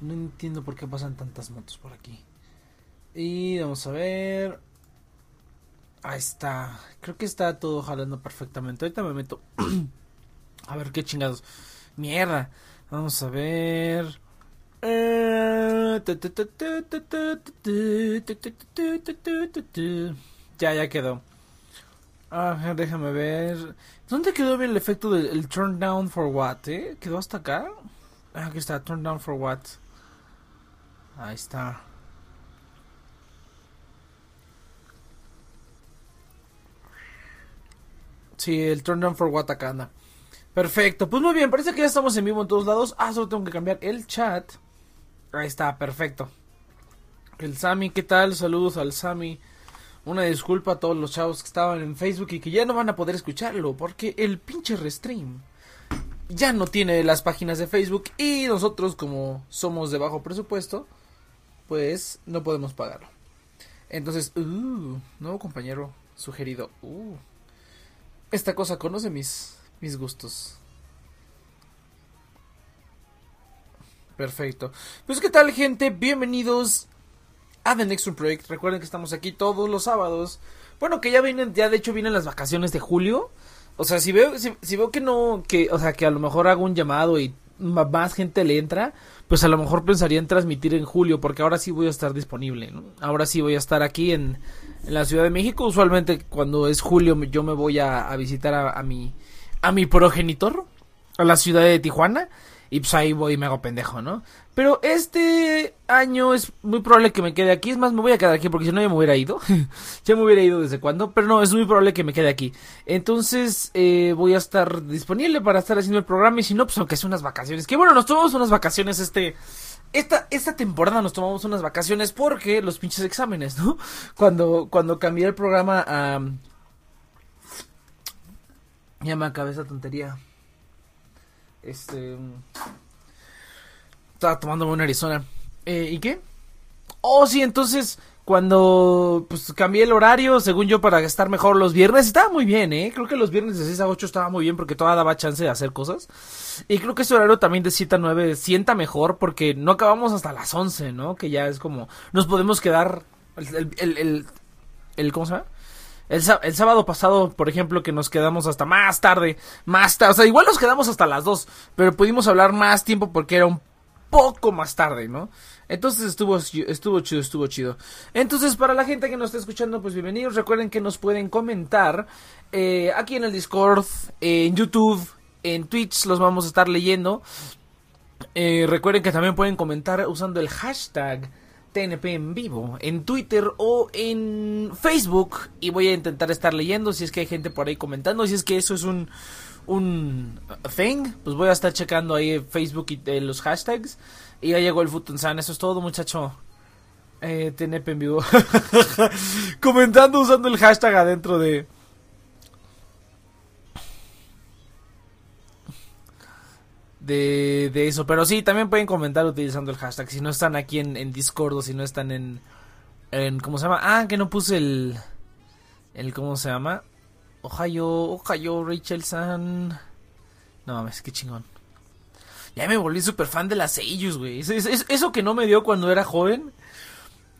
No entiendo por qué pasan tantas motos por aquí. Y vamos a ver. Ahí está. Creo que está todo jalando perfectamente. Ahorita me meto. a ver qué chingados. Mierda. Vamos a ver. Ya, ya quedó. Ah, déjame ver. ¿Dónde quedó bien el efecto del turn down for what, eh? ¿Quedó hasta acá? Ah, aquí está, turn down for what. Ahí está. Sí, el turn down for anda. Perfecto, pues muy bien, parece que ya estamos en vivo en todos lados. Ah, solo tengo que cambiar el chat. Ahí está, perfecto. El Sami, ¿qué tal? Saludos al Sami. Una disculpa a todos los chavos que estaban en Facebook y que ya no van a poder escucharlo porque el pinche restream ya no tiene las páginas de Facebook y nosotros como somos de bajo presupuesto, pues no podemos pagarlo. Entonces, uh, nuevo compañero sugerido. Uh, esta cosa conoce mis, mis gustos. Perfecto. Pues qué tal gente, bienvenidos a The Next One Project. Recuerden que estamos aquí todos los sábados. Bueno, que ya vienen, ya de hecho vienen las vacaciones de julio. O sea, si veo, si, veo que no, que, o sea, que a lo mejor hago un llamado y más gente le entra, pues a lo mejor pensaría en transmitir en julio, porque ahora sí voy a estar disponible, ¿no? Ahora sí voy a estar aquí en, la Ciudad de México. Usualmente cuando es julio yo me voy a, visitar a, a, mi, a mi progenitor, a la ciudad de Tijuana. Y pues ahí voy y me hago pendejo, ¿no? Pero este año es muy probable que me quede aquí. Es más, me voy a quedar aquí porque si no ya me hubiera ido. ya me hubiera ido desde cuando. Pero no, es muy probable que me quede aquí. Entonces eh, voy a estar disponible para estar haciendo el programa. Y si no, pues aunque sea unas vacaciones. Que bueno, nos tomamos unas vacaciones este... Esta, esta temporada nos tomamos unas vacaciones porque los pinches exámenes, ¿no? Cuando, cuando cambié el programa a... Ya me acabé esa tontería. Este. Estaba tomándome una Arizona. Eh, ¿Y qué? Oh, sí, entonces. Cuando pues cambié el horario, según yo, para gastar mejor los viernes, estaba muy bien, ¿eh? Creo que los viernes de 6 a 8 estaba muy bien porque todavía daba chance de hacer cosas. Y creo que ese horario también de 7 a 9 sienta mejor porque no acabamos hasta las 11, ¿no? Que ya es como, nos podemos quedar, el, el, el, el ¿cómo se llama? El, sábado pasado, por ejemplo, que nos quedamos hasta más tarde, más tarde, o sea, igual nos quedamos hasta las 2, pero pudimos hablar más tiempo porque era un poco más tarde, ¿no? Entonces estuvo, estuvo chido, estuvo chido. Entonces, para la gente que nos está escuchando, pues bienvenidos. Recuerden que nos pueden comentar eh, aquí en el Discord, en YouTube, en Twitch, los vamos a estar leyendo. Eh, recuerden que también pueden comentar usando el hashtag TNP en vivo en Twitter o en Facebook y voy a intentar estar leyendo si es que hay gente por ahí comentando, si es que eso es un un thing, pues voy a estar checando ahí Facebook y eh, los hashtags y ya llegó el Futunsan, eso es todo muchacho. Eh, TNP en vivo. Comentando usando el hashtag adentro de de, de eso. Pero sí, también pueden comentar utilizando el hashtag. Si no están aquí en, Discord o si no están en, en. ¿Cómo se llama? Ah, que no puse el. El. ¿Cómo se llama? Ohio, Ohio, Rachel San. No mames, qué chingón. Ya me volví súper fan de las Seiyus, güey. eso que no me dio cuando era joven.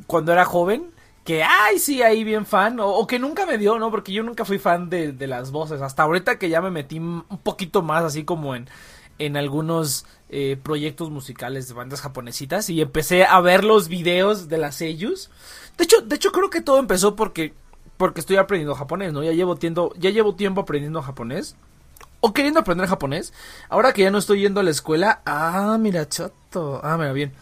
Cuando era joven. Que, ay, sí, ahí bien fan. O, o que nunca me dio, ¿no? Porque yo nunca fui fan de, de las voces. Hasta ahorita que ya me metí un poquito más así como en en algunos eh, proyectos musicales de bandas japonesitas y empecé a ver los videos de las sellos. De hecho, de hecho creo que todo empezó porque porque estoy aprendiendo japonés, ¿no? Ya llevo tiempo, ya llevo tiempo aprendiendo japonés o queriendo aprender japonés. Ahora que ya no estoy yendo a la escuela, ah, mira, chato. Ah, mira, bien.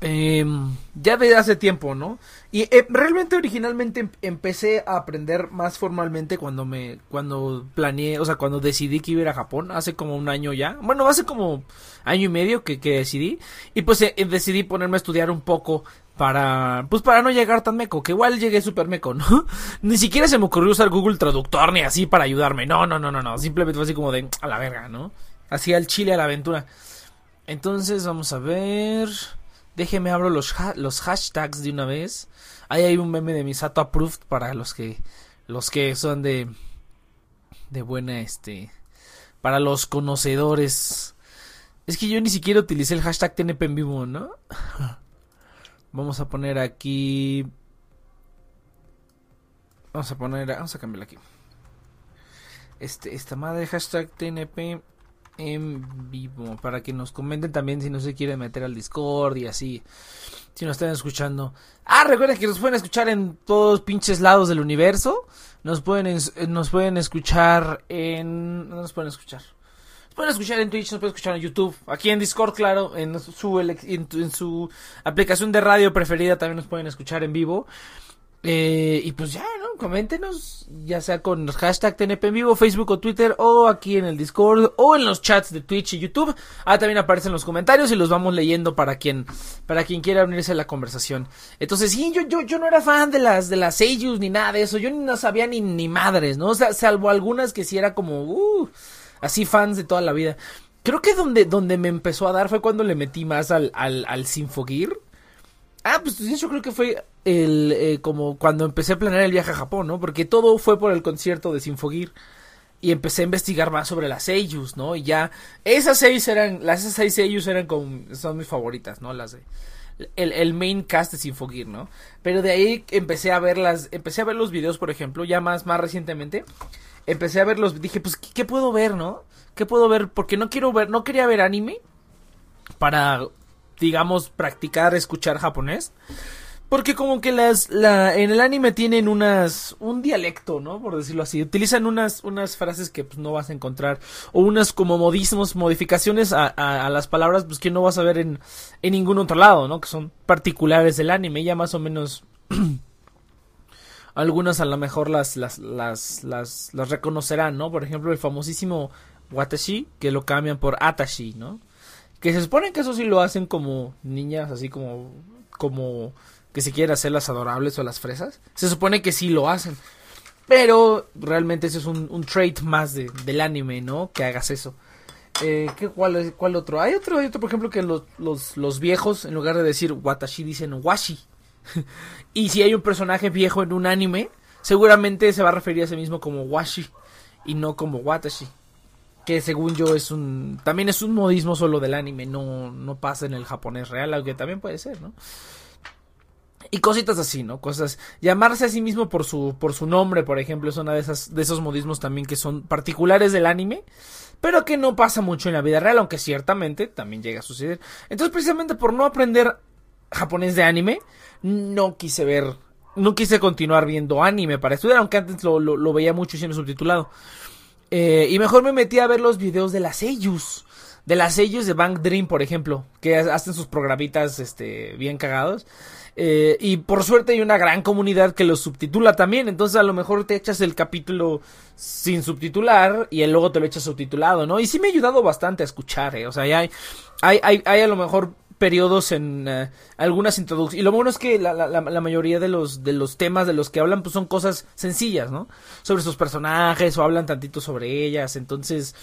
Eh, ya de hace tiempo, ¿no? Y eh, realmente originalmente em, empecé a aprender más formalmente cuando me, cuando planeé, o sea, cuando decidí que iba a ir a Japón, hace como un año ya, bueno, hace como año y medio que, que decidí, y pues eh, decidí ponerme a estudiar un poco para, pues para no llegar tan meco, que igual llegué súper meco, ¿no? ni siquiera se me ocurrió usar Google Traductor ni así para ayudarme, no, no, no, no, no, simplemente fue así como de, a la verga, ¿no? Así al chile a la aventura. Entonces, vamos a ver... Déjeme abro los, los hashtags de una vez. Ahí hay un meme de Misato Approved para los que los que son de de buena este para los conocedores Es que yo ni siquiera utilicé el hashtag TNP en vivo, ¿no? Vamos a poner aquí. Vamos a poner. Vamos a cambiarla aquí. Este, esta madre hashtag TNP en vivo. Para que nos comenten también si no se quieren meter al Discord y así. Si nos están escuchando. Ah, recuerden que nos pueden escuchar en todos pinches lados del universo. Nos pueden, nos pueden escuchar en. ¿Dónde nos pueden escuchar? pueden escuchar en Twitch, nos pueden escuchar en YouTube, aquí en Discord, claro, en su, en, su aplicación de radio preferida también nos pueden escuchar en vivo. Eh, y pues ya, ¿no? Coméntenos, ya sea con hashtag TNP en vivo, Facebook o Twitter, o aquí en el Discord, o en los chats de Twitch y YouTube. Ah, también aparecen los comentarios y los vamos leyendo para quien, para quien quiera unirse a la conversación. Entonces, sí, yo, yo, yo no era fan de las, de las Seiyus ni nada de eso, yo no sabía ni, ni madres, ¿no? O sea, salvo algunas que sí era como, uh, así fans de toda la vida. Creo que donde, donde me empezó a dar fue cuando le metí más al, al, al. Ah, pues yo creo que fue el eh, como cuando empecé a planear el viaje a Japón, ¿no? Porque todo fue por el concierto de Sinfogir. Y empecé a investigar más sobre las Seiyus, ¿no? Y ya, esas seis eran, las seis Seiyus eran como, son mis favoritas, ¿no? Las de, el, el main cast de Sinfogir, ¿no? Pero de ahí empecé a ver las, empecé a ver los videos, por ejemplo, ya más, más recientemente empecé a verlos, dije, pues, ¿qué, puedo ver, no? ¿Qué puedo ver? Porque no quiero ver, no quería ver anime para, digamos, practicar escuchar japonés. Porque como que las, la, en el anime tienen unas, un dialecto, ¿no? Por decirlo así. Utilizan unas, unas frases que pues, no vas a encontrar. O unas como modismos, modificaciones a, a, las palabras, pues que no vas a ver en, en ningún otro lado, ¿no? Que son particulares del anime. Ya más o menos algunas a lo mejor las, las, las, las, las reconocerán, ¿no? Por ejemplo, el famosísimo Watashi, que lo cambian por Atashi, ¿no? Que se supone que eso sí lo hacen como niñas, así como, como que se quieren hacer las adorables o las fresas. Se supone que sí lo hacen. Pero realmente eso es un, un trait más de, del anime, ¿no? Que hagas eso. Eh, ¿qué, cuál, ¿Cuál otro? Hay otro, hay otro, por ejemplo, que los, los, los viejos, en lugar de decir Watashi, dicen Washi. y si hay un personaje viejo en un anime, seguramente se va a referir a sí mismo como Washi y no como Watashi. Que según yo es un. También es un modismo solo del anime, no, no pasa en el japonés real, aunque también puede ser, ¿no? Y cositas así, ¿no? Cosas. Llamarse a sí mismo por su, por su nombre, por ejemplo, es una de esas, de esos modismos también que son particulares del anime. Pero que no pasa mucho en la vida real, aunque ciertamente también llega a suceder. Entonces, precisamente por no aprender japonés de anime, no quise ver, no quise continuar viendo anime para estudiar, aunque antes lo, lo, veía mucho siendo subtitulado. Eh, y mejor me metí a ver los videos de las Seiyus. De las Seiyus de Bank Dream, por ejemplo, que hacen sus programitas este, bien cagados. Eh, y por suerte hay una gran comunidad que los subtitula también. Entonces a lo mejor te echas el capítulo sin subtitular y luego te lo echas subtitulado, ¿no? Y sí me ha ayudado bastante a escuchar, ¿eh? O sea, hay, hay, hay, hay a lo mejor periodos en eh, algunas introducciones. Y lo bueno es que la, la, la, mayoría de los, de los temas de los que hablan pues son cosas sencillas, ¿no? Sobre sus personajes o hablan tantito sobre ellas. Entonces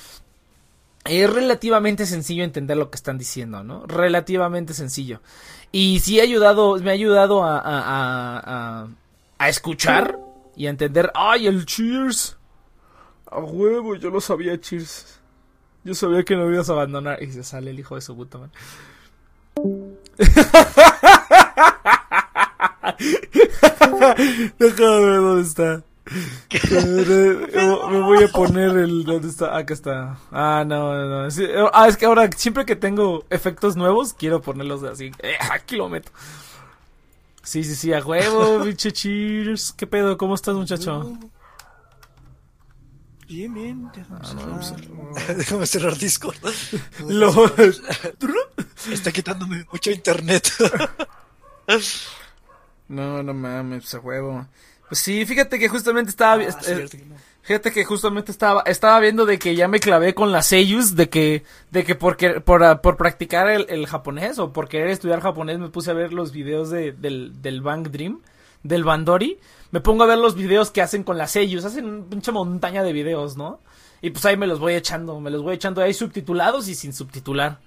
es relativamente sencillo entender lo que están diciendo, ¿no? Relativamente sencillo. Y sí ha ayudado, me ha ayudado a, a, a, a, escuchar y a entender. ¡Ay, el Cheers! A huevo, yo lo sabía, Cheers. Yo sabía que no ibas a abandonar. Y se sale el hijo de su puta. Déjame ver dónde está. Me voy a poner el. ¿Dónde está? Acá está. Ah, no, no. ah, es que ahora, siempre que tengo efectos nuevos, quiero ponerlos así. Eh, aquí lo meto. Sí, sí, sí, a huevo, biche cheers. ¿Qué pedo? ¿Cómo estás, muchacho? Bien, bien. Déjame, ah, cerrar. No, déjame cerrar Discord. Está quitándome mucho internet. no, no mames, a huevo. Pues sí, fíjate que justamente estaba ah, eh, Fíjate que justamente estaba estaba viendo de que ya me clavé con las seiyus de que de que porque por, ah, por practicar el, el, japonés o por querer estudiar japonés me puse a ver los videos de, del del Bang Dream, del Bandori, me pongo a ver los videos que hacen con las seiyus, hacen mucha montaña de videos, ¿no? Y pues ahí me los voy echando, me los voy echando ahí subtitulados y sin subtitular.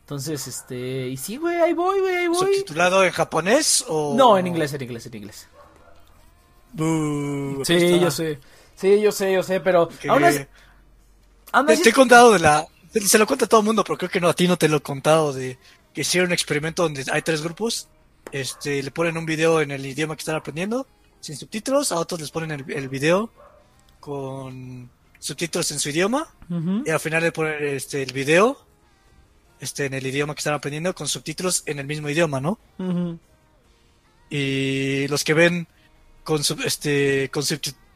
Entonces, este, y sí, güey, ahí voy, güey, ahí voy. ¿Subtitulado en japonés o...? No, en inglés, en inglés, en inglés. sí, yo sé. Sí, yo sé, yo sé, pero... Aún Te he contado de la, Se, se lo cuenta a todo el mundo, pero creo que no, a ti no te lo he contado de que hicieron un experimento donde hay tres grupos. Este, le ponen un video en el idioma que están aprendiendo, sin subtítulos, a otros les ponen el, el video con subtítulos en su idioma, y al final le ponen este, el video este, en el idioma que están aprendiendo con subtítulos en el mismo idioma, ¿no? Y los que ven con, sub- este, con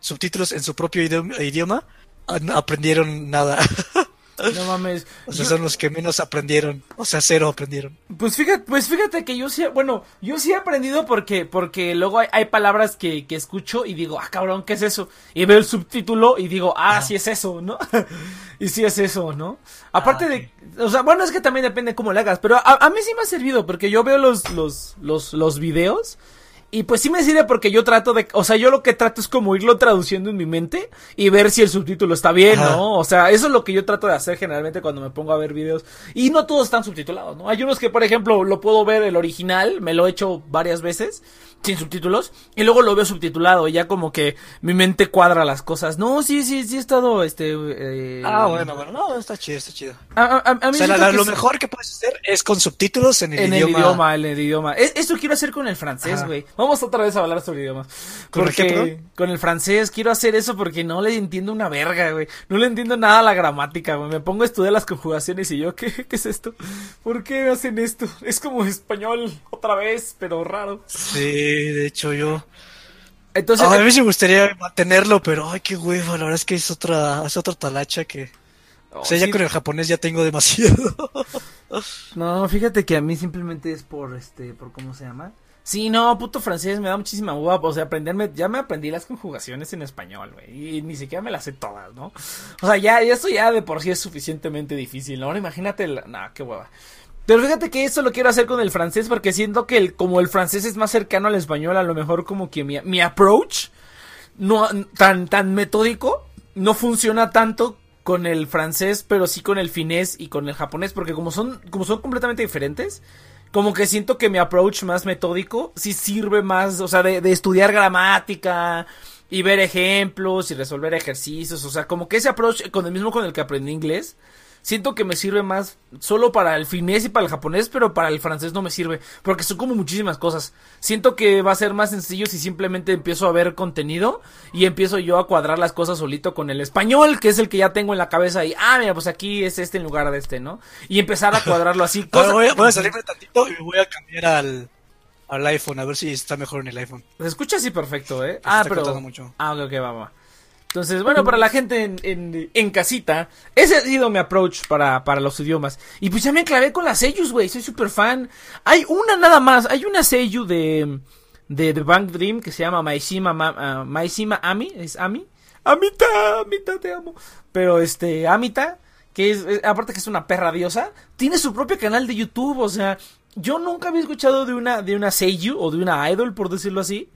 subtítulos en su propio idioma, idioma an- aprendieron nada. No mames. o sea, Yo- son los que menos aprendieron. O sea, cero aprendieron. Pues fíjate, pues fíjate que yo sí, bueno, yo sí he aprendido porque, porque luego hay, hay palabras que, que escucho y digo, ah, cabrón, ¿qué es eso? Y veo el subtítulo y digo, ah, sí es eso, ¿no? y sí es eso, ¿no? Aparte Ah, de, o sea, bueno, es que también depende cómo le hagas, pero a, a mí sí me ha servido porque yo veo los, los, los, los videos y pues sí me sirve porque yo trato de, o sea, yo lo que trato es como irlo traduciendo en mi mente y ver si el subtítulo está bien, Ajá. ¿no? O sea, eso es lo que yo trato de hacer generalmente cuando me pongo a ver videos. Y no todos están subtitulados, ¿no? Hay unos que, por ejemplo, lo puedo ver el original, me lo he hecho varias veces, sin subtítulos, y luego lo veo subtitulado y ya como que mi mente cuadra las cosas. No, sí, sí, sí he estado, este... eh, Ah, bueno, bueno, no, está chido, está chido. A, a- a- a mí O sea, la- la- lo mejor que puedes hacer es con subtítulos en el en idioma. el idioma, en el idioma. Esto quiero hacer con el francés, güey. Vamos otra vez a hablar sobre idiomas. ¿Con el Porque qué, con el francés quiero hacer eso porque no le entiendo una verga, güey. No le entiendo nada a la gramática, güey. Me pongo a estudiar las conjugaciones y yo, ¿qué, qué es esto? ¿Por qué hacen esto? Es como español otra vez, pero raro. Sí, de hecho yo. Entonces, a mí sí me gustaría mantenerlo, pero ay, qué hueva, la verdad es que es otra, es otra talacha que. O sea, ya con el japonés ya tengo demasiado. No, fíjate que a mí simplemente es por este, por cómo se llama. Sí, no, puto francés, me da muchísima hueva, o sea, aprenderme, ya me aprendí las conjugaciones en español, güey, y ni siquiera me las sé todas, ¿no? O sea, ya, ya esto ya de por sí es suficientemente difícil, ¿no? Ahora imagínate, la... nah, qué hueva. Pero fíjate que esto lo quiero hacer con el francés porque siento que el, como el francés es más cercano al español, a lo mejor como que mi, mi approach no tan tan metódico no funciona tanto con el francés, pero sí con el finés y con el japonés, porque como son como son completamente diferentes, como que siento que mi approach más metódico sí sirve más, o sea, de, de estudiar gramática y ver ejemplos y resolver ejercicios, o sea, como que ese approach con el mismo con el que aprendí inglés, siento que me sirve más solo para el finés y para el japonés, pero para el francés no me sirve, porque son como muchísimas cosas. Siento que va a ser más sencillo si simplemente empiezo a ver contenido y empiezo yo a cuadrar las cosas solito con el español, que es el que ya tengo en la cabeza y, ah, mira, pues aquí es este en lugar de este, ¿no? Y empezar a cuadrarlo así. Cosa- voy, a, voy a salirme tantito y voy a cambiar al, al iPhone, a ver si está mejor en el iPhone. Se escucha así perfecto, ¿eh? Ah, pero... mucho. Ah, ok, ok, va, va. Entonces, bueno, para la gente en, en, en casita, ese ha sido mi approach para, para los idiomas. Y pues ya me clavé con las seiyus, güey, soy súper fan. Hay una nada más, hay una seiyu de, de The Bank Dream que se llama Maishima, Ma- Maishima Ami, ¿es Ami? Amita, Amita, te amo. Pero este, Amita, que es, eh, aparte que es una perra diosa, tiene su propio canal de YouTube, o sea, yo nunca había escuchado de una, de una seiyu o de una idol, por decirlo así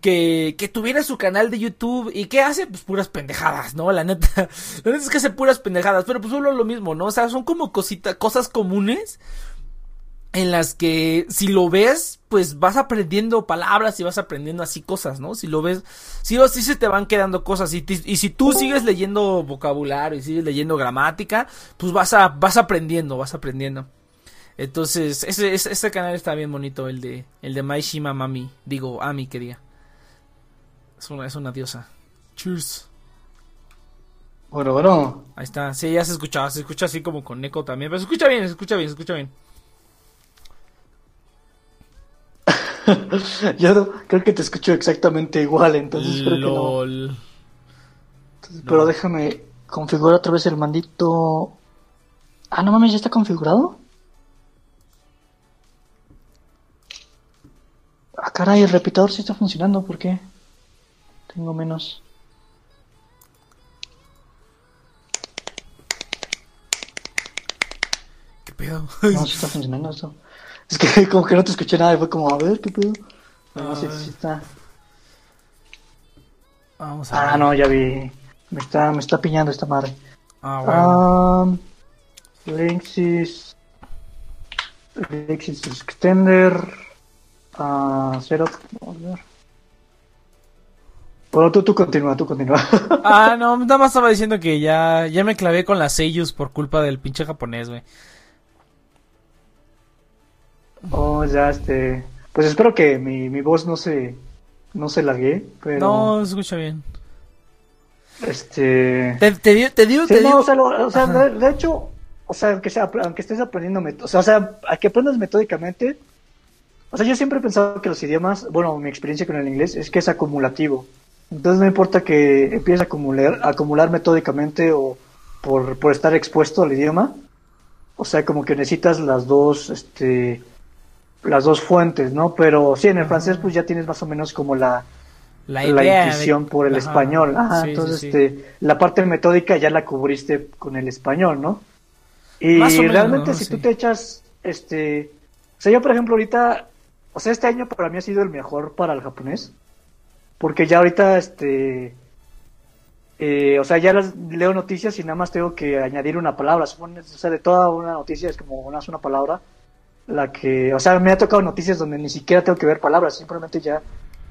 que, que tuviera su canal de YouTube y que hace pues puras pendejadas, ¿no? La neta, la neta es que hace puras pendejadas, pero pues solo lo mismo, ¿no? O sea, son como cositas, cosas comunes en las que si lo ves, pues vas aprendiendo palabras y vas aprendiendo así cosas, ¿no? Si lo ves, sí o sí se te van quedando cosas y, y si tú sigues leyendo vocabulario y sigues leyendo gramática, pues vas a, vas aprendiendo, vas aprendiendo. Entonces, ese, ese, ese canal está bien bonito, el de, el de Maishima Mami, digo, Ami, que diga. Es una, es una diosa. Cheers. Bueno, bueno. Ahí está. Sí, ya se escuchaba. Se escucha así como con eco también. Pero se escucha bien, se escucha bien, se escucha bien. Yo no- creo que te escucho exactamente igual, entonces creo que no. LOL. Entonces, Pero déjame configurar otra vez el mandito. Ah, no mames, ya está configurado. Ah, caray, el repetidor sí está funcionando, ¿por qué? Tengo menos. ¿Qué pedo? No, sí está funcionando esto. Es que como que no te escuché nada y fue como, a ver, ¿qué pedo? No, sí, sí está. Vamos a ver. Ah, no, ya vi. Me está, me está piñando esta madre. Ah, bueno. Um, Linksys. Linksys Extender. Uh, setup. Vamos a ver. Bueno, tú, tú continúa, tú continúa. Ah, no, nada más estaba diciendo que ya, ya me clavé con las seiyus por culpa del pinche japonés, güey. Oh, ya, este... Pues espero que mi, mi voz no se... No se lague, pero... No, se escucha bien. Este... Te, te digo, te digo, Sí, te no, digo. o sea, lo- o sea, Ajá. de, de hecho, o sea, aunque, sea, aunque estés aprendiendo, o sea, o sea, a que aprendas metódicamente, o sea, yo siempre he pensado que los idiomas, bueno, mi experiencia con el inglés es que es acumulativo. Entonces no importa que empieces a acumular, a acumular metódicamente o por, por estar expuesto al idioma, o sea, como que necesitas las dos, este, las dos fuentes, ¿no? Pero sí, en el francés pues ya tienes más o menos como la, La la idea. de- intuición por el Ajá. español. Ajá, Sí, entonces, sí. este, la parte metódica ya la cubriste con el español, ¿no? Y Más o menos, realmente si tú te echas, este, o sea, yo por ejemplo ahorita, o sea, este año para mí ha sido el mejor para el japonés, porque ya ahorita, este, eh, o sea, ya las leo noticias y nada más tengo que añadir una palabra, supone- o sea, de toda una noticia es como una sola palabra, la que, o sea, me ha tocado noticias donde ni siquiera tengo que ver palabras, simplemente ya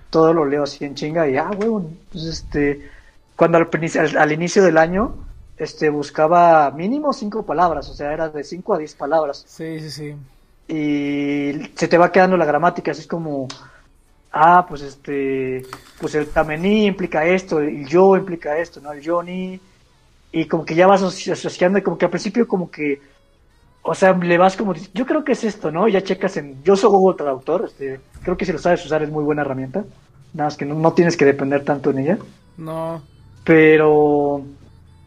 todo lo leo así en chinga y ah, huevo, pues este, cuando al, al, al inicio del año, este, buscaba mínimo cinco palabras, o sea, era de cinco a diez palabras Sí, sí, sí. y se te va quedando la gramática, así es como, ah, pues este, pues el tamení implica esto, el yo implica esto, ¿no? El yo ni, y como que ya vas asoci- asociando, y como que al principio como que, o sea, le vas como, yo creo que es esto, ¿no? Ya checas en, yo soy Google Traductor, este, creo que si lo sabes usar es muy buena herramienta, nada más que no, no tienes que depender tanto en ella. No. Pero,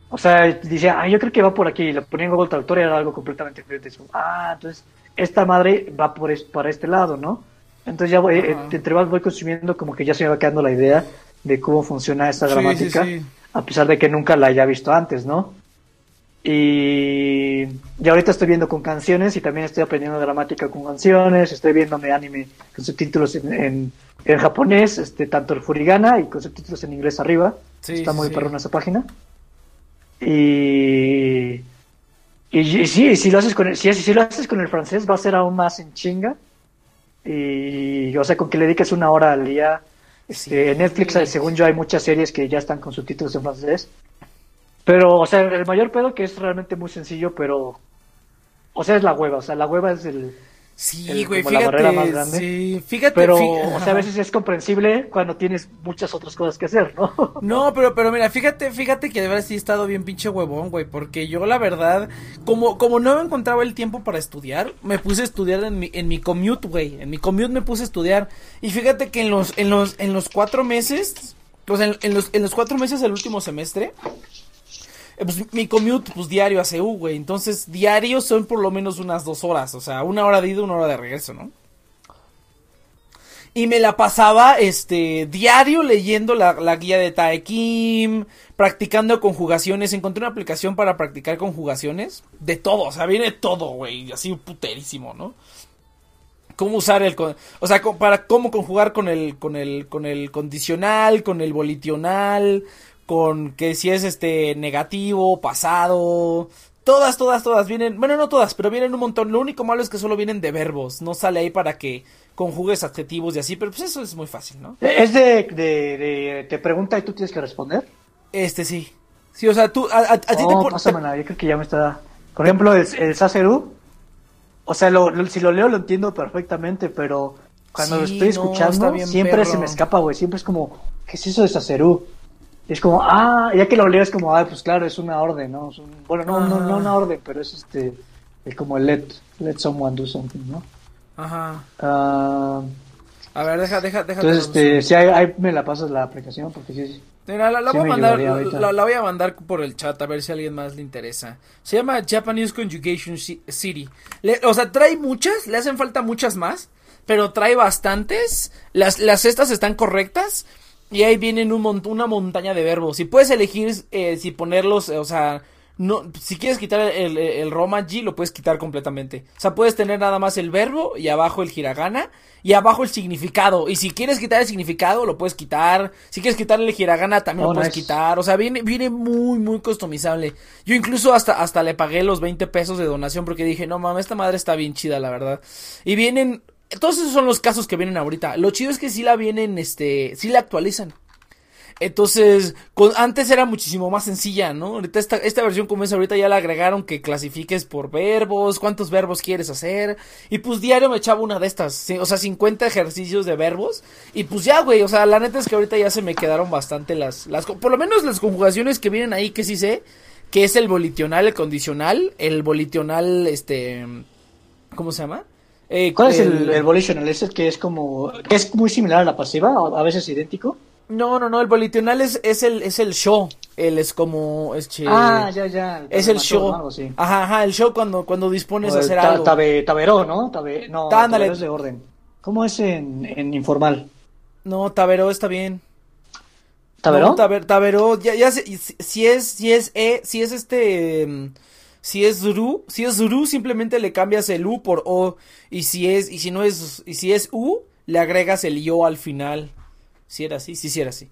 o sea, dice, ah, yo creo que va por aquí. Y lo ponía en Google Traductor y era algo completamente diferente. Ah, entonces, esta madre va por es- para este lado, ¿no? Entonces ya voy, eh, Ajá. entre más voy consumiendo, como que ya se me va quedando la idea de cómo funciona esta Sí, gramática, sí, sí. a pesar de que nunca la haya visto antes, ¿no? Y, y ahorita estoy viendo con canciones y también estoy aprendiendo gramática con canciones, estoy viéndome anime con subtítulos en, en, en japonés, este, tanto el furigana y con subtítulos en inglés arriba. Está muy perrona esa página. Y, y, y sí, si lo haces con el, si, si lo haces con el francés va a ser aún más en chinga. Y o sea, con que le dediques una hora al día. Este, Sí. Netflix, según yo, hay muchas series que ya están con subtítulos en francés. Pero, o sea, el mayor pedo que es realmente muy sencillo, pero. O sea, es la hueva. O sea, la hueva es el. Sí, güey, fíjate. Sí, fíjate. Pero, o sea, a veces es comprensible cuando tienes muchas otras cosas que hacer, ¿no? No, pero, pero mira, fíjate, fíjate que de verdad sí he estado bien pinche huevón, güey, porque yo la verdad, como, como no encontraba el tiempo para estudiar, me puse a estudiar en mi, en mi commute, güey, en mi commute me puse a estudiar, y fíjate que en los, en los, en los cuatro meses, sea, en, en los, en los cuatro meses del último semestre, eh, pues mi commute, pues diario a CU, güey, entonces diario son por lo menos unas dos horas, o sea, una hora de ida, una hora de regreso, ¿no? Y me la pasaba, este, diario leyendo la, la guía de Tae Kim, practicando conjugaciones. Encontré una aplicación para practicar conjugaciones. De todo, o sea, viene todo, güey. Así puterísimo, ¿no? Cómo usar el, o sea, para cómo conjugar con el, con el, con el condicional, con el volitional, con que si es este negativo, pasado. Todas, todas, todas vienen, bueno, no todas, pero vienen un montón. Lo único malo es que solo vienen de verbos. No sale ahí para que conjugues adjetivos y así, pero pues eso es muy fácil, ¿no? Es de, de, de- te pregunta y tú tienes que responder. Este sí. Sí, o sea, tú, a, a- a ti te Oh, pon- pásamela, yo creo que ya me está. Por ejemplo, el, el Saseru. O sea, lo, lo- si lo leo lo entiendo perfectamente, pero cuando lo estoy escuchando, siempre perro. se me escapa, güey. Siempre es como, ¿qué es eso de Saseru? Es como, ah, ya que lo leo es como, ah, pues claro, es una orden, ¿no? Es un- bueno, no, no, no una orden, pero es este, es como el let, let someone do something, ¿no? Ajá. Ah, A ver, deja, deja, deja. entonces, este, si ahí me la pasas la aplicación, porque sí, sí. Mira, la, la Sí voy a mandar, la, la voy a mandar por el chat a ver si a alguien más le interesa. Se llama Japanese Conjugation Ci- City. Le- o sea, trae muchas, le hacen falta muchas más, pero trae bastantes. Las, las estas están correctas y ahí vienen un mont- una montaña de verbos. Si puedes elegir eh, si ponerlos, eh, o sea, no, si quieres quitar el, el, el romaji, lo puedes quitar completamente. O sea, puedes tener nada más el verbo y abajo el hiragana y abajo el significado. Y si quieres quitar el significado, lo puedes quitar. Si quieres quitarle el hiragana, también Oh, lo puedes nice. quitar. O sea, viene, viene muy, muy customizable. Yo incluso hasta, hasta le pagué los 20 pesos de donación porque dije, no mames, esta madre está bien chida, la verdad. Y vienen, todos esos son los casos que vienen ahorita. Lo chido es que sí la vienen, este, sí la actualizan. Entonces, antes era muchísimo más sencilla, ¿no? Ahorita esta, esta versión como es ahorita ya la agregaron que clasifiques por verbos, cuántos verbos quieres hacer. Y pues diario me echaba una de estas, o sea, 50 ejercicios de verbos. Y pues ya, güey, o sea, la neta es que ahorita ya se me quedaron bastante las, las, por lo menos las conjugaciones que vienen ahí que sí sé, que es el volitional, el condicional, el volitional, este, ¿cómo se llama? Eh, ¿Cuál es el, el, volitional? ¿Es el que es como, que es muy similar a la pasiva, a veces idéntico? No, no, no, el volitional es, es el es el show, él es como este Ah, ya, ya. Es el show. Ajá, ajá, el show cuando cuando dispones a hacer ta, algo. Tabe, taberó, ¿no? Tabe, no, taberó es de orden. ¿Cómo es en, en informal? No, taberó está bien. ¿Taberó? No, taber, taberó, ya ya si, si es si es e, si es este si es ru, si es ru simplemente le cambias el u por o y si es y si no es y si es u le agregas el yo al final. Si era así, sí, sí era así.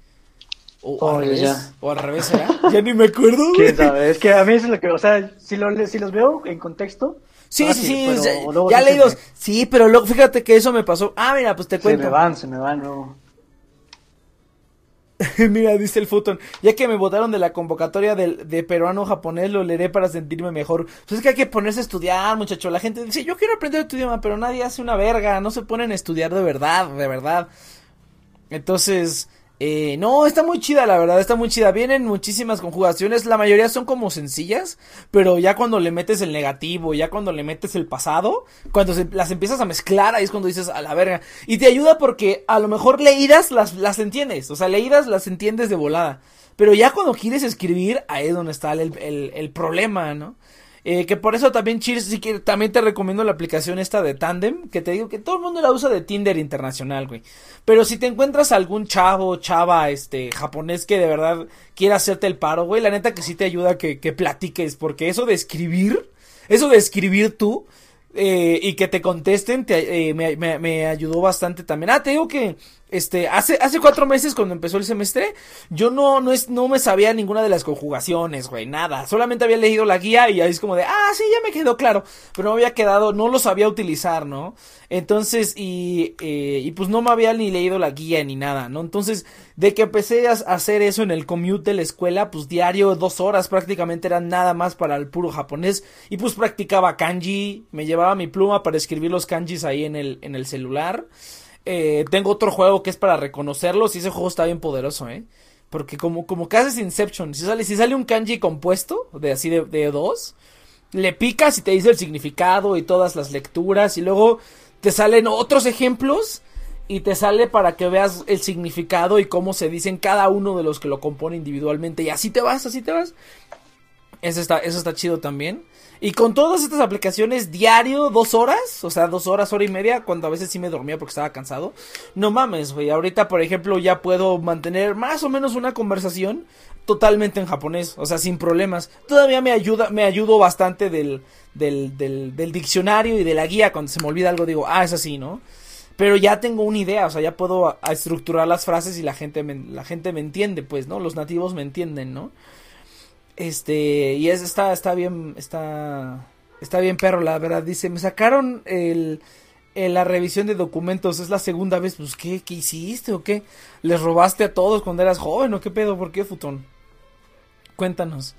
O, Oh, al revés, ya. o al revés era. ya ni me acuerdo. güey. ¿Quién sabe? Es que a mí es lo que, o sea, si, lo, si los veo en contexto. Sí, sí, sí, pero ya se leídos. Sí, pero luego fíjate que eso me pasó. Ah, mira, pues te Se cuento. me van, se me van, no. Mira, dice el Futon. Ya que me votaron de la convocatoria del, de peruano-japonés, lo leeré para sentirme mejor. Pues es que hay que ponerse a estudiar, muchacho. La gente dice, yo quiero aprender tu idioma, pero nadie hace una verga. No se ponen a estudiar de verdad, de verdad. Entonces, eh, no, está muy chida, la verdad, está muy chida. Vienen muchísimas conjugaciones, la mayoría son como sencillas, pero ya cuando le metes el negativo, ya cuando le metes el pasado, cuando se- las empiezas a mezclar, ahí es cuando dices a la verga. Y te ayuda porque a lo mejor leídas las, las entiendes, o sea, leídas las entiendes de volada. Pero ya cuando quieres escribir, ahí es donde está el, el, el problema, ¿no? Eh, que por eso también, Cheers, si quieres, también te recomiendo la aplicación esta de Tandem, que te digo que todo el mundo la usa de Tinder internacional, güey. Pero si te encuentras algún chavo, chava, este, japonés que de verdad quiera hacerte el paro, güey, la neta que sí te ayuda que, que platiques, porque eso de escribir, eso de escribir tú, eh, y que te contesten, te, eh, me, me ayudó bastante también. Ah, te digo que, este, hace, hace cuatro meses cuando empezó el semestre, yo no, no es, no me sabía ninguna de las conjugaciones, güey, nada. Solamente había leído la guía y ahí es como de, ah, sí, ya me quedó claro. Pero no había quedado, no lo sabía utilizar, ¿no? Entonces, y, eh, y pues no me había ni leído la guía ni nada, ¿no? Entonces, de que empecé a hacer eso en el commute de la escuela, pues diario, dos horas prácticamente eran nada más para el puro japonés. Y pues practicaba kanji, me llevaba mi pluma para escribir los kanjis ahí en el, en el celular. Eh, tengo otro juego que es para reconocerlos y ese juego está bien poderoso, ¿eh? Porque como, como que haces Inception, si sale, si sale un kanji compuesto, de así de, de dos, le picas y te dice el significado y todas las lecturas y luego te salen otros ejemplos y te sale para que veas el significado y cómo se dicen cada uno de los que lo compone individualmente y así te vas, así te vas. Eso está, eso está chido también. Y con todas estas aplicaciones diario, dos horas, o sea, dos horas, hora y media, cuando a veces sí me dormía porque estaba cansado. No mames, güey. Ahorita, por ejemplo, ya puedo mantener más o menos una conversación totalmente en japonés, o sea, sin problemas. Todavía me ayuda, me ayudo bastante del, del, del, del diccionario y de la guía. Cuando se me olvida algo, digo, ah, es así, ¿no? Pero ya tengo una idea, o sea, ya puedo estructurar las frases y la gente me, la gente me entiende, pues, ¿no? Los nativos me entienden, ¿no? Este, y es, está, está bien, está, está bien perro, la verdad. Dice, me sacaron el, la revisión de documentos, es la segunda vez, pues, ¿qué, qué hiciste o qué? ¿Les robaste a todos cuando eras joven o qué pedo? ¿Por qué, futón? Cuéntanos.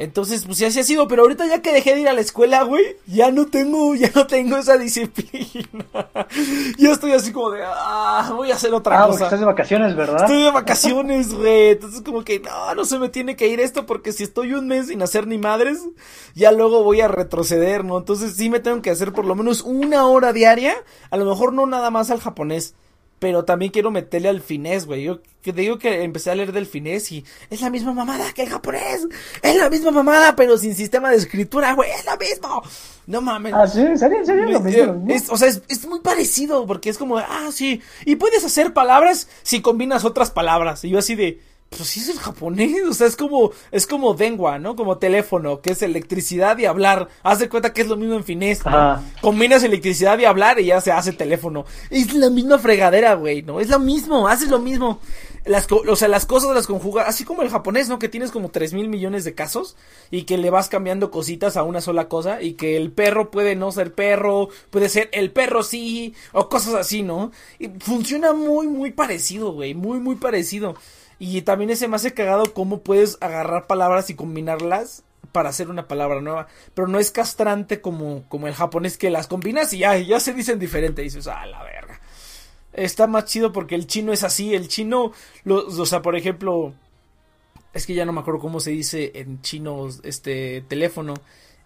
Entonces, pues ya así ha sido, pero ahorita ya que dejé de ir a la escuela, güey, ya no tengo, ya no tengo esa disciplina. ya estoy así como de, ah, voy a hacer otra Ah, cosa. estás de vacaciones, ¿verdad? Estoy de vacaciones, güey. Entonces, como que no, no se me tiene que ir esto porque si estoy un mes sin hacer ni madres, ya luego voy a retroceder, ¿no? Entonces, sí me tengo que hacer por lo menos una hora diaria. A lo mejor no nada más al japonés. Pero también quiero meterle al finés, güey. Yo que te digo que empecé a leer del finés y es la misma mamada que el japonés. Es la misma mamada, pero sin sistema de escritura, güey. Es lo mismo. No mames. Ah, sí. ¿En serio? ¿Lo mismo? Es- o sea, es, es muy parecido porque es como, ah, sí, y puedes hacer palabras si combinas otras palabras. Y yo así de, pues sí es el japonés, o sea, es como, es como dengua, ¿no? Como teléfono, que es electricidad y hablar. Haz de cuenta que es lo mismo en finés, ¿no? Ajá. Combinas electricidad y hablar y ya se hace teléfono. Es la misma fregadera, güey, ¿no? Es lo mismo, haces lo mismo. Las, o sea, las cosas las conjugas, así como el japonés, ¿no? Que tienes como tres mil millones de casos y que le vas cambiando cositas a una sola cosa y que el perro puede no ser perro, puede ser el perro sí, o cosas así, ¿no? Y funciona muy, muy parecido, güey, muy, muy parecido. Y también ese me hace cagado cómo puedes agarrar palabras y combinarlas para hacer una palabra nueva. Pero no es castrante como, como el japonés que las combinas y ya, ya se dicen diferente. Y dices, ah, la verga. Está más chido porque el chino es así. El chino, lo, o sea, por ejemplo, es que ya no me acuerdo cómo se dice en chino este teléfono.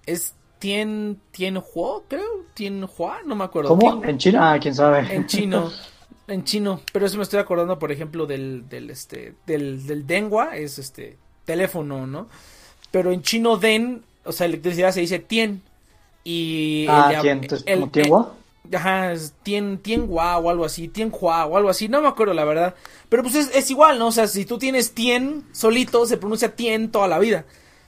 Es Tien, Tien Huo, creo. Tien Hua, no me acuerdo. ¿Cómo? Tien- ¿En China? Ah, quién sabe. en chino. En chino. Pero eso me estoy acordando, por ejemplo, del, del este, del, del Dengua, es este, teléfono, ¿no? Pero en chino Den, o sea, electricidad se dice Tien. Y ah, el- ¿quién? Entonces, el- ¿como Tienhua? Ajá, es Tien, Tienhua o algo así, Tienhua o algo así, no me acuerdo la verdad. Pero pues es, es igual, ¿no? O sea, si tú tienes Tien solito, se pronuncia Tien toda la vida.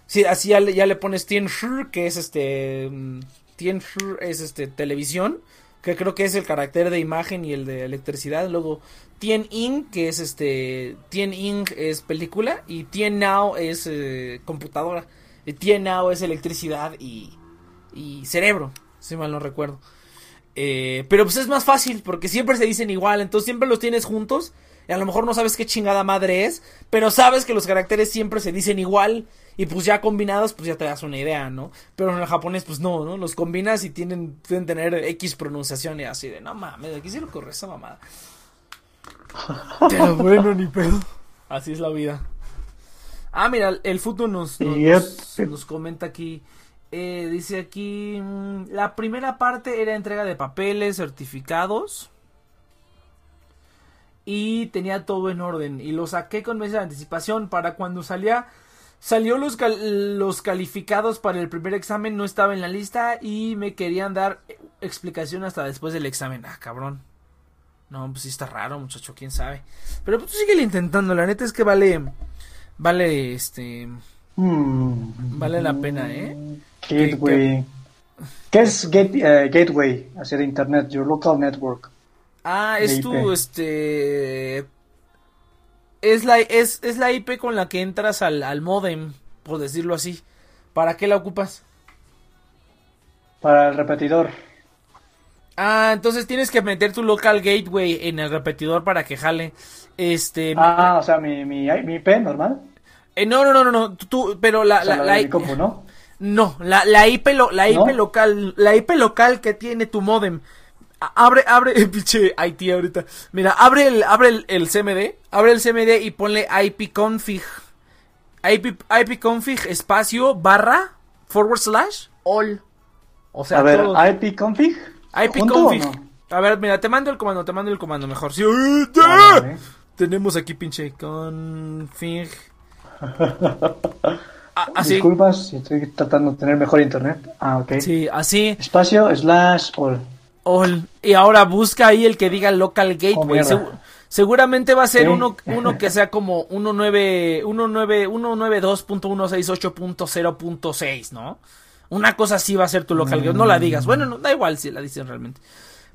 Sí, así ya le, ya le pones Tien que es este. mm, Tien es este televisión, que creo que es el carácter de imagen y el de electricidad. Luego Tien In, que es este. Tien In es película, y Tien Now es eh, computadora. Y Tien Now es electricidad y, y cerebro, si mal no recuerdo. Eh, pero pues es más fácil porque siempre se dicen igual, entonces siempre los tienes juntos y a lo mejor no sabes qué chingada madre es, pero sabes que los caracteres siempre se dicen igual y pues ya combinados pues ya te das una idea, ¿no? Pero en el japonés pues no, ¿no? Los combinas y tienen pueden tener X pronunciación y así de, no mames, aquí se le ocurre esa mamada. Pero bueno, ni pedo. Así es la vida. Ah, mira, el fútbol nos, nos, Yep. nos- nos comenta aquí. Eh, dice aquí, mm, la primera parte era entrega de papeles, certificados. Y tenía todo en orden. Y lo saqué con meses de anticipación para cuando salía... Salió los, cal- los calificados para el primer examen, no estaba en la lista y me querían dar explicación hasta después del examen. Ah, cabrón. No, pues sí está raro, muchacho, quién sabe. Pero pues síguele intentando, la neta es que vale... Vale, este... Mm. Vale la pena, ¿eh? Gateway. ¿Qué es gate- eh, gateway? Hacia internet, your local network. Ah, es tu, este... Es la, es, es la IP con la que entras al, al modem, por decirlo así. ¿Para qué la ocupas? Para el repetidor. Ah, entonces tienes que meter tu local gateway en el repetidor para que jale. Este... Ah, o sea, mi, mi, mi IP normal. eh, no, no, no, no, no, tú, pero la... O sea, la, la la- compu, ¿no? No, la, la IP, lo- la IP ¿No? local, la IP local que tiene tu modem. Abre, abre, pinche IT ahorita. Mira, abre el, abre el, el CMD, abre el CMD y ponle ipconfig. IP, ipconfig espacio barra forward slash all. O sea, a ver, todo. ipconfig. ipconfig. ¿Junto o no? A ver, mira, te mando el comando, te mando el comando mejor. Sí, vale. Tenemos aquí pinche config. Ah, así. Disculpas estoy tratando de tener mejor internet. Ah, ok. Sí, así. Espacio slash all. All. Y ahora busca ahí el que diga local gateway. Oh. Segu- seguramente va a ser Sí. uno, uno que sea como 19 19 192.168.0.6, ¿no? Una cosa así va a ser tu local gateway. No la digas. Bueno, no, da igual si la dicen realmente.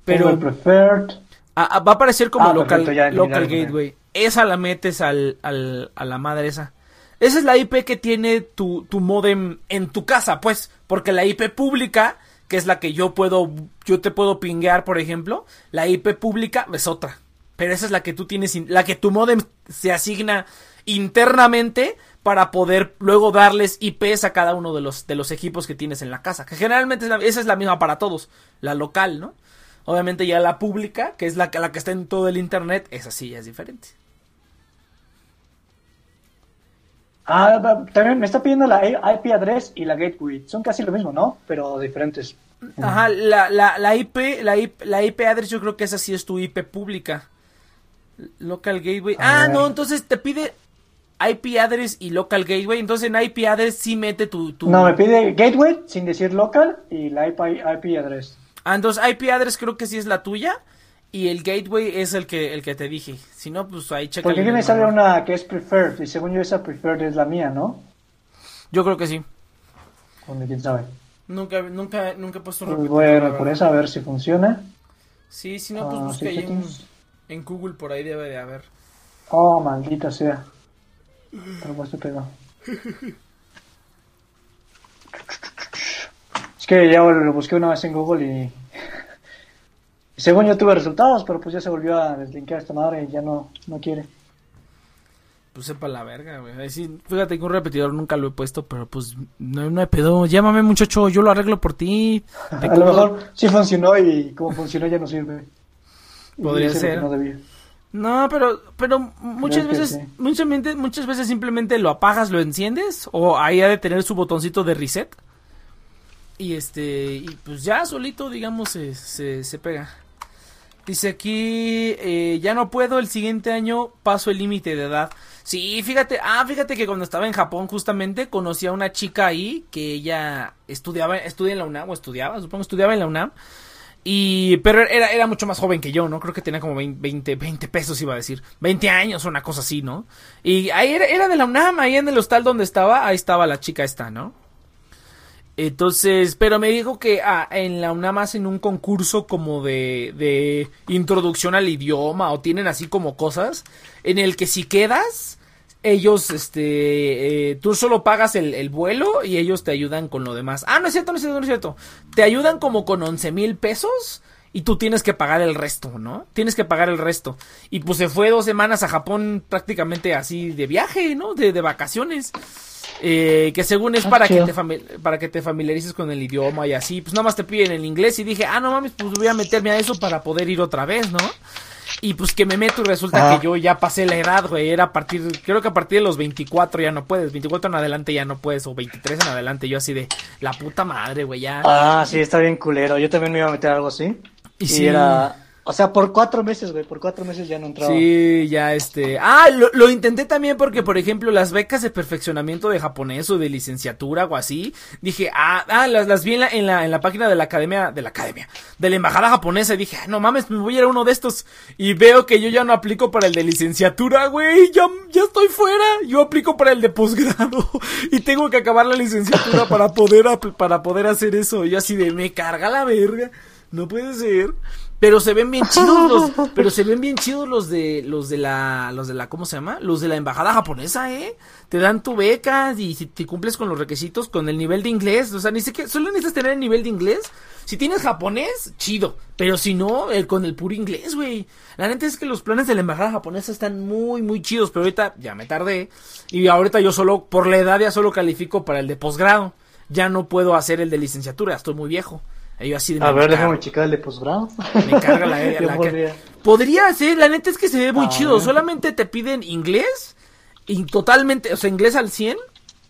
Pero ah, ah, va a aparecer como Ah, local, perfecto, local gateway. Esa la metes al, al, a la madre esa. Esa es la IP que tiene tu, tu modem en tu casa, pues. Porque la IP pública, que es la que yo puedo, yo te puedo pinguear, por ejemplo, la IP pública es otra. Pero esa es la que tú tienes, la que tu modem se asigna internamente para poder luego darles IPs a cada uno de los, de los equipos que tienes en la casa. Que generalmente esa es la misma para todos, la local, ¿no? Obviamente ya la pública, que es la, la que está en todo el internet, esa sí ya es diferente. Ah, también me está pidiendo la IP address y la gateway. Son casi lo mismo, ¿no? Pero diferentes. Ajá, la, la, la IP, la IP, la IP address yo creo que esa sí es tu IP pública. Local gateway. Ah, no, entonces te pide IP address y local gateway. Entonces en IP address sí mete tu... tu... No, me pide gateway sin decir local y la IP, IP address. Ah, entonces IP address creo que sí es la tuya. Y el gateway es el que, el que te dije. Si no, pues ahí checa. Porque aquí me sale una que es preferred y según yo esa preferred es la mía, ¿no? Yo creo que sí. Donde quién sabe. Nunca, nunca, nunca he puesto un Pues la bueno, por eso a ver si funciona. Sí, si no, pues Ah, busca ahí en, en Google, por ahí debe de haber. Oh, maldita sea. Pero te pegó. Es que ya lo busqué una vez en Google y... Según yo tuve resultados, pero pues ya se volvió a deslinkear esta madre y ya no, no quiere. pues sepa la verga, güey. Sí, fíjate que un repetidor nunca lo he puesto, pero pues no, no hay pedo. Llámame, muchacho, yo lo arreglo por ti. A lo mejor sí funcionó y como funcionó ya no sirve. Podría ser. no. No, pero, pero muchas Creo veces, sí. muchas, muchas veces simplemente lo apagas, lo enciendes, o ahí ha de tener su botoncito de reset. Y este, y pues ya solito, digamos, se, se, se pega. Dice aquí, eh, ya no puedo, el siguiente año paso el límite de edad. Sí, fíjate, ah, fíjate que cuando estaba en Japón justamente conocí a una chica ahí que ella estudiaba, estudia en la UNAM, o estudiaba, supongo estudiaba en la UNAM. Y, pero era, era mucho más joven que yo, ¿no? Creo que tenía como 20, 20 pesos, iba a decir. 20 años, una cosa así, ¿no? Y ahí era, era de la UNAM, ahí en el hostal donde estaba, ahí estaba la chica esta, ¿no? Entonces, pero me dijo que ah, en la UNAM hacen un concurso como de, de introducción al idioma o tienen así como cosas en el que si quedas, ellos, este, eh, tú solo pagas el, el vuelo y ellos te ayudan con lo demás. Ah, no es cierto, no es cierto, no es cierto. Te ayudan como con 11 mil pesos y tú tienes que pagar el resto, ¿no? Tienes que pagar el resto. Y pues se fue dos semanas a Japón prácticamente así de viaje, ¿no? De, de vacaciones. Eh, que según es Ah, para que, te para que te familiarices con el idioma y así. Pues nada más te piden el inglés y dije, ah, no mames, pues voy a meterme a eso para poder ir otra vez, ¿no? Y pues que me meto y resulta Ah. que yo ya pasé la edad, güey. Era a partir, creo que a partir de los 24 ya no puedes. 24 en adelante ya no puedes. O 23 en adelante. Yo así de, la puta madre, güey, ya. Ah, sí, está bien culero. Yo también me iba a meter algo así. Y Y, sí. era. O sea, por cuatro meses, güey. Por cuatro meses ya no entraba. Sí, ya este. Ah, lo, lo intenté también porque, por ejemplo, las becas de perfeccionamiento de japonés o de licenciatura o así. Dije, ah, ah las, las vi en la, en la, en la página de la academia, de la academia, de la embajada japonesa. Y dije, ah, no mames, me voy a ir a uno de estos. Y veo que yo ya no aplico para el de licenciatura, güey. Ya, ya estoy fuera. Yo aplico para el de posgrado. Y tengo que acabar la licenciatura para poder, para poder hacer eso. Y yo así de, me carga la verga. No puede ser. Pero se ven bien chidos los, pero se ven bien chidos los de, los de la, los de la, ¿cómo se llama? Los de la embajada japonesa, eh. Te dan tu beca y si te cumples con los requisitos, con el nivel de inglés, o sea, ni siquiera, solo necesitas tener el nivel de inglés. Si tienes japonés, chido. Pero si no, el, con el puro inglés, güey. La neta es que los planes de la embajada japonesa están muy, muy chidos, pero ahorita ya me tardé. Y ahorita yo solo, por la edad ya solo califico para el de posgrado. Ya no puedo hacer el de licenciatura, estoy muy viejo. Y yo así de A ver, déjame checar el de posgrado. Me carga la, la- podría. Podría ser, la neta es que se ve muy A chido. ver. Solamente te piden inglés y totalmente, o sea, inglés al 100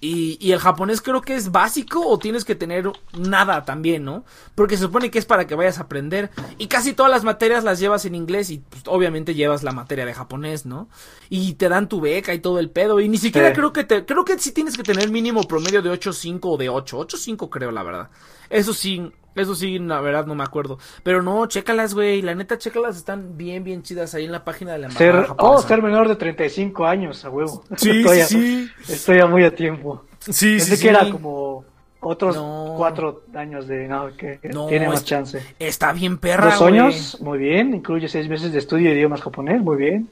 y, y el japonés creo que es básico o tienes que tener nada también, ¿no? Porque se supone que es para que vayas a aprender y casi todas las materias las llevas en inglés y pues, obviamente llevas la materia de japonés, ¿no? Y te dan tu beca y todo el pedo y ni siquiera Sí. creo que te creo que sí tienes que tener mínimo promedio de 8.5 o de 8, 8.5 creo la verdad. Eso sí, eso sí, la verdad no me acuerdo. Pero no, chécalas, güey. La neta, chécalas. Están bien, bien chidas ahí en la página de la Ser, oh, ser menor de 35 años, a huevo. Sí, estoy, sí, a, sí. estoy a muy a tiempo. Sí, Pensé sí, que era como otros No. cuatro años de. No, que, que No, tiene más es- chance. Está bien perra, Dos años, muy bien. Incluye seis meses de estudio de idiomas japonés, muy bien.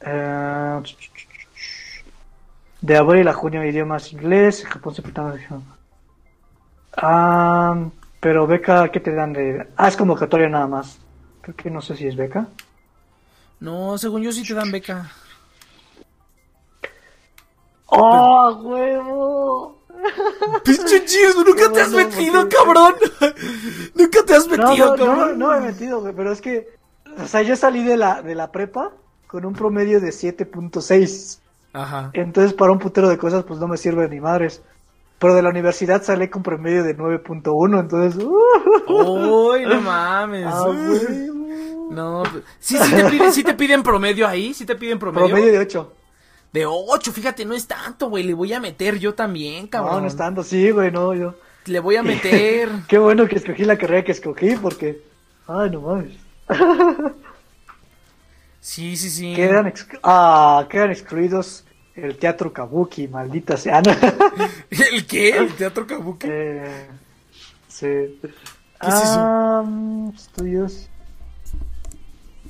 Eh, de abril a junio idiomas inglés, Japón se pretende región. Pero beca, ¿qué te dan de...? Ah, es convocatoria nada más. Creo que no sé si es beca. No, según yo sí te dan beca. ¡Oh, huevo! Pinche chido, nunca te has metido, cabrón. nunca te has metido, no, no, cabrón. no me he metido, güey, pero es que... O sea, yo salí de la, de la prepa con un promedio de 7.6. Ajá. Entonces, para un putero de cosas, pues no me sirve ni madres. Pero de la universidad salí con promedio de 9.1, entonces... ¡uh! Uy, no mames. Ah, huevo. No, pues, sí, sí te piden, sí te piden promedio ahí, sí te piden promedio. Promedio de 8. De 8, fíjate, no es tanto, güey. Le voy a meter yo también, cabrón. No, no está dando, sí, güey, no, yo... Le voy a meter. Qué bueno que escogí la carrera que escogí, porque... Ay, no mames. Sí, sí, sí. Quedan, exclu- ah, quedan excluidos el teatro kabuki, maldita sea. ¿El qué? ¿El teatro kabuki? Eh, sí. ¿Qué es eso? Estudios.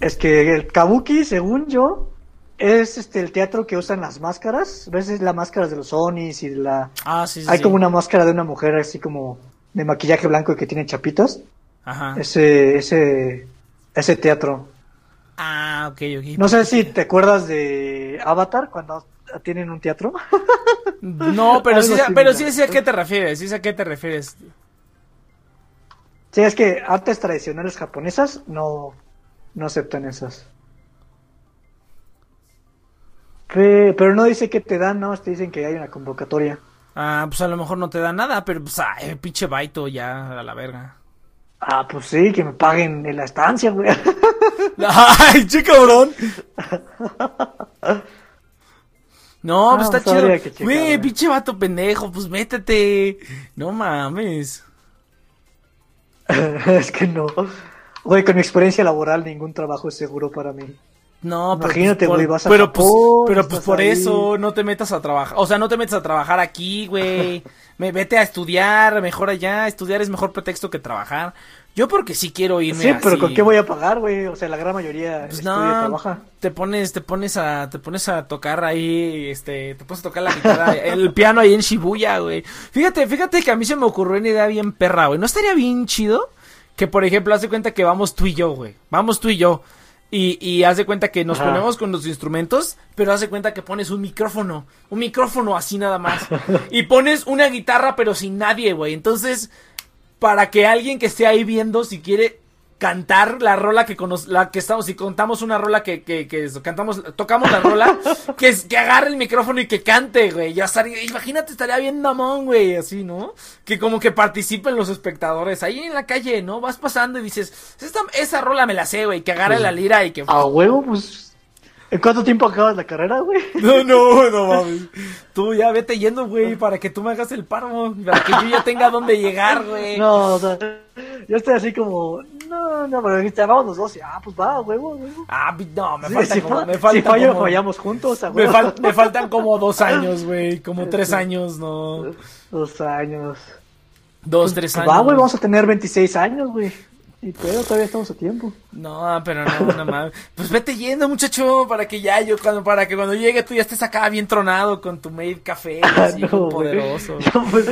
Es que el kabuki, según yo, es este el teatro que usan las máscaras. ¿Ves las máscaras de los Onis y de la... Ah, sí, sí. Hay sí. como una máscara de una mujer así como de maquillaje blanco y que tiene chapitas. Ajá. Ese, ese, ese teatro. Ah, ok, ok. No sé si te acuerdas de Avatar cuando tienen un teatro. No, pero sí, pero similar. sí sé a qué te refieres, sí sé a qué te refieres. Sí, es que artes tradicionales japonesas no, no aceptan esas. Pe- Pero no dice que te dan, no, te dicen que hay una convocatoria. Ah, pues a lo mejor no te da nada, pero pues, ay, pinche baito ya a la verga. Ah, pues sí, que me paguen en la estancia, güey. Ay, che cabrón. No, pues Ah, está pues chido. Güey, pinche vato pendejo, pues métete. No mames. es que no. Güey, con mi experiencia laboral, ningún trabajo es seguro para mí. No, Imagínate, pues, por- güey, vas a pero pues, pero pues por ahí. eso no te metas a trabajar, o sea, no te metas a trabajar aquí, güey. Vete a estudiar, mejor allá, estudiar es mejor pretexto que trabajar. Yo porque sí quiero irme Sí, pero. ¿con qué voy a pagar, güey? O sea, la gran mayoría Pues estudia no, trabaja. te pones, te pones a, te pones a tocar ahí, este, te pones a tocar la guitarra, el piano ahí en Shibuya, güey. Fíjate, fíjate que a mí se me ocurrió una idea bien perra, güey. ¿No estaría bien chido? Que por ejemplo, haz de cuenta que vamos tú y yo, güey. Vamos tú y yo. Y, y haz de cuenta que nos Ajá. ponemos con los instrumentos, pero haz de cuenta que pones un micrófono. Un micrófono así nada más. y pones una guitarra, pero sin nadie, güey. Entonces, para que alguien que esté ahí viendo, si quiere cantar la rola que cono- la que estamos, si contamos una rola que, que, que eso, cantamos, tocamos la rola, que, que agarre el micrófono y que cante, güey. Ya estaría, imagínate, estaría bien mamón, güey, así, ¿no? Que como que participen los espectadores ahí en la calle, ¿no? Vas pasando y dices, esta, esa rola me la sé, güey, que agarre la lira y que... A huevo, pues. ¿En cuánto tiempo acabas la carrera, güey? No, no, no mames. Tú ya vete yendo, güey, para que tú me hagas el paro, para que yo ya tenga dónde llegar, güey. No, o sea, yo estoy así como. No, no, pero dijiste, vamos los dos. Y, ah, pues va, huevo, huevo. Ah, no, me Sí, faltan si, como, fa- me si faltan fallo, como- fallamos juntos, a me, fal- me faltan como dos años, güey, como tres años, no, Dos años. dos, tres Pues años. va, güey, vamos a tener 26 años, güey. Y pero todavía estamos a tiempo. No, pero no, no mames. Pues vete yendo, muchacho, para que ya yo cuando para que cuando llegue tú ya estés acá bien tronado con tu made café, así, bien Ah, poderoso. Yo, pues,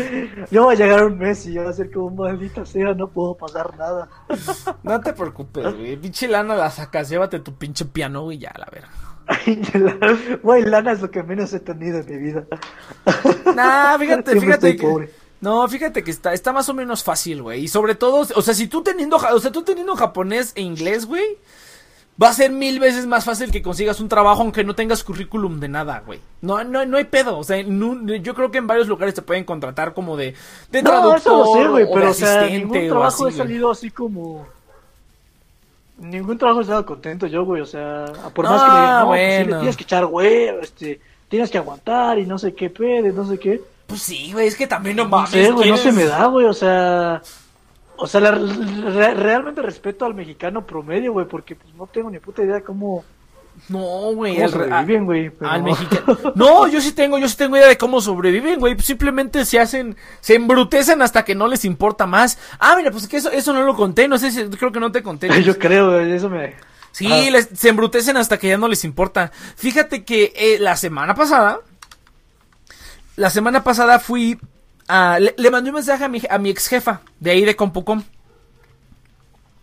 yo voy a llegar un mes y yo voy a ser como maldita sea, no puedo pagar nada. No te preocupes, güey. Pinche lana la sacas, llévate tu pinche piano, güey, ya la verga. Güey, lana es lo que menos he tenido en mi vida. Nah, fíjate, Siempre fíjate que, pobre. No, fíjate que está, está más o menos fácil, güey. Y sobre todo, o sea, si tú teniendo, o sea, tú teniendo japonés e inglés, güey, va a ser mil veces más fácil que consigas un trabajo aunque no tengas currículum de nada, güey. No, no, no hay pedo. O sea, un- yo creo que en varios lugares te pueden contratar como de, de No, traductor eso lo sé, güey, o de pero o sea, asistente ningún o trabajo así, he güey. salido así como... Ningún trabajo he estado contento yo, güey, o sea, por Ah, más que me digan, no, pues sí, le bueno. tienes que echar güey, este, tienes que aguantar y no sé qué pedo, no sé qué. Pues sí, güey, es que también no No mames. sé, güey, no se me da, güey, o sea... O sea, la- re- realmente respeto al mexicano promedio, güey, porque pues no tengo ni puta idea cómo, No, güey. al re- sobreviven, güey. pero- Al mexicano. No, yo sí tengo, yo sí tengo idea de cómo sobreviven, güey. Simplemente se hacen, se embrutecen hasta que no les importa más. Ah, mira, pues que eso, eso no lo conté, no sé si, creo que no te conté. Yo creo, güey, eso me... Sí, Ah. les- se embrutecen hasta que ya no les importa. Fíjate que eh, la semana pasada, la semana pasada fui a, le, le mandé un mensaje a mi, a mi ex jefa de ahí de Compucom.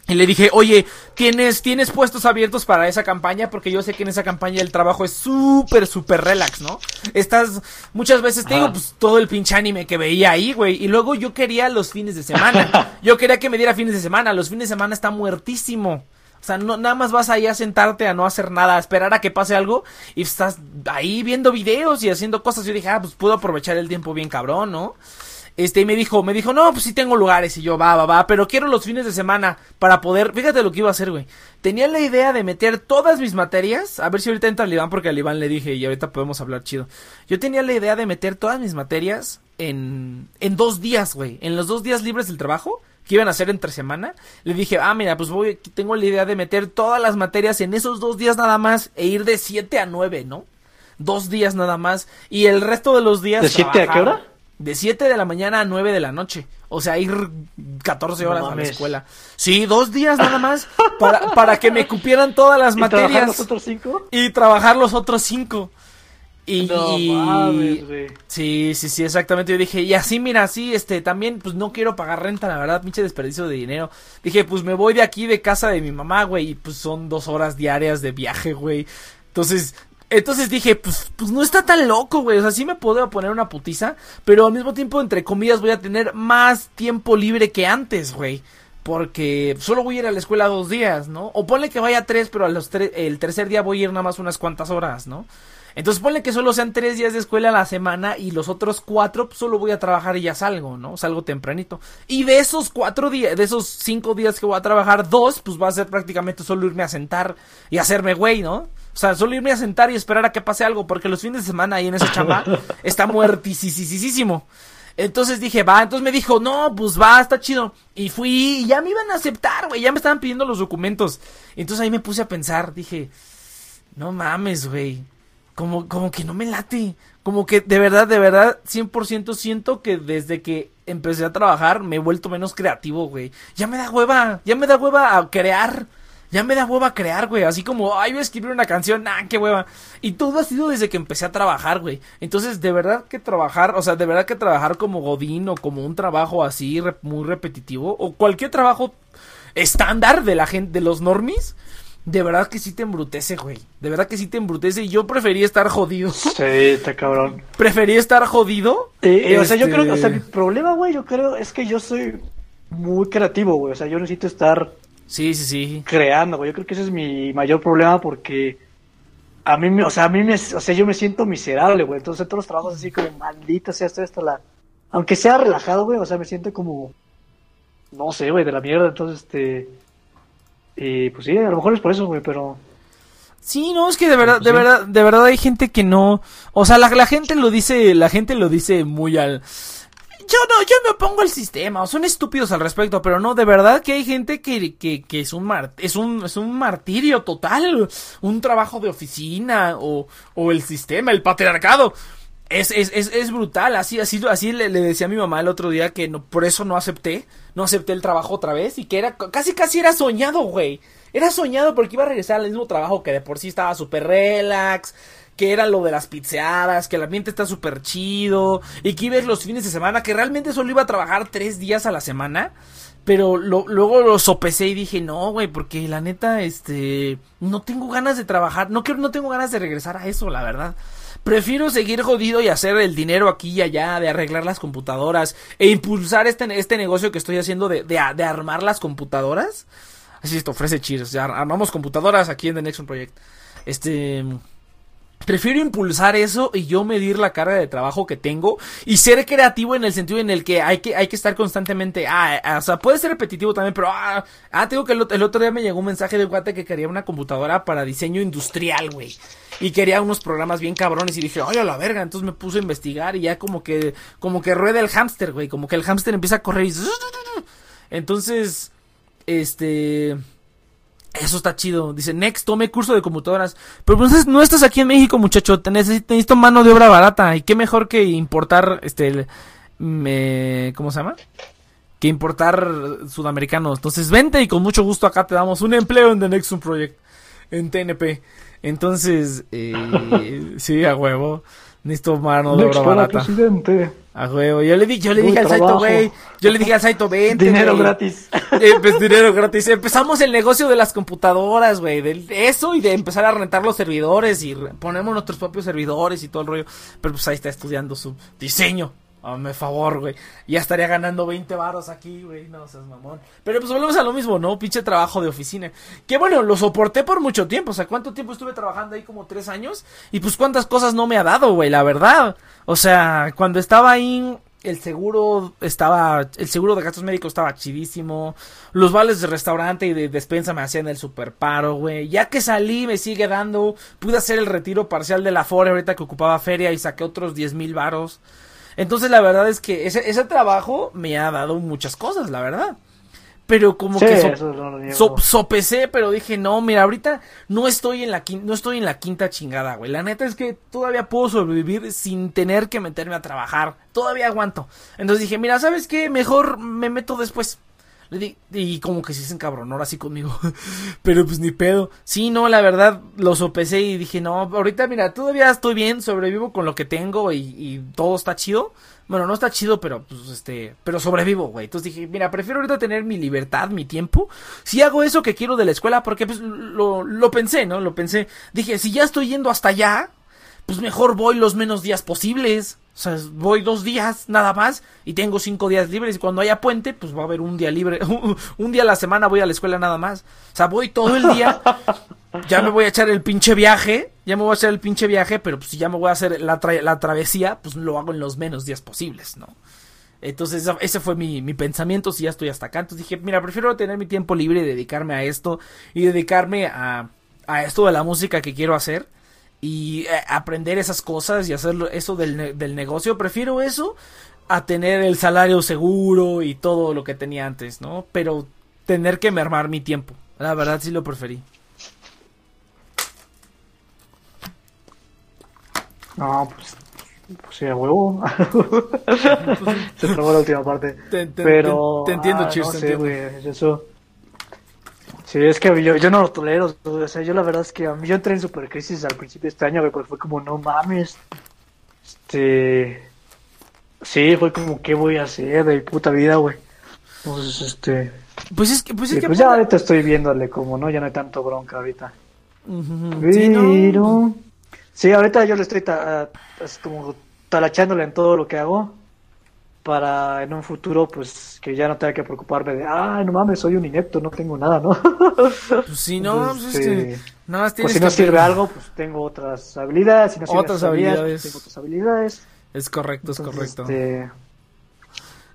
Y le dije, oye, ¿tienes, ¿tienes puestos abiertos para esa campaña? Porque yo sé que en esa campaña el trabajo es súper, súper relax, ¿no? Estás, muchas veces te digo, Ajá. pues todo el pinche anime que veía ahí, güey. Y luego yo quería los fines de semana. Yo quería que me diera fines de semana. Los fines de semana está muertísimo. O sea, no, nada más vas ahí a sentarte a no hacer nada, a esperar a que pase algo y estás ahí viendo videos y haciendo cosas. Yo dije, ah, pues puedo aprovechar el tiempo bien cabrón, ¿no? Este, y me dijo, me dijo, no, pues sí tengo lugares. Y yo, va, va, va, pero quiero los fines de semana para poder, fíjate lo que iba a hacer, güey. Tenía la idea de meter todas mis materias, a ver si ahorita entra el Iván, porque al Iván le dije, y ahorita podemos hablar chido. Yo tenía la idea de meter todas mis materias en, en dos días, güey. En los dos días libres del trabajo, que iban a hacer entre semana. Le dije, ah, mira, pues voy, tengo la idea de meter todas las materias en esos dos días nada más e ir de 7 a 9, ¿no? Dos días nada más. Y el resto de los días. ¿De siete a qué trabajar. hora? De 7 de la mañana a 9 de la noche. O sea, ir 14 No horas a la escuela. Sí, dos días nada más para, para que me cupieran todas las ¿Y trabajar materias los otros cinco? y trabajar los otros cinco. Y, No y- mames, güey. Sí, sí, sí, exactamente. Yo dije, y así, mira, sí, este, también, pues no quiero pagar renta, la verdad, pinche desperdicio de dinero. Dije, pues me voy de aquí de casa de mi mamá, güey, y pues son dos horas diarias de viaje, güey. Entonces, Entonces dije, pues, pues no está tan loco, güey. O sea, sí me puedo poner una putiza, pero al mismo tiempo, entre comillas, voy a tener más tiempo libre que antes, güey. Porque solo voy a ir a la escuela dos días, ¿no? O ponle que vaya tres, pero a los el tercer día voy a ir nada más unas cuantas horas, ¿no? Entonces ponle que solo sean tres días de escuela a la semana y los otros cuatro pues, solo voy a trabajar y ya salgo, ¿no? Salgo tempranito. Y de esos cuatro días, de esos cinco días que voy a trabajar, dos, pues va a ser prácticamente solo irme a sentar y hacerme güey, ¿no? O sea, solo irme a sentar y esperar a que pase algo, porque los fines de semana ahí en esa chamba está muertísimo. Entonces dije, va, entonces me dijo, no, pues va, está chido. Y fui, y ya me iban a aceptar, güey, ya me estaban pidiendo los documentos. Entonces ahí me puse a pensar, dije, no mames, güey como, como que no me late. Como que de verdad, de verdad, 100% siento que desde que empecé a trabajar me he vuelto menos creativo, güey. Ya me da hueva, ya me da hueva a crear. Ya me da hueva a crear, güey. Así como, ay, voy a escribir una canción, ah, qué hueva. Y todo ha sido desde que empecé a trabajar, güey. Entonces, de verdad que trabajar, o sea, de verdad que trabajar como Godín o como un trabajo así muy repetitivo o cualquier trabajo estándar de la gente, de los normis, de verdad que sí te embrutece, güey. De verdad que sí te embrutece. Y yo prefería estar jodido. Sí, está cabrón. Prefería estar jodido. Eh, o sea, yo creo que, o sea, mi este, problema, güey, yo creo, es que yo soy muy creativo, güey. O sea, yo necesito estar. Sí, sí, sí. Creando, güey. Yo creo que ese es mi mayor problema porque. A mí, o sea, a mí me, o sea, yo me siento miserable, güey. Entonces, todos los trabajos así como, maldita sea, esto, esto, la. Aunque sea relajado, güey, o sea, me siento como. No sé, güey, de la mierda. Entonces, este y pues sí, a lo mejor es por eso, güey, pero... Sí, no, es que de verdad, pues de verdad, de verdad hay gente que no, o sea, la, la gente lo dice, la gente lo dice muy al, yo no, yo me opongo al sistema, o son estúpidos al respecto, pero no, de verdad que hay gente que, que, que es un mar, es un, es un martirio total, un trabajo de oficina, o, o el sistema, el patriarcado. Es, es, es, es brutal, así, así, así le, decía a mi mamá el otro día que no, por eso no acepté, no acepté el trabajo otra vez y que era, casi casi era soñado, güey. Era soñado porque iba a regresar al mismo trabajo que de por sí estaba súper relax, que era lo de las pizzeadas, que el ambiente está súper chido y que iba a ir los fines de semana, que realmente solo iba a trabajar tres días a la semana. Pero lo, luego lo sopesé y dije, no, güey, porque la neta, este, no tengo ganas de trabajar, no quiero, no tengo ganas de regresar a eso, la verdad. Prefiero seguir jodido y hacer el dinero aquí y allá, de arreglar las computadoras e impulsar este, este negocio que estoy haciendo de, de, armar las computadoras. Así esto ofrece cheers. Armamos computadoras aquí en The Nexon Project. Este. Prefiero impulsar eso y yo medir la carga de trabajo que tengo y ser creativo en el sentido en el que hay que, hay que estar constantemente, ah, ah o sea, puede ser repetitivo también, pero, ah, ah tengo que el, otro día me llegó un mensaje de guate que quería una computadora para diseño industrial, güey. Y quería unos programas bien cabrones y dije, ay, a la verga, entonces me puse a investigar y ya como que, como que rueda el hámster, güey, como que el hámster empieza a correr y... Entonces, este... Eso está chido. Dice, Next, tome curso de computadoras. Pero pues no estás aquí en México, muchacho. Te necesito, mano de obra barata. Y qué mejor que importar, este, me, ¿cómo se llama? Que importar sudamericanos. Entonces, vente y con mucho gusto acá te damos un empleo en The Nexus Project. En TNP. Entonces, eh, sí, a huevo. Necesito mano de obra barata. Presidente. A huevo. Yo le dije, yo le dije al Saito, güey. Yo le dije al Saito, vente. Dinero gratis. Eh, pues dinero gratis. Empezamos el negocio de las computadoras, güey. De eso y de empezar a rentar los servidores y ponemos nuestros propios servidores y todo el rollo. Pero pues ahí está estudiando su diseño. Hazme favor, güey. Ya estaría ganando 20 baros aquí, güey. No seas mamón. Pero pues volvemos a lo mismo, ¿no? Pinche trabajo de oficina. Que bueno, lo soporté por mucho tiempo. O sea, ¿cuánto tiempo estuve trabajando ahí? Como tres años. Y pues cuántas cosas no me ha dado, güey, la verdad. O sea, cuando estaba ahí, el seguro estaba. El seguro de gastos médicos estaba chidísimo. Los vales de restaurante y de despensa me hacían el super paro, güey. Ya que salí, me sigue dando. Pude hacer el retiro parcial de la FORE ahorita que ocupaba feria y saqué otros 10 mil varos. Entonces la verdad es que ese, ese trabajo me ha dado muchas cosas, la verdad. Pero como que sopesé, pero dije, no, mira, ahorita no estoy en la no estoy en la quinta chingada, güey. La neta es que todavía puedo sobrevivir sin tener que meterme a trabajar. Todavía aguanto. Entonces dije, mira, ¿sabes qué? Mejor me meto después. Y como que sí se encabronó así conmigo. Pero pues ni pedo. Sí, no, la verdad, lo sopesé y dije, no, ahorita mira, todavía estoy bien, sobrevivo con lo que tengo y, y todo está chido. Bueno, no está chido, pero pues este, pero sobrevivo, güey. Entonces dije, mira, prefiero ahorita tener mi libertad, mi tiempo. Si hago eso que quiero de la escuela, porque pues lo, lo pensé, ¿no? Lo pensé. Dije, si ya estoy yendo hasta allá, pues mejor voy los menos días posibles. O sea, voy dos días nada más y tengo cinco días libres y cuando haya puente, pues va a haber un día libre. un día a la semana voy a la escuela nada más. O sea, voy todo el día. ya me voy a echar el pinche viaje. Ya me voy a hacer el pinche viaje, pero pues si ya me voy a hacer la, la travesía, pues lo hago en los menos días posibles, ¿no? Entonces ese fue mi, mi, pensamiento si ya estoy hasta acá. Entonces dije, mira, prefiero tener mi tiempo libre y dedicarme a esto y dedicarme a, a esto de la música que quiero hacer y eh, aprender esas cosas y hacer eso del, del negocio. Prefiero eso a tener el salario seguro y todo lo que tenía antes, ¿no? Pero tener que mermar mi tiempo. La verdad sí lo preferí. No, pues, pues sí, a huevo. Se trabó la última parte. Pero. Te, entiendo, ah, Chis, no te sé, entiendo. güey, eso. Sí, es que yo, yo no lo tolero. O sea, yo la verdad es que a mí yo entré en super crisis al principio de este año, güey, porque fue como, no mames. Este. Sí, fue como, ¿qué voy a hacer de mi puta vida, güey? Entonces, este. Pues es que, pues es sí, que. pues ya ahorita estoy viéndole como, ¿no? Ya no hay tanto bronca ahorita. Sí, Pero. no. Sí, ahorita yo le estoy ta- como talachándole en todo lo que hago para en un futuro pues que ya no tenga que preocuparme de, ay, no mames, soy un inepto, no tengo nada, ¿no? Pues sí, no, Entonces, pues es que. este, Nada más pues si no que sirve algo, pues tengo otras habilidades, si no Otras habilidades, habilidades. pues tengo otras habilidades. Es correcto, es Entonces, correcto. este,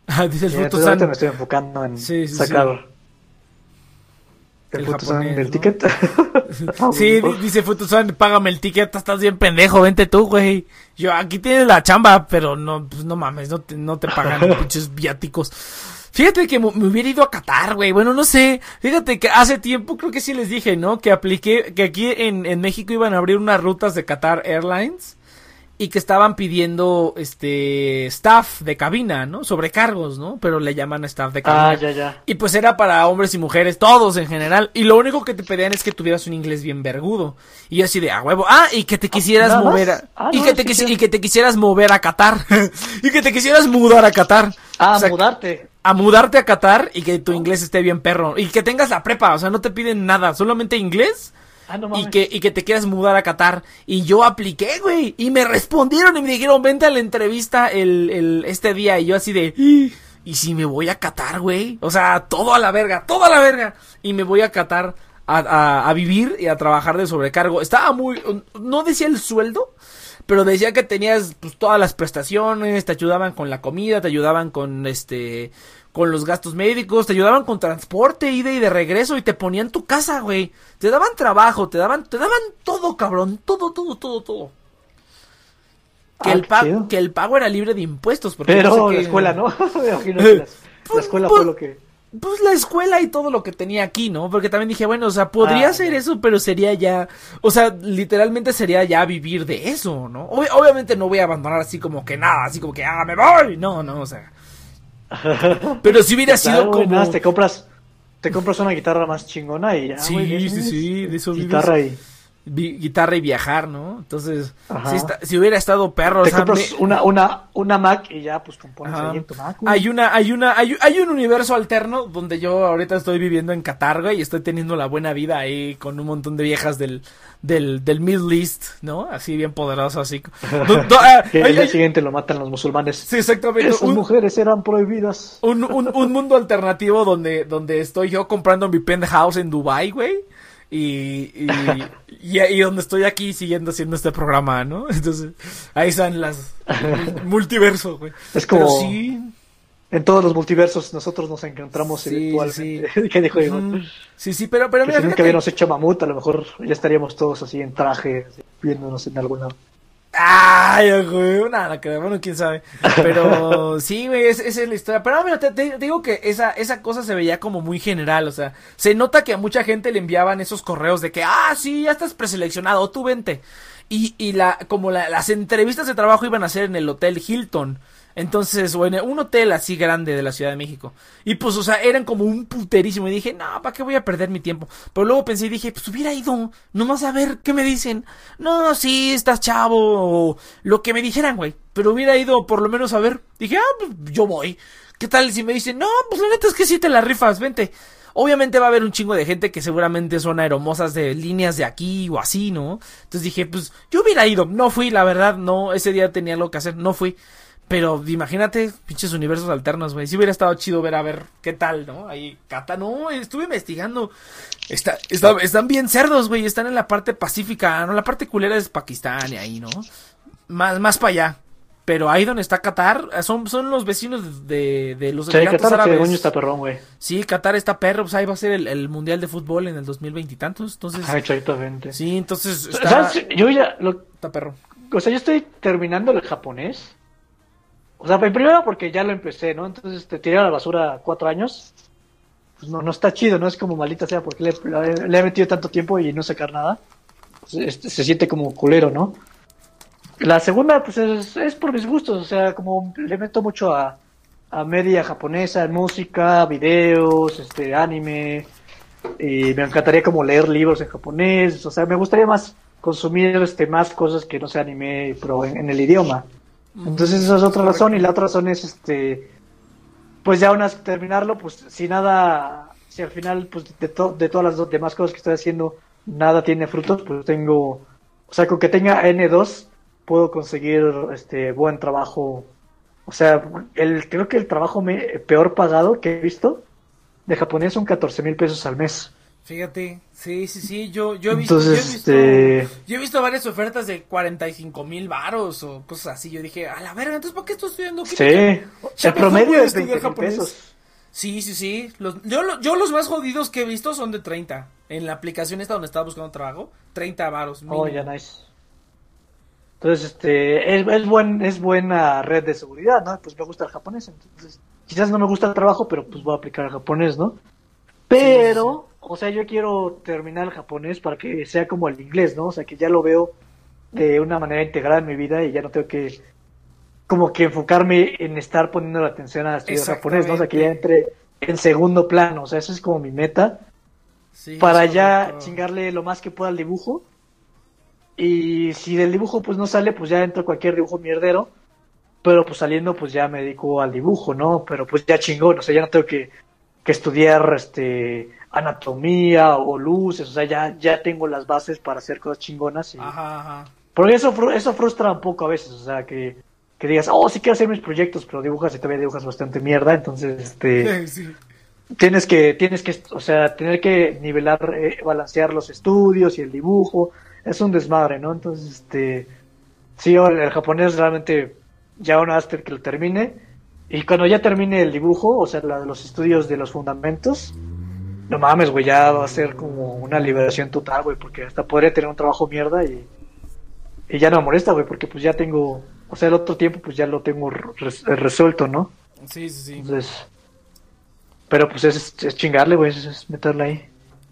Ah, dice el sí, ahorita San. me estoy enfocando en Sí, sí, sacar El el, Futusan del ¿no? ticket. Sí, di- dice Futusan, págame el ticket, estás bien pendejo, vente tú, güey. Yo, aquí tienes la chamba, pero no, pues no mames, no te, no te pagan pinches viáticos. Fíjate que me hubiera ido a Qatar, güey. Bueno, no sé. Fíjate que hace tiempo creo que sí les dije, ¿no? Que apliqué, que aquí en, en México iban a abrir unas rutas de Qatar Airlines y que estaban pidiendo, este, staff de cabina, ¿no? Sobrecargos, ¿no? Pero le llaman staff de cabina. ah, ya, ya. Y pues era para hombres y mujeres, todos en general. Y lo único que te pedían es que tuvieras un inglés bien vergudo. Y yo así de, a huevo. Ah, y que te quisieras ¿nada más? mover a... Ah, y, no, que te quisi- y que te quisieras mover a Qatar. y que te quisieras mudar a Qatar. Ah, O sea, mudarte. A mudarte a Qatar y que tu inglés esté bien perro. Y que tengas la prepa, o sea, no te piden nada, solamente inglés. Ah, no Y que, y que te quieras mudar a Qatar. Y yo apliqué, güey. Y me respondieron y me dijeron, vente a la entrevista el, el, este día. Y yo así de, "¿Y ¿y si me voy a Qatar, güey? O sea, todo a la verga, todo a la verga. Y me voy a Qatar a, a, a vivir y a trabajar de sobrecargo. Estaba muy, no decía el sueldo. Pero decía que tenías pues, todas las prestaciones, te ayudaban con la comida, te ayudaban con este con los gastos médicos, te ayudaban con transporte, ida y de regreso y te ponían tu casa, güey. Te daban trabajo, te daban te daban todo, cabrón, todo, todo, todo, todo. Que Ah, el qué pa- chido. que el pago era libre de impuestos, porque Pero no sé la escuela, ¿no? Me imagino que las- la escuela fue lo que... pues la escuela y todo lo que tenía aquí, ¿no? Porque también dije, bueno, o sea, podría Ah, hacer ya. eso, pero sería ya, o sea, literalmente sería ya vivir de eso, ¿no? Ob- obviamente no voy a abandonar así como que nada, así como que, ah, me voy, no, no, o sea. Pero si hubiera sido Claro, como... nada te compras, te compras una guitarra más chingona y ya, Sí, sí, sí, de. Guitarra y vi- guitarra y viajar, ¿no? Entonces, si, está- si hubiera estado perro, te o sea, compras me- una, una, una Mac y ya pues compones Ajá. ahí en tu Mac. güey. Hay una, hay una, hay, hay un universo alterno donde yo ahorita estoy viviendo en Qatar, güey, y estoy teniendo la buena vida ahí con un montón de viejas del, del, del Middle East, ¿no? Así bien poderoso, así. Do- do- ah, que al día siguiente lo matan los musulmanes. sí, exactamente. Esas Un, mujeres eran prohibidas. un, un, un mundo alternativo donde, donde estoy yo comprando mi penthouse en Dubai, güey. Y, y, y, y donde estoy aquí siguiendo haciendo este programa, ¿no? Entonces, ahí están las el multiverso, güey. Es como Pero sí, en todos los multiversos nosotros nos encontramos Sí, virtualmente. ¿Qué dijo. Sí, sí, pero, pero Que mira, si nunca hubiéramos hecho mamut, a lo mejor ya estaríamos todos así en traje, así, viéndonos en algún lado. Ay, güey, nada, que bueno, quién sabe. Pero sí, güey, es- esa es la historia. Pero mira, te, te- te digo que esa, esa cosa se veía como muy general, o sea, se nota que a mucha gente le enviaban esos correos de que, ah, sí, ya estás preseleccionado, tú vente. Y, y la, como la- las entrevistas de trabajo iban a ser en el Hotel Hilton, Entonces, o en un hotel así grande de la Ciudad de México. Y pues, o sea, eran como un puterísimo. Y dije, no, ¿para qué voy a perder mi tiempo? Pero luego pensé y dije, pues hubiera ido, nomás a ver qué me dicen. No, sí, estás chavo, o lo que me dijeran, güey. Pero hubiera ido por lo menos a ver. Dije, ah, pues yo voy. ¿Qué tal si me dicen, no, pues la neta es que sí te la rifas, vente? Obviamente va a haber un chingo de gente que seguramente son aeromosas de líneas de aquí o así, ¿no? Entonces dije, pues yo hubiera ido, no fui, la verdad, no, ese día tenía algo que hacer, no fui. Pero imagínate, pinches universos alternos, güey. Si hubiera estado chido ver a ver qué tal, ¿no? Ahí, Cata, no, estuve investigando. Está, está, están bien cerdos, güey. Están en la parte pacífica, ¿no? La parte culera es Pakistán y ahí, ¿no? Más, más para allá. Pero ahí donde está Qatar, son, son los vecinos de, de los sí, Qatar Árabes. está perrón, güey. Sí, Qatar está perro, pues ahí va a ser el, Mundial de Fútbol en el 2020 y tantos, entonces... Ah, exactamente. Sí, entonces está... ¿Sabes? Yo ya... Lo... Está perro. O sea, yo estoy terminando el japonés o sea, primero porque ya lo empecé, ¿no? Entonces te tiré a la basura cuatro años. Pues no, no está chido, no es como maldita sea porque le, le, he metido tanto tiempo y no sacar nada. Pues, se siente como culero, ¿no? La segunda, pues es, es, por mis gustos, o sea, como le meto mucho a, a media japonesa, música, videos, este, anime. Y me encantaría como leer libros en japonés, o sea, me gustaría más consumir este más cosas que no sea anime, pero en el idioma. Entonces esa es otra razón y la otra razón es este pues ya una vez terminarlo pues si nada si al final pues de, de todas las demás cosas que estoy haciendo nada tiene frutos pues tengo o sea con que tenga N2 puedo conseguir este buen trabajo. O sea el creo que el trabajo me, peor pagado que he visto de japonés son 14 mil pesos al mes Fíjate, sí, sí, sí, yo, yo, he, visto, yo, he visto, este, yo he visto varias ofertas de 45 mil varos o cosas así. Yo dije, a la verga, entonces ¿por qué estoy estudiando? Sí, el promedio es 20 pesos. Sí, sí, sí. Los, yo, yo los más jodidos que he visto son de 30. En la aplicación esta donde estaba buscando trabajo, 30 varos. Oh, ya, nice. Entonces, este, es, es, buen, es buena red de seguridad, ¿no? Pues me gusta el japonés, entonces, quizás no me gusta el trabajo, pero pues voy a aplicar el japonés, ¿no? Pero, o sea, yo quiero terminar el japonés para que sea como el inglés, ¿no? O sea, que ya lo veo de una manera integrada en mi vida y ya no tengo que como que enfocarme en estar poniendo la atención a estudiar japonés, ¿no? O sea, que ya entre en segundo plano, o sea, esa es como mi meta para ya chingarle lo más que pueda al dibujo. Y si del dibujo pues no sale, pues ya entro cualquier dibujo mierdero, pero pues saliendo pues ya me dedico al dibujo, ¿no? Pero pues ya chingón, o sea, ya no tengo que, que estudiar este anatomía o luces, o sea, ya, ya tengo las bases para hacer cosas chingonas. Y... Ajá, ajá. Porque eso, eso frustra un poco a veces, o sea, que, que digas, oh, sí quiero hacer mis proyectos, pero dibujas y todavía dibujas bastante mierda, entonces, este... Tienes que, tienes que, o sea, tener que nivelar, eh, balancear los estudios y el dibujo, es un desmadre, ¿no? Entonces, este, sí, el, japonés realmente, ya una vez que lo termine, y cuando ya termine el dibujo, o sea, la, los estudios de los fundamentos, no mames, güey, ya va a ser como una liberación total, güey, porque hasta podría tener un trabajo mierda y, y ya no me molesta, güey, porque pues ya tengo, o sea, el otro tiempo pues ya lo tengo resuelto, ¿no? Sí, sí, sí. Entonces, pero pues es, es chingarle, güey, es, es meterle ahí.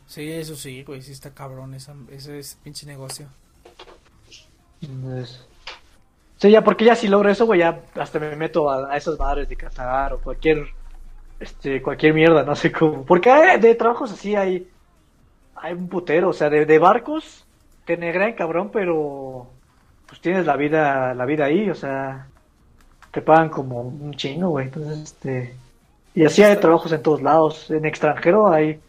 Sí, eso sí, güey, sí está cabrón esa, ese es pinche negocio. Entonces, sí, ya, porque ya si logro eso, güey, ya hasta me meto a, a esas bares de Qatar o cualquier este, cualquier mierda, no sé cómo. Porque de trabajos así hay, hay un putero, o sea, de, de barcos te negran cabrón, pero pues tienes la vida, la vida ahí, o sea, te pagan como un chingo, güey. Entonces, este, y así hay trabajos en todos lados. En extranjero hay,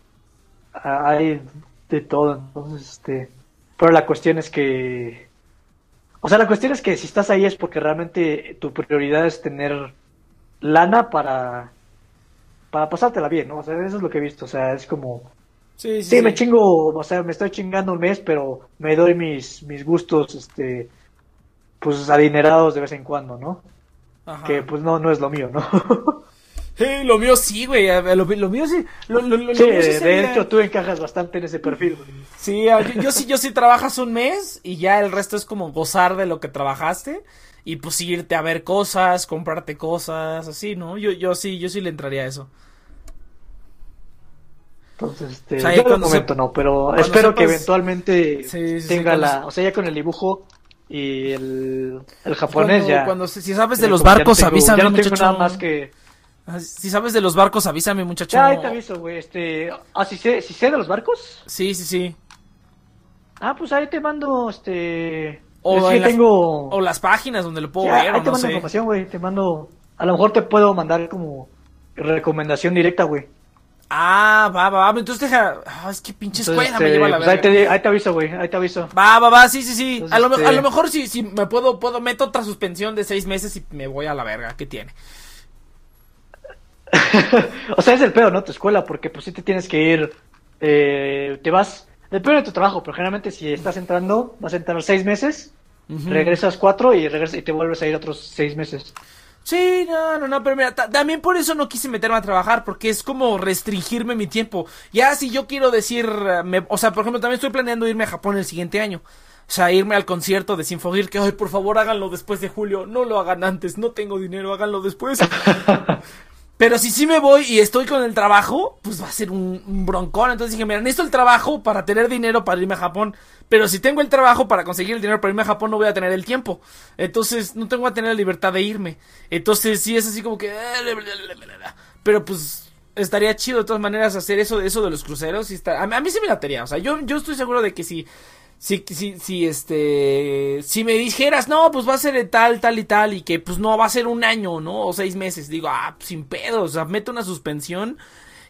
hay de todo, entonces, este, pero la cuestión es que, o sea, la cuestión es que si estás ahí es porque realmente tu prioridad es tener lana para para pasártela bien, ¿no? O sea, eso es lo que he visto, o sea, es como... Sí, sí, sí, me chingo, o sea, me estoy chingando un mes, pero me doy mis, mis gustos, este, pues adinerados de vez en cuando, ¿no? Ajá. Que pues no, no es lo mío, ¿no? Sí, lo mío sí, güey. Lo, mío sí. Lo, lo, sí, de hecho tú encajas bastante en ese perfil. Güey. Sí, yo, yo, sí, yo sí trabajas un mes y ya el resto es como gozar de lo que trabajaste y pues irte a ver cosas, comprarte cosas, así, ¿no? Yo, yo sí, yo sí le entraría a eso. Entonces, este, yo en momento no, pero espero que eventualmente tenga la, o sea, ya con el dibujo y el, el japonés Cuando, ya. cuando si sabes de los barcos, tengo- avísame, Ya no tengo nada más que. Ah, Si sabes de los barcos, avísame, muchacho. Ya, ahí te aviso, güey. Este. Ah, si sé, si sé de los barcos. Sí, sí, sí. Ah, pues ahí te mando, este. O, yo sí en las- tengo. o las páginas donde lo puedo Sí, ver, ahí o te no mando sé. información, güey. Te mando. A lo mejor te puedo mandar como recomendación directa, güey. Ah, va, va, va. Entonces deja. Ah, es que pinche escuela me este, lleva la pues ahí, verga. te, ahí te aviso, güey. Ahí te aviso. Va, va, va, sí, sí, sí. Entonces, a, lo, este- a lo mejor sí, me puedo, puedo, meto otra suspensión de seis meses y me voy a la verga. ¿Qué tiene? o sea, es el pedo, ¿no? Tu escuela, porque pues sí te tienes que ir. Eh, te vas. Depende de tu trabajo, pero generalmente si estás entrando, vas a entrar seis meses, Regresas cuatro y, regresas, y te vuelves a ir otros seis meses. Sí, no, no, no, pero mira, ta- también por eso no quise meterme a trabajar, porque es como restringirme mi tiempo. Ya si yo quiero decir, eh, me- o sea, por ejemplo, también estoy planeando irme a Japón el siguiente año. O sea, irme al concierto de Sinfogir, que, ay, por favor, háganlo después de julio. No lo hagan antes, no tengo dinero, háganlo después. Pero si sí me voy y estoy con el trabajo, pues va a ser un, un broncón. Entonces dije, mira, necesito el trabajo para tener dinero para irme a Japón. Pero si tengo el trabajo para conseguir el dinero para irme a Japón, no voy a tener el tiempo. Entonces no tengo a tener la libertad de irme. Entonces sí es así como que... Pero pues estaría chido de todas maneras hacer eso, eso de los cruceros. Y está, a, mí- a mí sí me latería. O sea, yo, yo estoy seguro de que si... Si, si, si, este, si me dijeras, no, pues va a ser de tal, tal y tal, y que pues no, va a ser un año, ¿no? O seis meses, digo, ah, sin pedo, o sea, meto una suspensión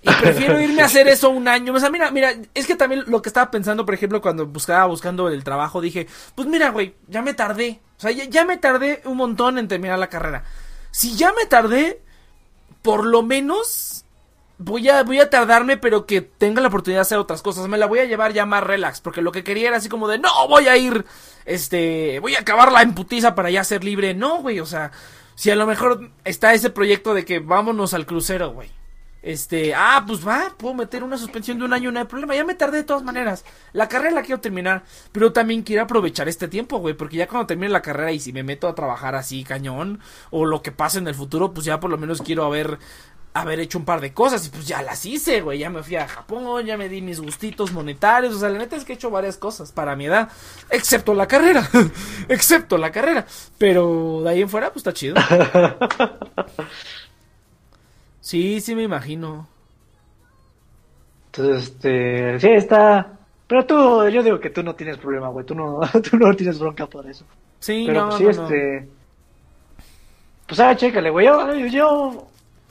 y prefiero irme a hacer eso un año. O sea, mira, mira, es que también lo que estaba pensando, por ejemplo, cuando buscaba buscando el trabajo, dije, pues mira, güey, ya me tardé. O sea, ya, ya me tardé un montón en terminar la carrera. Si ya me tardé, por lo menos voy a, voy a tardarme, pero que tenga la oportunidad de hacer otras cosas. Me la voy a llevar ya más relax, porque lo que quería era así como de, no, voy a ir, este, voy a acabarla en putiza para ya ser libre. No, güey, o sea, si a lo mejor está ese proyecto de que vámonos al crucero, güey. Este, ah, pues va, puedo meter una suspensión de un año, no hay problema. Ya me tardé de todas maneras. La carrera la quiero terminar, pero también quiero aprovechar este tiempo, güey, porque ya cuando termine la carrera y si me meto a trabajar así cañón o lo que pase en el futuro, pues ya por lo menos quiero haber haber hecho un par de cosas y pues ya las hice, güey. Ya me fui a Japón, ya me di mis gustitos monetarios. O sea, la neta es que he hecho varias cosas para mi edad, excepto la carrera, excepto la carrera. Pero de ahí en fuera, pues está chido. Sí, sí me imagino. Entonces, este, sí, está. Pero tú, yo digo que tú no tienes problema, güey. Tú no, tú no tienes bronca por eso. Sí, Pero no, pues, sí, no, no. este. Pues ah, chécale, güey. Yo, yo,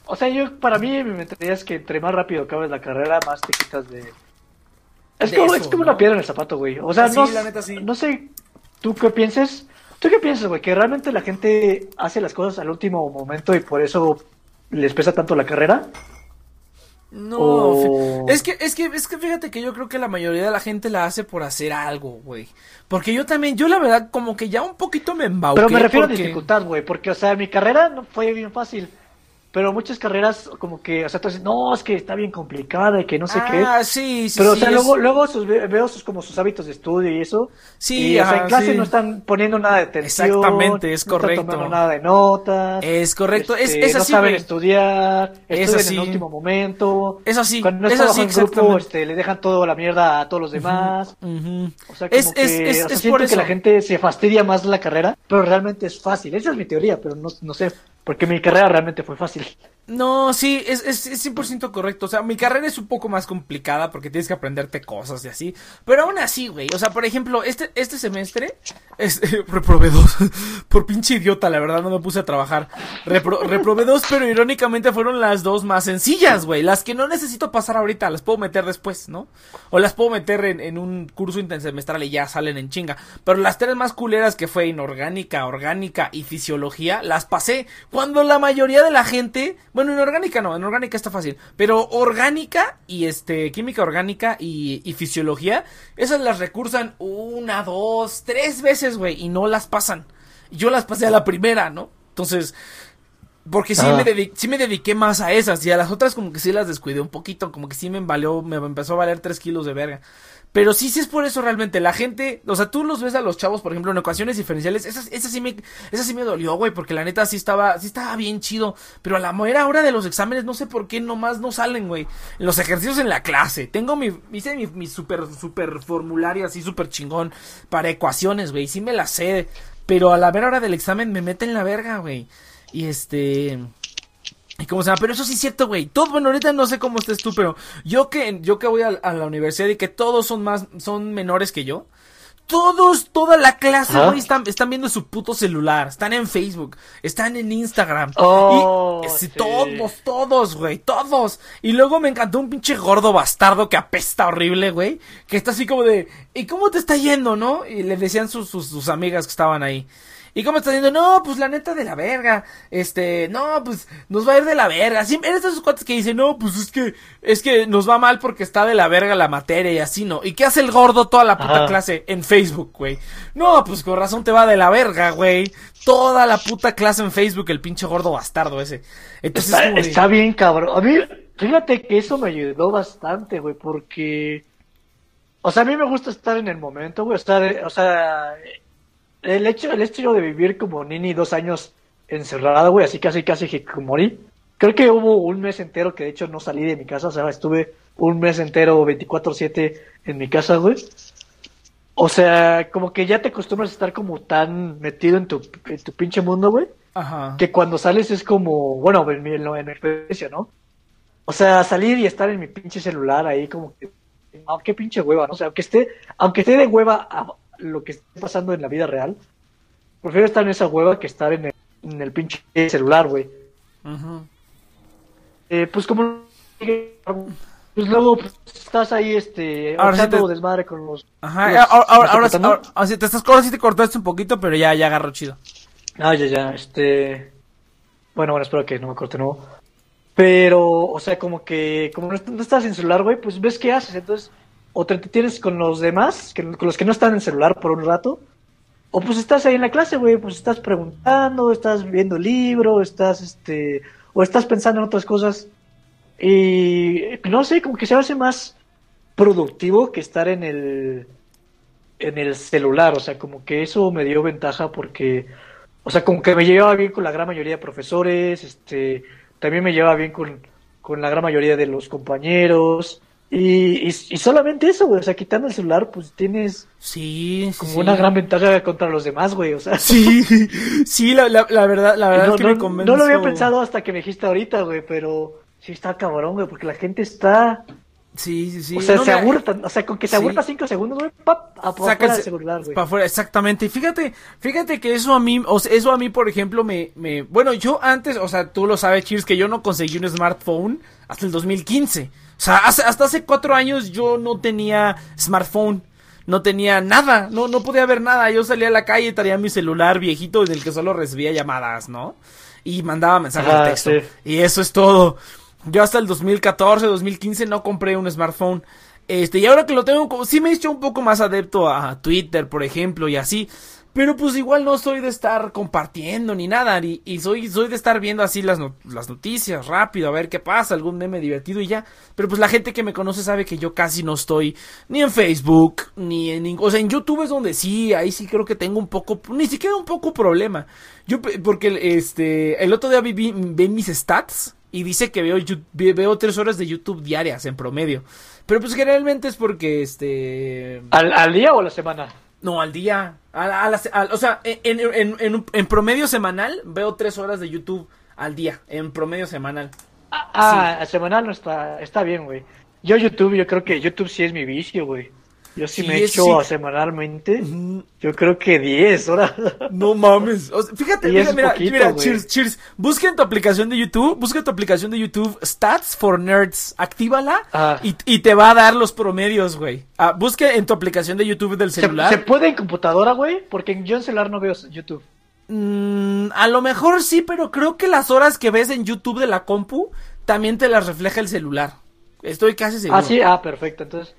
o sea, yo, para mí, mi mentalidad es que entre más rápido acabes la carrera, más te quitas de. Es De como, eso, es como ¿no? una piedra en el zapato, güey. O sea, Sí, no, la neta, sí. no sé, tú qué pienses. ¿Tú qué piensas, güey? Que realmente la gente hace las cosas al último momento y por eso les pesa tanto la carrera. No, es que, es que, es que fíjate que yo creo que la mayoría de la gente la hace por hacer algo, güey. Porque yo también, yo la verdad, como que ya un poquito me embauqué. Pero me refiero porque... a dificultad, güey, porque, o sea, mi carrera no fue bien fácil. Pero muchas carreras, como que, o sea, tú dices, no, es que está bien complicada y que no sé qué. Ah, sí, sí, Pero, sí, o sea, es- luego, luego sus, ve- veo sus, como sus hábitos de estudio y eso. Sí, y, o sea, ajá, en clase sí. no están poniendo nada de atención. Exactamente, es no están correcto. tomando nada de notas. Es correcto, es- este, es no así, saben güey. estudiar, Es así. en el último momento. Es así, Cuando es es así, en grupo, este, le dejan todo a la mierda a todos los demás. Ujú. O sea, como Es- que, es- es- o sea, es siento por que la gente se fastidia más la carrera, pero realmente es fácil. Esa es mi teoría, pero no, no sé, porque mi carrera realmente fue fácil. No, sí, es, es, es 100% correcto. O sea, mi carrera es un poco más complicada porque tienes que aprenderte cosas y así. Pero aún así, güey. O sea, por ejemplo, este, este semestre, este, reprobé dos. Por pinche idiota, la verdad, no me puse a trabajar. Repro- reprobé dos, pero irónicamente fueron las dos más sencillas, güey. Las que no necesito pasar ahorita, las puedo meter después, ¿no? O las puedo meter en, en un curso intersemestral y ya salen en chinga. Pero las tres más culeras que fue inorgánica, orgánica y fisiología, las pasé. Cuando la mayoría de la gente, bueno, inorgánica no, inorgánica está fácil. Pero orgánica y este, química orgánica y, y fisiología, esas las recursan una, dos, tres veces, güey, y no las pasan. Yo las pasé a la primera, ¿no? Entonces, porque sí, Ah. me dedi- sí me dediqué más a esas y a las otras como que sí las descuidé un poquito, como que sí me valió, me empezó a valer tres kilos de verga. Pero sí, sí es por eso realmente. La gente, o sea, tú los ves a los chavos, por ejemplo, en ecuaciones diferenciales. Esa, esa sí me, esa sí me dolió, güey, porque la neta sí estaba, sí estaba bien chido. Pero a la mera hora de los exámenes, no sé por qué nomás no salen, güey. Los ejercicios en la clase. Tengo mi, hice mi, super, super formulario así súper chingón para ecuaciones, güey. Sí me la sé. Pero a la mera hora del examen me meten la verga, güey. Y este... Y cómo se llama, pero eso sí es cierto, güey. Todo, bueno, ahorita no sé cómo estés tú, pero yo que, yo que voy a, a la universidad y que todos son más, son menores que yo. Todos, toda la clase, güey, están, están viendo su puto celular, están en Facebook, están en Instagram. Oh, y, sí. todos, todos, güey, todos. Y luego me encantó un pinche gordo bastardo que apesta horrible, güey, que está así como de, ¿y cómo te está yendo, no? Y le decían sus, sus, sus amigas que estaban ahí. ¿Y cómo está diciendo? No, pues la neta de la verga. Este, no, pues nos va a ir de la verga. Siempre eres de esos cuates que dicen, no, pues es que, es que nos va mal porque está de la verga la materia y así, ¿no? ¿Y qué hace el gordo toda la puta Ajá. clase en Facebook, güey? No, pues con razón te va de la verga, güey. Toda la puta clase en Facebook, el pinche gordo bastardo ese. Entonces, Está, como está bien, cabrón. A mí, fíjate que eso me ayudó bastante, güey, porque. O sea, a mí me gusta estar en el momento, güey. Estar, o sea, el hecho, el hecho de vivir como Nini dos años encerrada, güey, así casi, casi que morí. Creo que hubo un mes entero que de hecho no salí de mi casa, o sea, estuve un mes entero 24-7 en mi casa, güey. O sea, como que ya te acostumbras a estar como tan metido en tu, en tu pinche mundo, güey Ajá. que cuando sales es como, bueno, en mi, en mi experiencia, ¿no? O sea, salir y estar en mi pinche celular ahí como que, ah, qué pinche hueva, ¿no? O sea, aunque esté, aunque esté de hueva lo que esté pasando en la vida real, prefiero estar en esa hueva que estar en el, en el pinche celular, güey. Ujú. Eh, pues como, pues luego pues, estás ahí, este, Ahora sí te- desmadre con los... Ajá, los- ahora, ahora, ahora, sí- ahora- te estás, ahora sí te cortaste un poquito, pero ya, ya agarró chido. Ah, ya, ya, este... Bueno, bueno, espero que no me corte nuevo. Pero, o sea, como que, como no estás en celular, güey, pues ves qué haces. Entonces, o te entretienes con los demás, que, con los que no están en celular por un rato, o pues estás ahí en la clase, güey, pues estás preguntando, estás viendo libro, estás, este, o estás pensando en otras cosas. Y, no sé, como que se hace más productivo que estar en el, en el celular. O sea, como que eso me dio ventaja porque, o sea, como que me llevaba bien con la gran mayoría de profesores, este, también me llevaba bien con, con la gran mayoría de los compañeros. Y, y, y solamente eso, güey, o sea, quitando el celular, pues tienes Sí, sí, como sí. una gran ventaja contra los demás, güey, o sea. Sí, sí, la, la, la verdad, la verdad no, es que no- me convence. no lo había pensado hasta que me dijiste ahorita, güey, pero sí está cabrón, güey, porque la gente está... Sí, sí, sí. o sea, No, se mira, aburre, tan- o sea, con que se sí. aburra cinco segundos, güey, pap, a fuera del celular, güey. pa' afuera, exactamente. Y fíjate, fíjate que eso a mí, o sea, eso a mí, por ejemplo, me, me, bueno, yo antes, o sea, tú lo sabes, Cheers, que yo no conseguí un smartphone hasta el 2015. O sea, hace- hasta hace cuatro años yo no tenía smartphone. No tenía nada, no, no podía ver nada. Yo salía a la calle, traía mi celular viejito en el que solo recibía llamadas, ¿no? Y mandaba mensajes de texto. sí. Y eso es todo. Yo hasta el 2014, 2015 no compré un smartphone. Este, y ahora que lo tengo, como- sí me he hecho un poco más adepto a Twitter, por ejemplo, y así. Pero pues igual no soy de estar compartiendo ni nada. Y, soy, soy de estar viendo así las, no- las noticias rápido, a ver qué pasa, algún meme divertido y ya. Pero pues la gente que me conoce sabe que yo casi no estoy ni en Facebook, ni en... O sea, en YouTube es donde sí, ahí sí creo que tengo un poco, ni siquiera un poco problema. Yo, porque este, el otro día vi, vi, mis stats y dice que veo, veo tres horas de YouTube diarias en promedio. Pero pues generalmente es porque este... ¿Al, ¿Al día o a la semana? No, al día. A, la- a la se- al- o sea, en, en, en, en, un- en promedio semanal veo tres horas de YouTube al día. En promedio semanal. Ah, ah, a semanal no está, está bien, güey. Yo YouTube, yo creo que YouTube sí es mi vicio, güey. Yo sí, Sí, me echo sí. semanalmente, yo creo que 10 horas. No mames. O sea, fíjate, mira, mira, poquito, mira, cheers, cheers. Busca en tu aplicación de YouTube, busca en tu aplicación de YouTube Stats for Nerds, actívala Ah. y, y te va a dar los promedios, güey. Ah, busca en tu aplicación de YouTube del ¿Se, celular. se puede en computadora, güey? Porque en yo en celular no veo YouTube. Mm, a lo mejor sí, pero creo que las horas que ves en YouTube de la compu también te las refleja el celular. Estoy casi seguro. Ah, sí, ah, perfecto, entonces...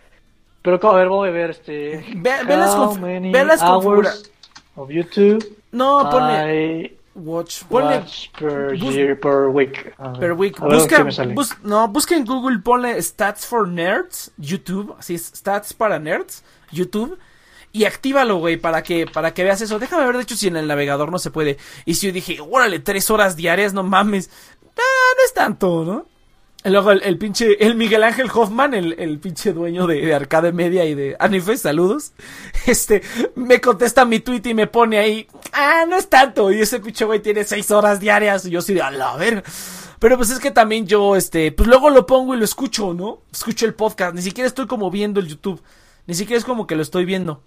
Pero, a ver, voy a ver, este... Ve- ve las conf- ve las hours of YouTube No, ponle. I watch. Ponle Watch per year, per week. Per week. ver Busca, bus- no, busca en Google, ponle Stats for Nerds, YouTube, así es, Stats para Nerds, YouTube. Y actívalo, güey, para que, para que veas eso. Déjame ver, de hecho, si en el navegador no se puede. Y si yo dije, órale, tres horas diarias, no mames. Ah, no es tanto, ¿no? Luego el, el pinche, el Miguel Ángel Hoffman, el, el pinche dueño de, de Arcade Media y de Anifest, saludos. Este, me contesta mi tweet y me pone ahí, ah, no es tanto. Y ese pinche güey tiene seis horas diarias. Y yo sí de, a la ver. Pero pues es que también yo, este, pues luego lo pongo y lo escucho, ¿no? Escucho el podcast. Ni siquiera estoy como viendo el YouTube. Ni siquiera es como que lo estoy viendo.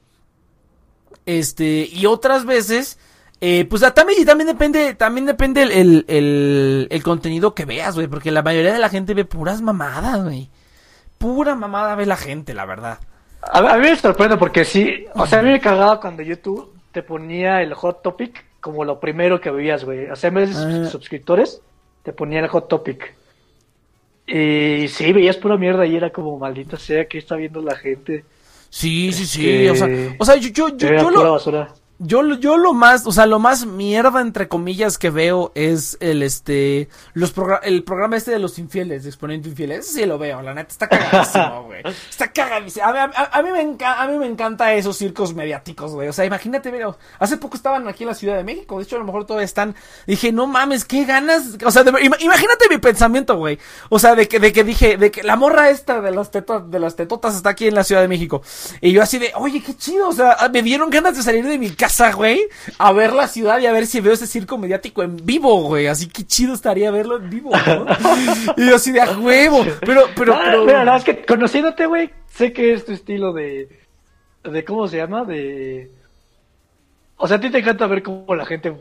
Este, y otras veces, eh, pues ah, también, y también depende, también depende el, el, el, el contenido que veas, güey, porque la mayoría de la gente ve puras mamadas, güey. Pura mamada ve la gente, la verdad. A, a mí me sorprende porque sí, o sea, a mí me cagaba cuando YouTube te ponía el hot topic como lo primero que veías, güey. O sea, en vez de Ah. suscriptores, te ponía el hot topic. Y sí, veías pura mierda y era como, maldita sea, que está viendo la gente? Sí, sí, sí, que- o sea, o sea, yo, yo, yo, yo lo. Yo, lo- yo lo más, o sea, lo más mierda entre comillas que veo es el este, los progra- el programa este de los infieles, de Exponente Infieles, ese sí lo veo, la neta está cagadísimo, güey. Está cagadísimo. A, mí- a- a mí me encanta, a mí me encanta esos circos mediáticos, güey. O sea, imagínate, veo, hace poco estaban aquí en la Ciudad de México, de hecho a lo mejor todavía están. Dije, no mames, qué ganas, o sea, de- ima- imagínate mi pensamiento, güey. O sea, de que, de que dije, de que la morra esta de las tetas, de las tetotas está aquí en la Ciudad de México. Y yo así de, oye, qué chido, o sea, me dieron ganas de salir de mi casa, güey, a ver la ciudad y a ver si veo ese circo mediático en vivo, güey. Así que chido estaría verlo en vivo, ¿no? y yo así de, a huevo. Pero, pero, Ah, pero. mira, no, es que conociéndote, güey, sé que es tu estilo de, de, ¿cómo se llama? De... O sea, a ti te encanta ver cómo la gente...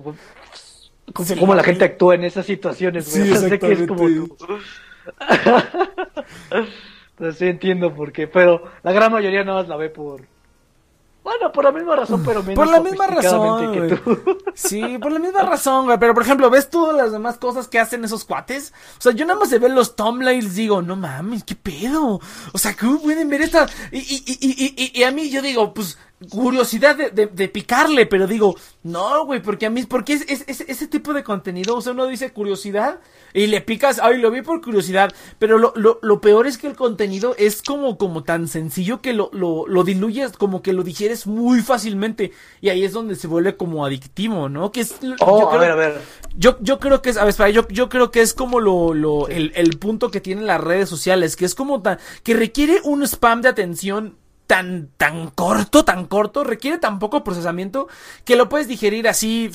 Cómo, la gente actúa en esas situaciones, güey. Sí, O sea, sé que es como tu- Entonces sí entiendo por qué, pero la gran mayoría nada más la ve por... Bueno, por la misma razón, pero menos Por la misma razón, que tú. Sí, por la misma razón, güey. Pero, por ejemplo, ¿ves todas las demás cosas que hacen esos cuates? O sea, yo nada más de ver los thumbnails digo, no mames, ¿qué pedo? O sea, ¿cómo pueden ver esta? Y, y, y, y, y a mí yo digo, pues, curiosidad de, de, de picarle, pero digo, no, güey, porque a mí, porque es, es, es- ese tipo de contenido, o sea, uno dice curiosidad y le picas, ay, lo vi por curiosidad, pero lo, lo, lo peor es que el contenido es como, como tan sencillo que lo, lo, lo diluyes, como que lo digieres muy fácilmente y ahí es donde se vuelve como adictivo, ¿no? Que es, Oh, yo a creo- ver, a ver. yo, yo creo que es, a ver, espera, yo, yo creo que es como lo, lo, el, el punto que tienen las redes sociales, que es como tan, que requiere un spam de atención tan, tan corto, tan corto, requiere tan poco procesamiento, que lo puedes digerir así,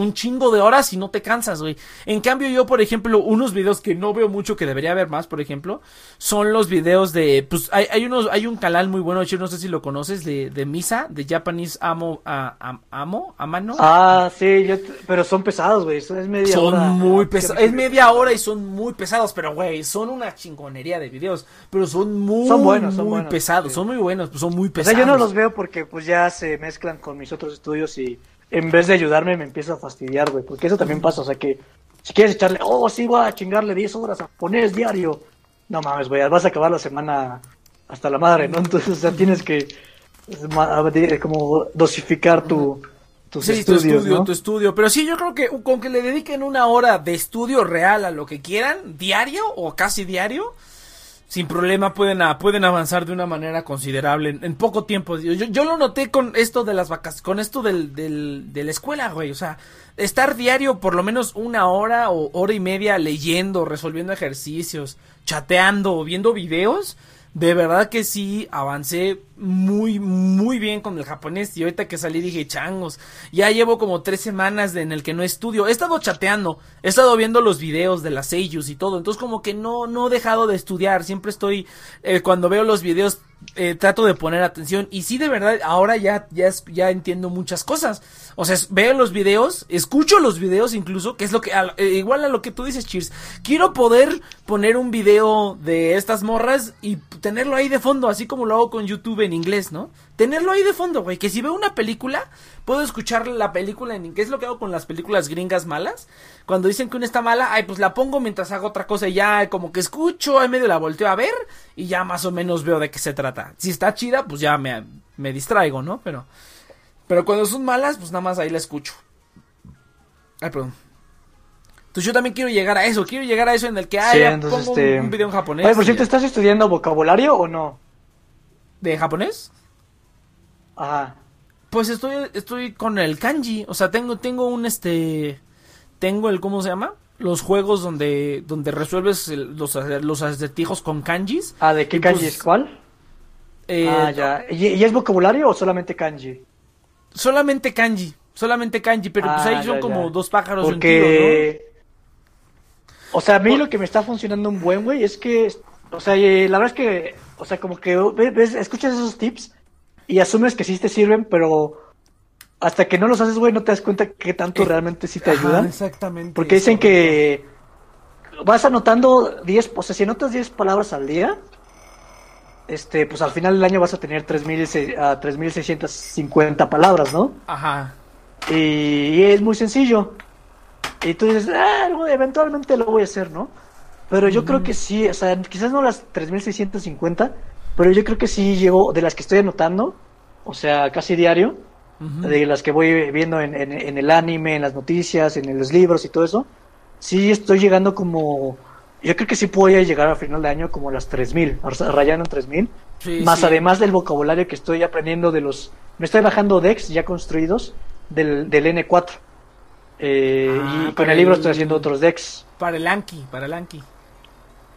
un chingo de horas y no te cansas, güey. En cambio, yo, por ejemplo, unos videos que no veo mucho, que debería haber más, por ejemplo, son los videos de, pues, hay, hay unos, hay un canal muy bueno, yo no sé si lo conoces, de, de Misa, de Japanese Amo, a, Am- Amo, Amano. Ah, sí, yo te- pero son pesados, güey. Es media son hora. muy pesados. Es media hora y son muy pesados, pero güey, son una chingonería de videos. Pero son muy, Son buenos, son muy buenos, pesados. sí. Son muy buenos, pues son muy O pesados. sea, yo no los veo porque pues ya se mezclan con mis otros estudios y en vez de ayudarme me empiezo a fastidiar, güey. Porque eso también pasa, o sea que si quieres echarle, oh, sí, voy a chingarle 10 horas a poner diario. No mames, güey, vas a acabar la semana hasta la madre, ¿no? Entonces, o sea, tienes que de- como dosificar tu, tus Sí, tu estudios, estudio, ¿no? tu estudio. Pero sí, yo creo que con que le dediquen una hora de estudio real a lo que quieran, diario o casi diario, sin problema pueden, pueden avanzar de una manera considerable en, poco tiempo. Yo, yo- lo noté con esto de las vacaciones, con esto del, del, de la escuela, güey. O sea, estar diario por lo menos una hora o hora y media leyendo, resolviendo ejercicios, chateando viendo videos. De verdad que sí, avancé muy, muy bien con el japonés. Y ahorita que salí dije, changos, ya llevo como tres semanas en el que no estudio. He estado chateando, he estado viendo los videos de las seiyus y todo. Entonces como que no, no he dejado de estudiar. Siempre estoy, eh, cuando veo los videos, eh, trato de poner atención. Y sí, de verdad, ahora ya, ya, ya entiendo muchas cosas. O sea, veo los videos, escucho los videos incluso, que es lo que, a- eh, igual a lo que tú dices, Cheers. Quiero poder poner un video de estas morras y tenerlo ahí de fondo, así como lo hago con YouTube en inglés, ¿no? Tenerlo ahí de fondo, güey. Que si veo una película, puedo escuchar la película en inglés. Es lo que hago con las películas gringas malas. Cuando dicen que una está mala, ay, pues la pongo mientras hago otra cosa y ya como que escucho, ahí medio la volteo a ver y ya más o menos veo de qué se trata. Si está chida, pues ya me, me distraigo, ¿no? Pero, pero cuando son malas, pues nada más ahí la escucho. Ay, perdón. Entonces yo también quiero llegar a eso, quiero llegar a eso en el que ah, Sí, ya entonces, pongo este- un, un video en japonés. Oye, por cierto. ¿estás estudiando vocabulario o no? ¿De japonés? Ajá. Pues estoy, estoy con el kanji, o sea, tengo, tengo un este, tengo el, ¿cómo se llama? Los juegos donde, donde resuelves el- los, los acertijos con kanjis. Ah, ¿de qué kanji pues, es cuál? Eh, ah, ya. ¿Y, y es vocabulario o solamente kanji? Solamente kanji, solamente kanji, pero pues Ah, ahí son ya, como dos pájaros un tiro, Porque... O sea, a mí Por- lo que me está funcionando un buen, güey, es que... O sea, eh, la verdad es que... O sea, como que ves- escuchas esos tips y asumes que sí te sirven, pero... Hasta que no los haces, güey, no te das cuenta que tanto Eh, realmente sí te Ajá, ayudan. exactamente. Porque dicen eso. que vas anotando 10, o sea, si anotas 10 palabras al día, este, pues al final del año vas a tener 3.000 se- a 3.650 palabras, ¿no? Ajá. Y, y es muy sencillo. Y tú dices, ah, eventualmente lo voy a hacer, ¿no? Pero yo creo que sí, o sea, quizás no las 3.650, pero yo creo que sí llevo, de las que estoy anotando, o sea, casi diario, de las que voy viendo en, en- en el anime, en las noticias, en los libros y todo eso, sí estoy llegando como... Yo creo que sí voy a llegar a final de año como a las 3000, o sea, rayando en 3000. Sí, más sí. además del vocabulario que estoy aprendiendo de los... Me estoy bajando decks ya construidos del, del N4. Eh, Ah, y con el libro el- estoy haciendo otros decks. Para el Anki, para el Anki.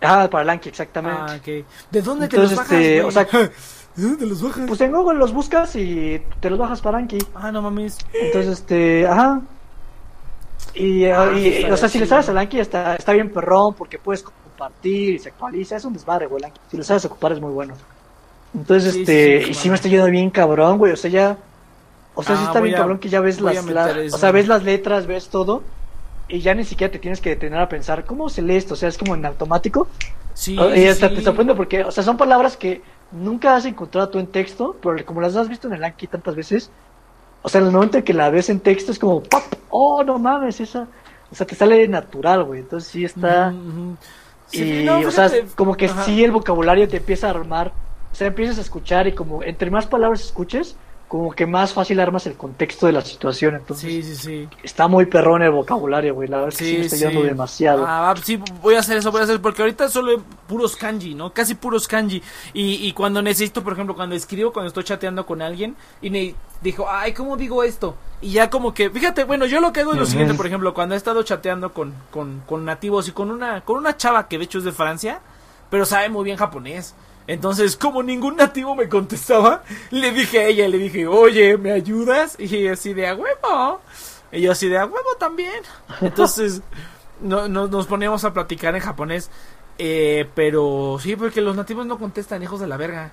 Ah, para Lanky, exactamente. Ah, ok. ¿De dónde te Entonces, los bajas, este, o sea- ¿De dónde te los bajas? Pues en Google los buscas y te los bajas para Anki. Ah, no mames. Entonces, este, ajá. Y, eh, Ah, y, sí, está o sea, si le sabes al Anki está, está bien perrón porque puedes compartir y se actualiza. Es un desmadre, güey, el Anki. Si lo sabes ocupar es muy bueno. Entonces, Sí, este, sí, sí, y sí me está yendo bien cabrón, güey. O sea, ya, o sea, sí Ah, está voy bien a- cabrón que ya ves a las, la- o sea, ves las letras, ves todo. Y ya ni siquiera te tienes que detener a pensar, ¿cómo se lee esto? O sea, es como en automático. Sí, Oh, y hasta sí. te sorprende porque, o sea, son palabras que nunca has encontrado tú en texto, pero como las has visto en el Anki tantas veces, o sea, en el momento en que la ves en texto es como, ¡pop! ¡Oh, no mames! Esa, o sea, te sale natural, güey. Entonces sí está. Ujú. Sí, y, no, o sea, como que Ajá. sí el vocabulario te empieza a armar. O sea, empiezas a escuchar y como entre más palabras escuches, como que más fácil armas el contexto de la situación. Entonces Sí, sí, sí. está muy perrón el vocabulario, güey. La verdad es que sí, me está ayudando demasiado. Ah, sí, voy a hacer eso, voy a hacer, porque ahorita solo puros kanji, ¿no? Casi puros kanji. Y, y cuando necesito, por ejemplo, cuando escribo, cuando estoy chateando con alguien, y me dijo, ay, ¿cómo digo esto? Y ya como que, fíjate, bueno, yo lo que hago es lo siguiente, por ejemplo, cuando he estado chateando con, con, con nativos y con una, con una chava que de hecho es de Francia, pero sabe muy bien japonés. Entonces, como ningún nativo me contestaba, le dije a ella, le dije, oye, ¿me ayudas? Y ella así de a huevo. Y yo así de a huevo también. Entonces, no, no- nos poníamos a platicar en japonés. Eh, pero sí, porque los nativos no contestan, hijos de la verga.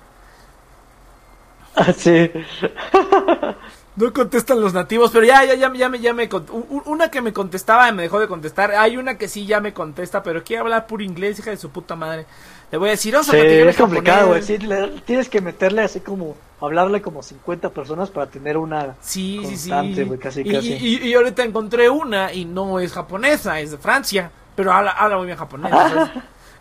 Ah, sí. No contestan los nativos, pero ya, ya, ya, ya me, ya me, una que me contestaba y me dejó de contestar. Hay una que sí ya me contesta, pero quiere hablar puro inglés, hija de su puta madre. Le voy a decir, a Sí, es complicado, güey. Sí, tienes que meterle así como, hablarle como 50 personas para tener una... Sí, sí, casi, y, casi. Y, y ahorita encontré una y no es japonesa, es de Francia, pero habla, habla muy bien japonés.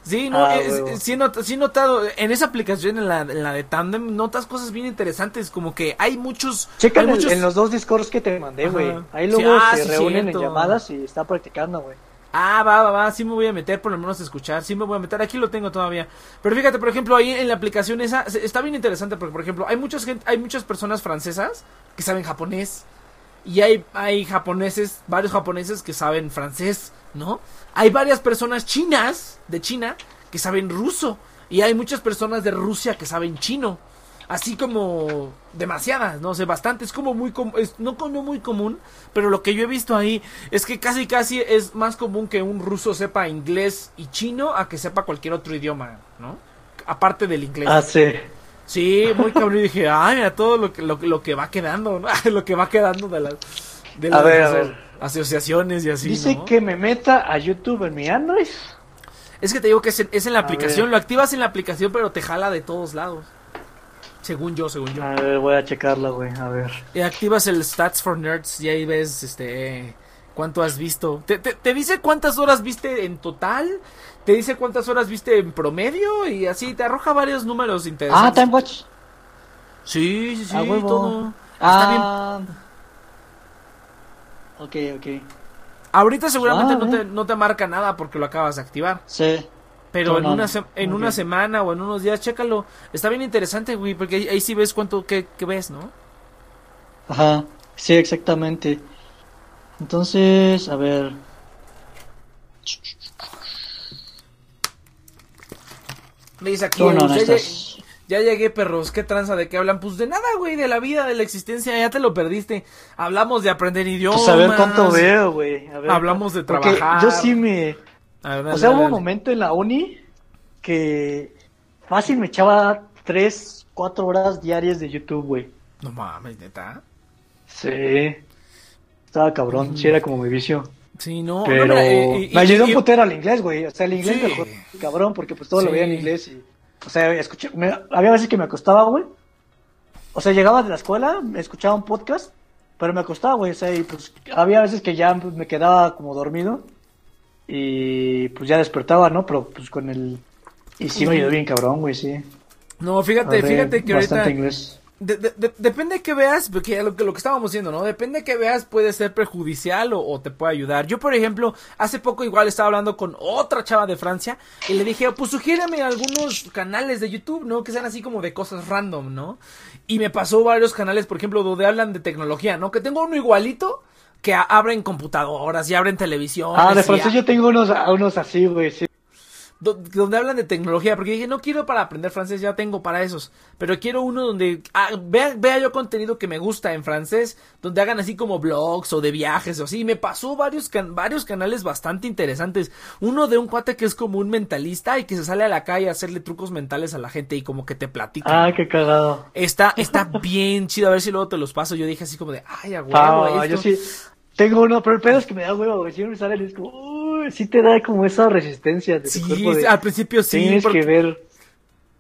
Sí, no, Ah, es- sí, he not- sí notado, en esa aplicación, en la, en la de Tandem, notas cosas bien interesantes, como que hay muchos... Checa muchos- en los dos discords que te mandé, güey. Ahí Sí, luego ah, se sí, reúnen cierto. en llamadas y está practicando, güey. Ah, va, va, va, sí me voy a meter por lo menos a escuchar, sí me voy a meter, aquí lo tengo todavía. Pero fíjate, por ejemplo, ahí en la aplicación esa, está bien interesante porque, por ejemplo, hay muchas gente, hay muchas personas francesas que saben japonés. Y hay, hay japoneses, varios japoneses que saben francés, ¿no? Hay varias personas chinas, de China, que saben ruso. Y hay muchas personas de Rusia que saben chino. Así como demasiadas, no sé, bastante. Es como muy com- es no como muy común, pero lo que yo he visto ahí es que casi casi es más común que un ruso sepa inglés y chino a que sepa cualquier otro idioma, ¿no? Aparte del inglés. Ah, sí. Sí, muy cabrón. Y dije, ay, mira todo lo que, lo, lo que va quedando, ¿no? lo que va quedando de las, de A las ver, a ver. Asociaciones y así. Dice ¿no? que me meta a YouTube en mi Android. Es que te digo que es en, es en la A aplicación, ver. lo activas en la aplicación, pero te jala de todos lados. Según yo, según yo. A ver, voy a checarla, güey. A ver. Y activas el Stats for Nerds y ahí ves este cuánto has visto. Te, te, te dice cuántas horas viste en total, te dice cuántas horas viste en promedio y así te arroja varios números Ah, interesantes. Time Watch. Sí, sí, sí, A huevo. todo. Está bien. Ok, ok. Ahorita seguramente Ah, no, te, no te marca nada porque lo acabas de activar. Sí. Pero en, una, se- en una semana o en unos días, chécalo. Está bien interesante, güey, porque ahí, ahí sí ves cuánto que, ves, ¿no? Ajá, sí, exactamente. Entonces, a ver. Me dice aquí, No, no, no ya, llegué, perros. ¿Qué tranza? ¿De qué hablan? Pues de nada, güey, de la vida, de la existencia. Ya te lo perdiste. Hablamos de aprender idiomas. Pues a ver cuánto veo, güey. a ver Hablamos de trabajar. Yo sí me. A ver, O dale, sea, hubo dale, un momento en la uni que fácil me echaba 3, 4 horas diarias de YouTube, güey. No mames, neta. Sí. Estaba cabrón, sí era como mi vicio. Sí, no. Pero no, mira, y- me ayudó un putero al inglés, güey. O sea, el inglés Sí. mejor, cabrón, porque pues todo lo veía en inglés y... O sea, escuché, me- había veces que me acostaba, güey. O sea, llegaba de la escuela, me escuchaba un podcast, pero me acostaba, güey. O sea, y pues había veces que ya pues, me quedaba como dormido y pues ya despertaba, ¿no? Pero pues con el... Y sí me ayudó bien cabrón, güey, sí. No, fíjate, fíjate que ahorita. inglés. De- de- de- depende de que veas, porque lo, que- lo que estábamos diciendo, ¿no? Depende de que veas, puede ser perjudicial o, o te puede ayudar. Yo, por ejemplo, hace poco igual estaba hablando con otra chava de Francia y le dije, pues sugiérame algunos canales de YouTube, ¿no? Que sean así como de cosas random, ¿no? Y me pasó varios canales, por ejemplo, donde hablan de tecnología, ¿no? Que tengo uno igualito que abren computadoras y abren televisión. Ah, de francés yo tengo unos, unos así, güey, sí. Do- donde hablan de tecnología, porque dije, no quiero para aprender francés, ya tengo para esos, pero quiero uno donde ah, vea, vea yo contenido que me gusta en francés, donde hagan así como blogs o de viajes o así, y me pasó varios, can- varios canales bastante interesantes, uno de un cuate que es como un mentalista y que se sale a la calle a hacerle trucos mentales a la gente y como que te platica. Ah, qué cagado. Está, está bien chido, a ver si luego te los paso, yo dije así como de, ay, a huevo, Ah, yo esto". sí. Tengo uno, pero el pedo es que me da huevo, güey. Siempre me sale y es como, uy, sí te da como esa resistencia de tu Sí, cuerpo de, al principio sí, Tienes porque- que ver.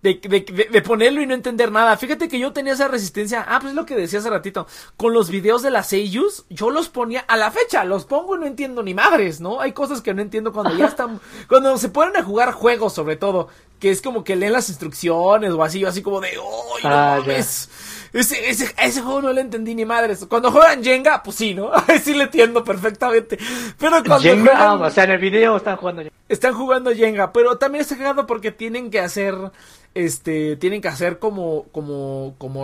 De, de, de- ponerlo y no entender nada. Fíjate que yo tenía esa resistencia. Ah, pues es lo que decía hace ratito. Con los videos de las Seiyus, yo los ponía a la fecha. Los pongo y no entiendo ni madres, ¿no? Hay cosas que no entiendo cuando ya están. cuando se ponen a jugar juegos, sobre todo. Que es como que leen las instrucciones o así, así como de. ¡Oh, no Ah, ya. Ese, ese, ese juego no le entendí ni madres. Cuando juegan Jenga, pues sí, ¿no? sí le entiendo perfectamente. Pero cuando Jenga, juegan- o sea, en el video están jugando. Jenga. están jugando Jenga, pero también está cagado porque tienen que hacer, este, tienen que hacer como,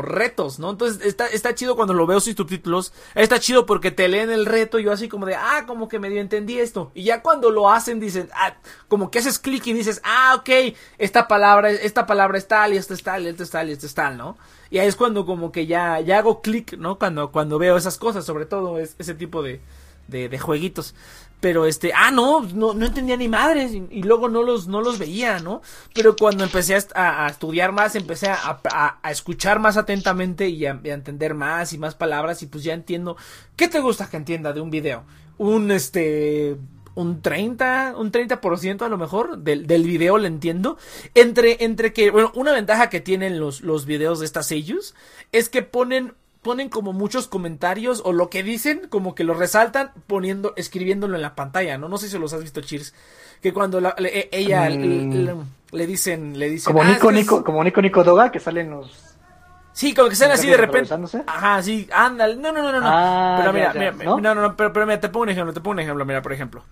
retos, ¿no? Entonces está, está chido cuando lo veo sin subtítulos, está chido porque te leen el reto y yo así como de, ah, como que medio entendí esto. Y ya cuando lo hacen dicen, ah, como que haces clic y dices, ah, ok, esta palabra, esta palabra es tal y esta es tal y esta es tal y esta es tal, ¿no? Y ahí es cuando como que ya, hago clic, ¿no? Cuando, veo esas cosas, sobre todo es, ese tipo de, de jueguitos. Pero este, ah, no, no, no entendía ni madres y, luego no los, no los veía, ¿no? Pero cuando empecé a, est- a- a estudiar más, empecé a, escuchar más atentamente y a, y a entender más y más palabras y pues ya entiendo. ¿Qué te gusta que entienda de un video? Un, este, un 30, un 30% a lo mejor del, del video le entiendo. Entre, entre que, bueno, una ventaja que tienen los, los videos de estas sellos es que ponen ponen como muchos comentarios o lo que dicen como que lo resaltan poniendo escribiéndolo en la pantalla no no sé si los has visto Cheers que cuando la- le- e- ella Mm. le, le- le dicen le dicen Como "Ah, Nico, es-". Nico, como Nico, Nico Doga, que salen los. sí como que salen así de repente ajá sí ándale no no no no no Ah, pero mira, ya, mira, ¿no? no no no pero, pero mira te pongo un ejemplo te pongo un ejemplo mira por ejemplo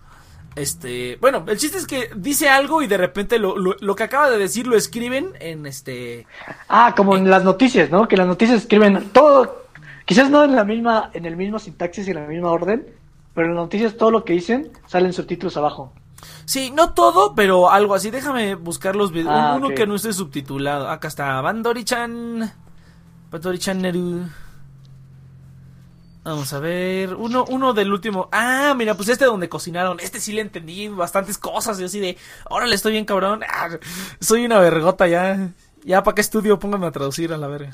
este bueno el chiste es que dice algo y de repente lo, lo, lo que acaba de decir lo escriben en este Ah, como en las noticias, ¿no? Que las noticias escriben todo. Quizás no en la misma, en el mismo sintaxis y en la misma orden, pero en las noticias todo lo que dicen salen subtítulos abajo. Sí, no todo, pero algo así. Déjame buscar los videos. Ah, Uno que no esté subtitulado. Acá está. Bandori-chan. Bandori-chan Neru. Vamos a ver. Uno, uno del último. Ah, mira, pues este donde cocinaron. Este sí le entendí bastantes cosas. Yo así de. Órale, estoy bien cabrón. Ah, soy una vergota ya. Ya, ¿para qué estudio? Pónganme a traducir a la verga.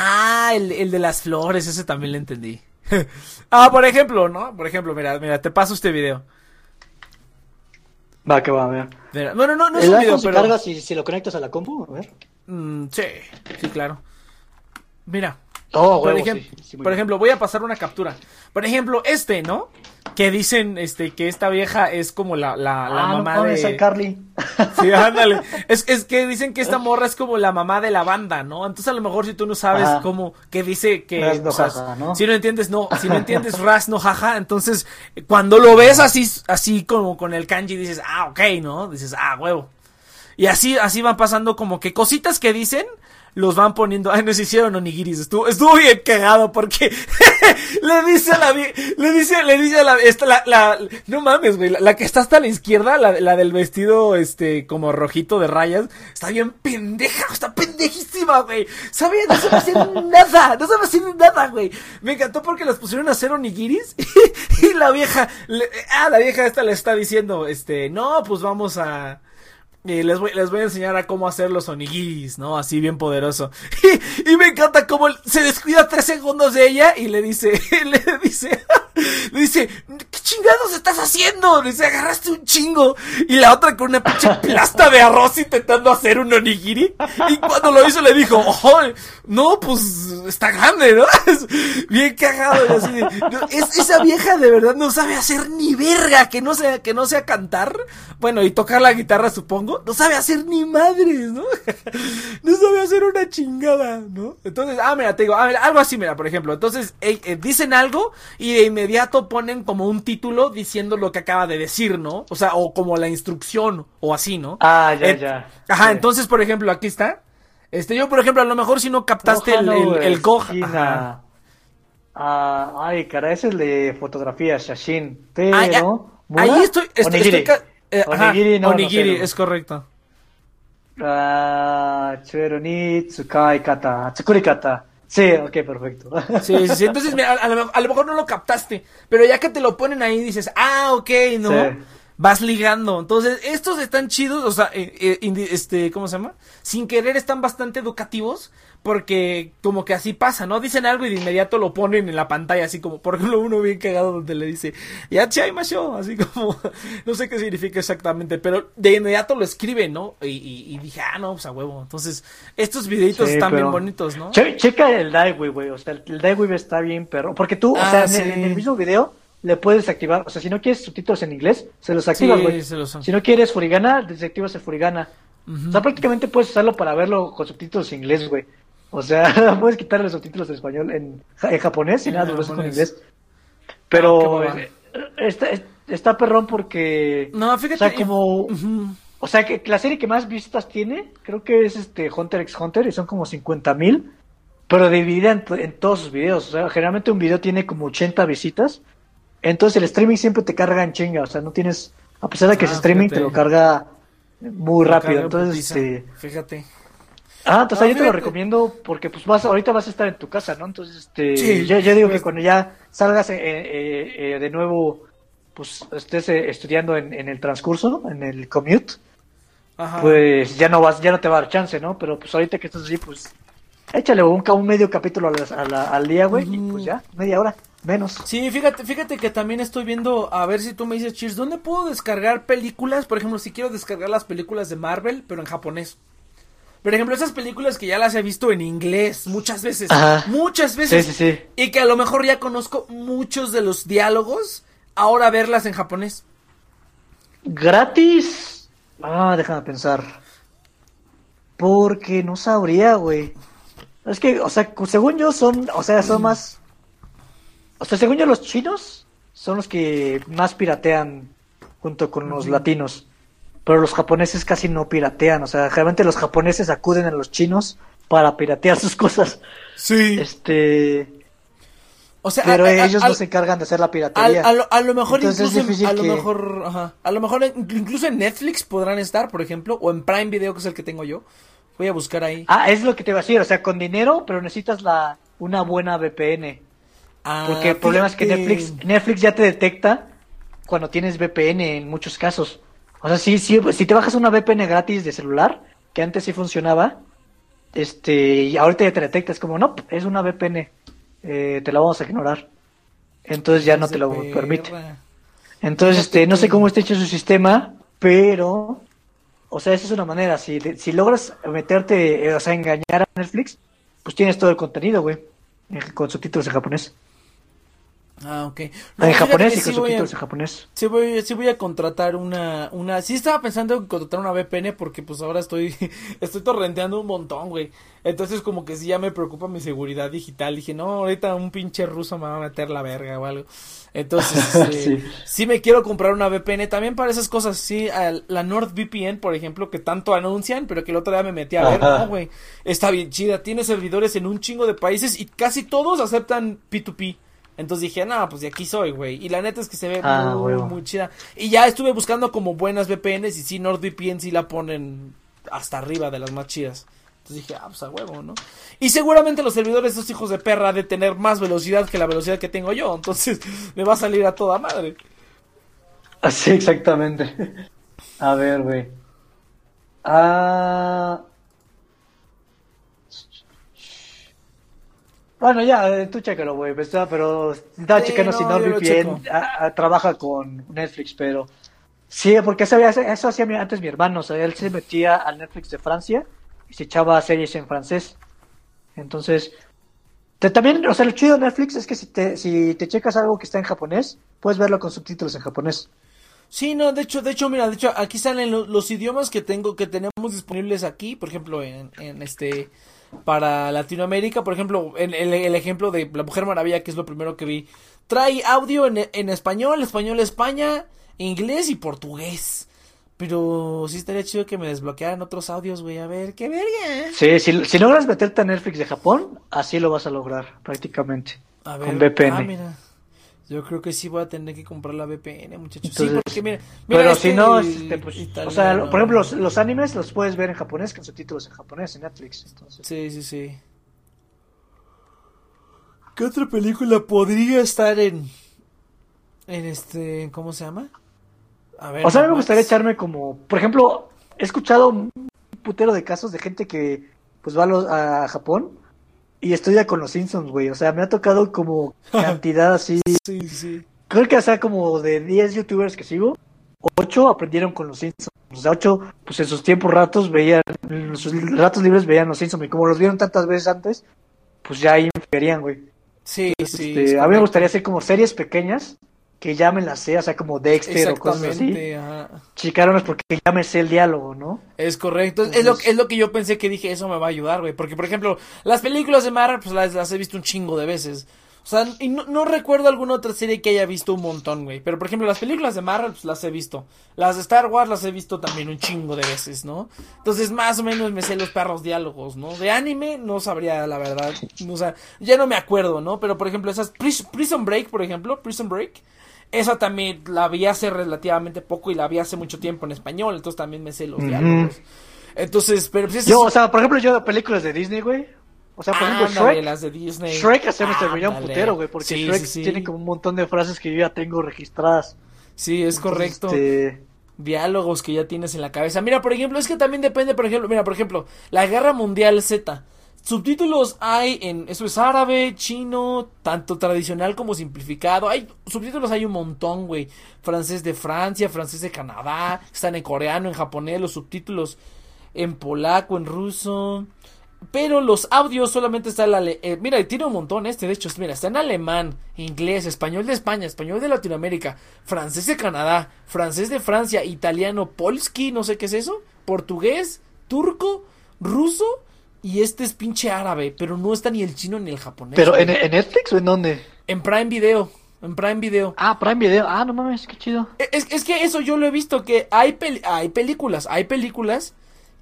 Ah, el, el de las flores. Ese también le entendí. ah, por ejemplo, ¿no? Por ejemplo, mira, mira, te paso este video. Va, que va, a ver. Mira, Bueno, no, no es el un video, se pero. carga si, si lo conectas a la compu, a ver. Mm, sí, sí, claro. Mira, Oh, por, huevo, ejem- sí, por ejemplo, voy a pasar una captura. Por ejemplo, este, ¿no? Que dicen este que esta vieja es como la, la, la ah, mamá no, de Carly. Sí, ándale. Es, es que dicen que esta morra es como la mamá de la banda, ¿no? Entonces a lo mejor si tú no sabes Ajá. cómo, que dice que... Ras no o sea, jaja, ¿no? Si no entiendes, no, si no entiendes ras no jaja, entonces cuando lo ves así, así como con el kanji dices, ah, ok, ¿no? Dices, ah, huevo. Y así, así van pasando como que cositas que dicen, los van poniendo, ay, nos hicieron onigiris, estuvo, estuvo bien cagado porque le dice a la, le dice, le dice a la, esta, la, no mames, güey, la, que está hasta la izquierda, la, la del vestido, este, como rojito de rayas, está bien pendeja, está pendejísima, güey, sabía, no sabe hacer nada, no sabe hacer nada, güey, me encantó porque las pusieron a hacer onigiris y, la vieja, ah, la vieja esta le está diciendo, este, no, pues vamos a, y les voy, les voy a enseñar a cómo hacer los onigiris, ¿no? Así bien poderoso. Y, y me encanta cómo él se descuida tres segundos de ella y le dice, le dice, le dice, ¿qué chingados estás haciendo? Le dice, agarraste un chingo. Y la otra con una pinche plasta de arroz intentando hacer un onigiri. Y cuando lo hizo le dijo, oh, no, pues está grande, ¿no? Es bien cagado. y así de, no, es, esa vieja de verdad no sabe hacer ni verga, que no sea, que no sea cantar. Bueno, y tocar la guitarra, supongo. No sabe hacer ni madres, ¿no? No sabe hacer una chingada, ¿no? Entonces, ah, mira, te digo, ah, mira, algo así, mira, por ejemplo. Entonces, eh, eh, dicen algo y de inmediato ponen como un título diciendo lo que acaba de decir, ¿no? O sea, o como la instrucción, o así, ¿no? Ah, ya, Eh, ya. Ajá, Sí. entonces, por ejemplo, aquí está. Este, yo, por ejemplo, a lo mejor si no captaste el, el, el Gohan. Ah, ay, cara, ese es el de fotografía, Shashin. Pero. Ah. Ahí estoy, estoy, estoy eh, ajá, Onigiri, no, no onigiri, sé, no. es correcto. Ah, ni tsukai kata. Tsukuri kata. Sí, ok, perfecto. Sí, sí, sí. Entonces, mira, a, a lo, a lo mejor no lo captaste, pero ya que te lo ponen ahí dices, ah, ok, ¿no? Sí. Vas ligando. Entonces, estos están chidos, o sea, eh, eh, este, ¿cómo se llama? Sin querer están bastante educativos, porque como que así pasa, ¿no? Dicen algo y de inmediato lo ponen en la pantalla, así como, por ejemplo, uno bien cagado donde le dice, ya masho, así como, no sé qué significa exactamente, pero de inmediato lo escriben, ¿no? Y, y, y dije, ah, no, pues a huevo. Entonces, estos videitos Sí, están bien pero- bonitos, ¿no? Che- checa el Daiwei, güey. O sea, el Daiwei está bien perro. Porque tú, Ah, o sea, en, sí. el, en el mismo video le puedes activar. O sea, si no quieres subtítulos en inglés, se los activas, güey. Si no quieres Furigana, desactivas el Furigana. O sea, prácticamente puedes usarlo para verlo con subtítulos en inglés, güey. O sea, puedes quitarle los subtítulos en español, en, ja- en japonés y En nada, los ves con japonés. inglés. Ah, Pero eh, está, está perrón porque. No, fíjate. O sea, como. O sea, que la serie que más vistas tiene, creo que es este Hunter x Hunter y son como 50 mil, pero dividida en, en todos sus videos. O sea, generalmente un video tiene como 80 visitas. Entonces el streaming siempre te carga en chinga. O sea, no tienes. A pesar de que Ah, es streaming, fíjate. te lo carga muy Lo rápido. carga Entonces, este. Fíjate. Ah, entonces Ah, yo te lo recomiendo porque pues vas, ahorita vas a estar en tu casa, ¿no? Entonces, este, Sí, yo, yo digo pues- que cuando ya salgas eh, eh, eh, de nuevo, pues estés eh, estudiando en, en el transcurso, en el commute, Ajá. pues ya no vas, ya no te va a dar chance, ¿no? Pero pues ahorita que estás allí, pues échale un, medio capítulo a la- a la- al día, güey, y pues ya, media hora, menos. Sí, fíjate, fíjate que también estoy viendo, a ver si tú me dices, Cheers, ¿dónde puedo descargar películas? Por ejemplo, si quiero descargar las películas de Marvel, pero en japonés. Por ejemplo, esas películas que ya las he visto en inglés muchas veces, Ajá. muchas veces, Sí, sí, sí. y que a lo mejor ya conozco muchos de los diálogos, ahora verlas en japonés. Gratis. Ah, déjame pensar. Porque no sabría, güey. Es que, o sea, según yo son, o sea, son más... O sea, según yo los chinos son los que más piratean junto con los latinos. Pero los japoneses casi no piratean. O sea, generalmente los japoneses acuden a los chinos para piratear sus cosas. Sí. Este... O sea, Pero a- a- ellos no se encargan de hacer la piratería. a, lo, mejor Entonces es incluso, en- difícil a lo que- mejor, ajá, a lo mejor en- incluso en Netflix podrán estar, por ejemplo, o en Prime Video, que es el que tengo yo. Voy a buscar ahí. Ah, es lo que te iba a decir. O sea, con dinero, pero necesitas la una buena VPN. Ah, Porque el problema es que. Netflix, Netflix ya te detecta cuando tienes VPN en muchos casos. O sea, si, si, si te bajas una VPN gratis de celular, que antes sí funcionaba, este, y ahorita ya te detecta, es como, no, es una VPN, eh, te la vamos a ignorar. Entonces ya no te lo permite. Entonces, este, no sé cómo está hecho su sistema, pero, o sea, esa es una manera. Si, si logras meterte, eh, o sea, engañar a Netflix, pues tienes todo el contenido, güey, con subtítulos en japonés. Ah, ok. No, en japonés y con subtítulos en japonés. Sí voy, sí voy a contratar una, una, sí estaba pensando en contratar una VPN porque pues ahora estoy, estoy torrenteando un montón, güey. Entonces como que sí ya me preocupa mi seguridad digital. Dije, no, ahorita un pinche ruso me va a meter la verga o algo. Entonces, este, sí. me quiero comprar una VPN también para esas cosas. Sí, la NordVPN, por ejemplo, que tanto anuncian, pero que el otro día me metí a ver, no, güey. Está bien chida, tiene servidores en un chingo de países y casi todos aceptan P2P. Entonces dije, no, pues de aquí soy, güey. Y la neta es que se ve ah, muy, muy chida. Y ya estuve buscando como buenas VPNs y sí, NordVPN sí la ponen hasta arriba de las más chidas. Entonces dije, ah, pues a huevo, ¿no? Y seguramente los servidores de estos hijos de perra de tener más velocidad que la velocidad que tengo yo. Entonces me va a salir a toda madre. Así, exactamente. A ver, güey. Ah. Bueno, ya, eh, tú chécalo, güey, pero estaba checando si NordVPN trabaja con Netflix, pero sí, porque eso, eso hacía antes mi hermano, o sea, él se metía al Netflix de Francia y se echaba series en francés. Entonces, también, o sea, lo chido de Netflix es que si te, si te checas algo que está en japonés, puedes verlo con subtítulos en japonés. Sí, no, de hecho, de hecho, mira, de hecho, aquí salen los, idiomas que tengo, que tenemos disponibles aquí, por ejemplo, en, en este para Latinoamérica. Por ejemplo, en el, ejemplo de La Mujer Maravilla, que es lo primero que vi. Trae audio en, en español, español España, inglés y portugués. Pero sí estaría chido que me desbloquearan otros audios, güey. A ver, qué verga. Sí, si, si logras meterte a Netflix de Japón, así lo vas a lograr, prácticamente. A ver, con VPN. Ah, mira. Yo creo que sí voy a tener que comprar la VPN, muchachos. sí, porque mira, pero si no, este, pues, o sea, por ejemplo, los, animes los puedes ver en japonés con subtítulos en japonés en Netflix. Entonces. Sí, sí, sí. ¿Qué otra película podría estar en en este, ¿cómo se llama? A ver. O sea, me gustaría echarme como, por ejemplo, he escuchado un putero de casos de gente que pues va a, a Japón y estudia con los Simpsons, güey. O sea, me ha tocado como cantidad así. sí, sí. Creo que, o como de 10 youtubers que sigo, 8 aprendieron con los Simpsons. O sea, 8, pues en sus tiempos ratos veían, en sus ratos libres veían los Simpsons. Y como los vieron tantas veces antes, pues ya ahí verían, güey. Sí, sí. Este, a mí me gustaría hacer como series pequeñas que ya me las sé, o sea, como Dexter o cosas así. Chicarones porque ya me sé el diálogo, ¿no? Es correcto, es, lo, es lo que yo pensé que dije, eso me va a ayudar, güey, porque por ejemplo, las películas de Marvel, pues las, las he visto un chingo de veces. O sea, y no, no, recuerdo alguna otra serie que haya visto un montón, güey. Pero por ejemplo, las películas de Marvel, pues las he visto. Las de Star Wars las he visto también un chingo de veces, ¿no? Entonces, más o menos me sé los perros diálogos, ¿no? De anime, no sabría la verdad. O sea, ya no me acuerdo, ¿no? Pero por ejemplo, esas Prison Break, por ejemplo, Prison Break. Esa también la vi hace relativamente poco y la vi hace mucho tiempo en español, entonces también me sé los diálogos. Entonces, pero pues Yo, o sea, por ejemplo, yo películas de Disney, güey. O sea, por ejemplo, Shrek. las de Disney. Shrek se me un putero, güey, porque Shrek tiene como un montón de frases que yo ya tengo registradas. Sí, es correcto. Este... Diálogos que ya tienes en la cabeza. Mira, por ejemplo, es que también depende, por ejemplo, mira, por ejemplo, la Guerra Mundial Z. Subtítulos hay en, eso es árabe, chino, tanto tradicional como simplificado. Hay subtítulos hay un montón, güey. Francés de Francia, francés de Canadá, están en coreano, en japonés, los subtítulos en polaco, en ruso. Pero los audios solamente están la eh, mira, tiene un montón este, de hecho, mira, está en alemán, inglés, español de España, español de Latinoamérica, francés de Canadá, francés de Francia, italiano, polski, no sé qué es eso, portugués, turco, ruso y este es pinche árabe, pero no está ni el chino ni el japonés. ¿Pero en, Netflix o en dónde? En Prime Video. En Prime Video. Ah, Prime Video. Ah, no mames, qué chido. E, es, es que eso yo lo he visto, que hay, hay películas, hay películas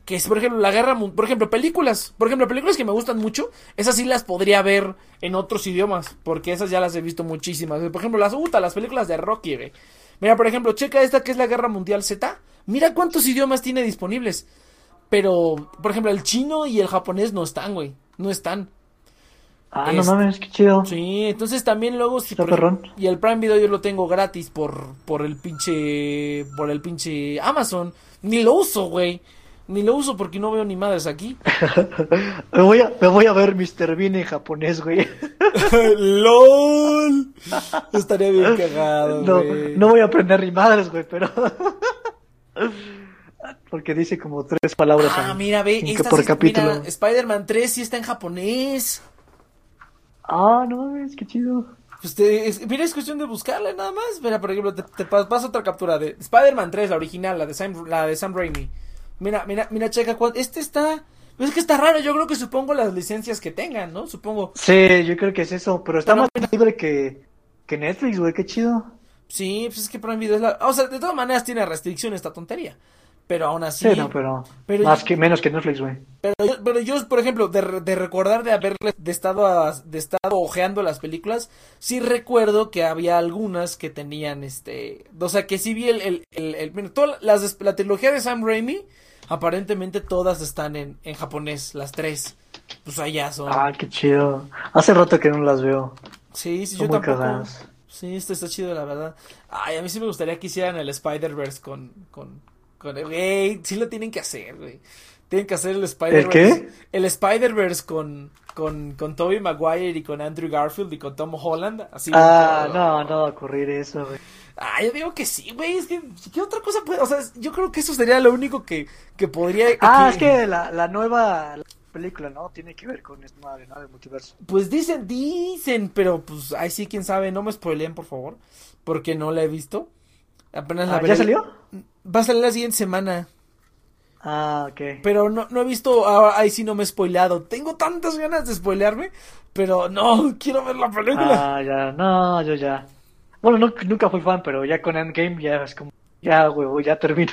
que es, por ejemplo, la guerra, por ejemplo, películas, por ejemplo, películas que me gustan mucho, esas sí las podría ver en otros idiomas, porque esas ya las he visto muchísimas. Por ejemplo, las UTA, las películas de Rocky, güey. Mira, por ejemplo, checa esta que es la Guerra Mundial Z. Mira cuántos idiomas tiene disponibles. Pero, por ejemplo, el chino y el japonés no están, güey. No están. Ah, no mames, qué chido. Sí, entonces también luego si por, y el Prime Video yo lo tengo gratis por por el pinche por el pinche Amazon. Ni lo uso, güey. Ni lo uso porque no veo ni madres aquí. me, voy a, me voy a ver Mr. Bean en japonés, güey. ¡LOL! Estaría bien cagado, no, No voy a aprender ni madres, güey, pero... Porque dice como tres palabras. Ah, mira, ve, esta por Spider-Man 3 sí está en japonés. Ah, no es qué chido. Pues te, es, mira, es cuestión de buscarla nada más. Mira, por ejemplo, te, te pas- paso otra captura de Spider-Man 3, la original, la de Sam, la de Sam Raimi. Mira, mira, mira, checa, cuál- este está... Es que está raro, yo creo que supongo las licencias que tengan, ¿no? Supongo. Sí, yo creo que es eso, pero está Pero más libre que, que Netflix, güey, qué chido. Sí, pues es que Prime Video es la... O sea, de todas maneras tiene restricción esta tontería. Pero aún así... Sí, no, pero, pero más yo- que menos que Netflix, güey. Pero yo, pero yo, por ejemplo, de, de recordar de haberle de estado a- de estado ojeando las películas, sí recuerdo que había algunas que tenían este, o sea, que sí vi el el, el, el- de- la trilogía de Sam Raimi, aparentemente todas están en, en japonés, las tres. Pues allá son. Ah, qué chido. Hace rato que no las veo. sí, sí, Son yo muy tampoco. Sí, esto está chido, la verdad. Ay, a mí sí me gustaría que hicieran el Spider-Verse con, con, con, güey, sí lo tienen que hacer, güey. Tienen que hacer el Spider-Verse. qué? El Spider-Verse con, con, con Tobey Maguire y con Andrew Garfield y con Tom Holland. Así. Ah, no, no va a ocurrir eso, güey. Ah, yo digo que sí, güey. Es que, ¿qué otra cosa puede? O sea, yo creo que eso sería lo único que, que podría. Ah, es que la, la nueva película, ¿no? Tiene que ver con esta madre, ¿no? Multiverso. Pues dicen, dicen, pero pues, ahí sí, quién sabe. No me spoileen, por favor. Porque no la he visto. Apenas la Ah, veré. ¿Ya salió? Va a salir la siguiente semana. Ah, ok. Pero no, no he visto, ah, ahí sí no me he spoileado. Tengo tantas ganas de spoilearme, pero no, quiero ver la película. Ah, ya, no, yo ya. Bueno, no- nunca fui fan, pero ya con Endgame ya es como, ya, güey, ya termino.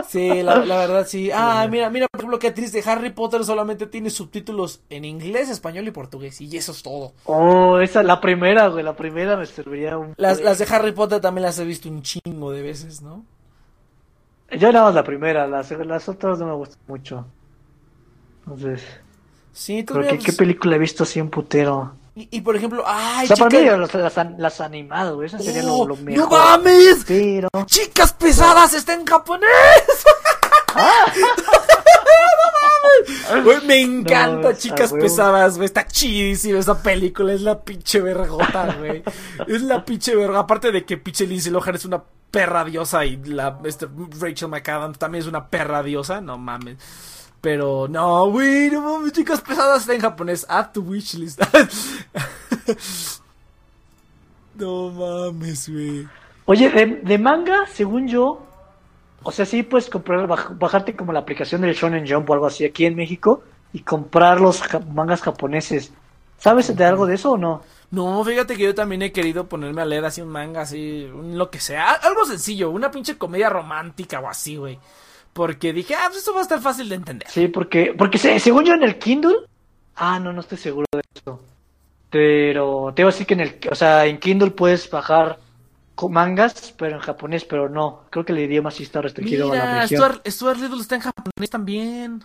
Sí, la, la verdad sí. Ah, mira, mira, por ejemplo, qué triste. Harry Potter solamente tiene subtítulos en inglés, español y portugués, y eso es todo. oh, esa, la primera, güey, la primera me serviría un... Las, las de Harry Potter también las he visto un chingo de veces, ¿no? Yo nada más la primera, las, las otras no me gustan mucho. Entonces, Sí, tú ¿qué, qué pues, película he visto así en putero? Y, y, por ejemplo, ay, O sea, para chica- mí las, las, las animadas, güey, eso sería ¡Oh, lo, lo mejor. ¡No mames! Pero... ¡Chicas pesadas está en japonés! Güey, me encanta No, Chicas huevo. Pesadas, güey. Está chidísima esa película. Es la pinche vergota, güey. Es la pinche verga. Aparte de que pinche Lindsay Lohan es una perra diosa y la este, Rachel McAdams también es una perra diosa. No mames. Pero no, güey, no mames. Chicas Pesadas en japonés. Add to wishlist. no mames, güey. Oye, de, de manga, según yo, o sea, sí puedes comprar, baj- bajarte como la aplicación del Shonen Jump o algo así aquí en México y comprar los ja- mangas japoneses. ¿Sabes de algo de eso o no? No, fíjate que yo también he querido ponerme a leer así un manga, así, un lo que sea, algo sencillo, una pinche comedia romántica o así, güey. Porque dije, ah, pues esto va a estar fácil de entender. Sí, porque, porque se- según yo en el Kindle, ah, no, no estoy seguro de eso. Pero te iba a decir que en el, o sea, en Kindle puedes bajar mangas, pero en japonés, pero no. Creo que el idioma sí está restringido a la región. Stuart, Stuart Little está en japonés también.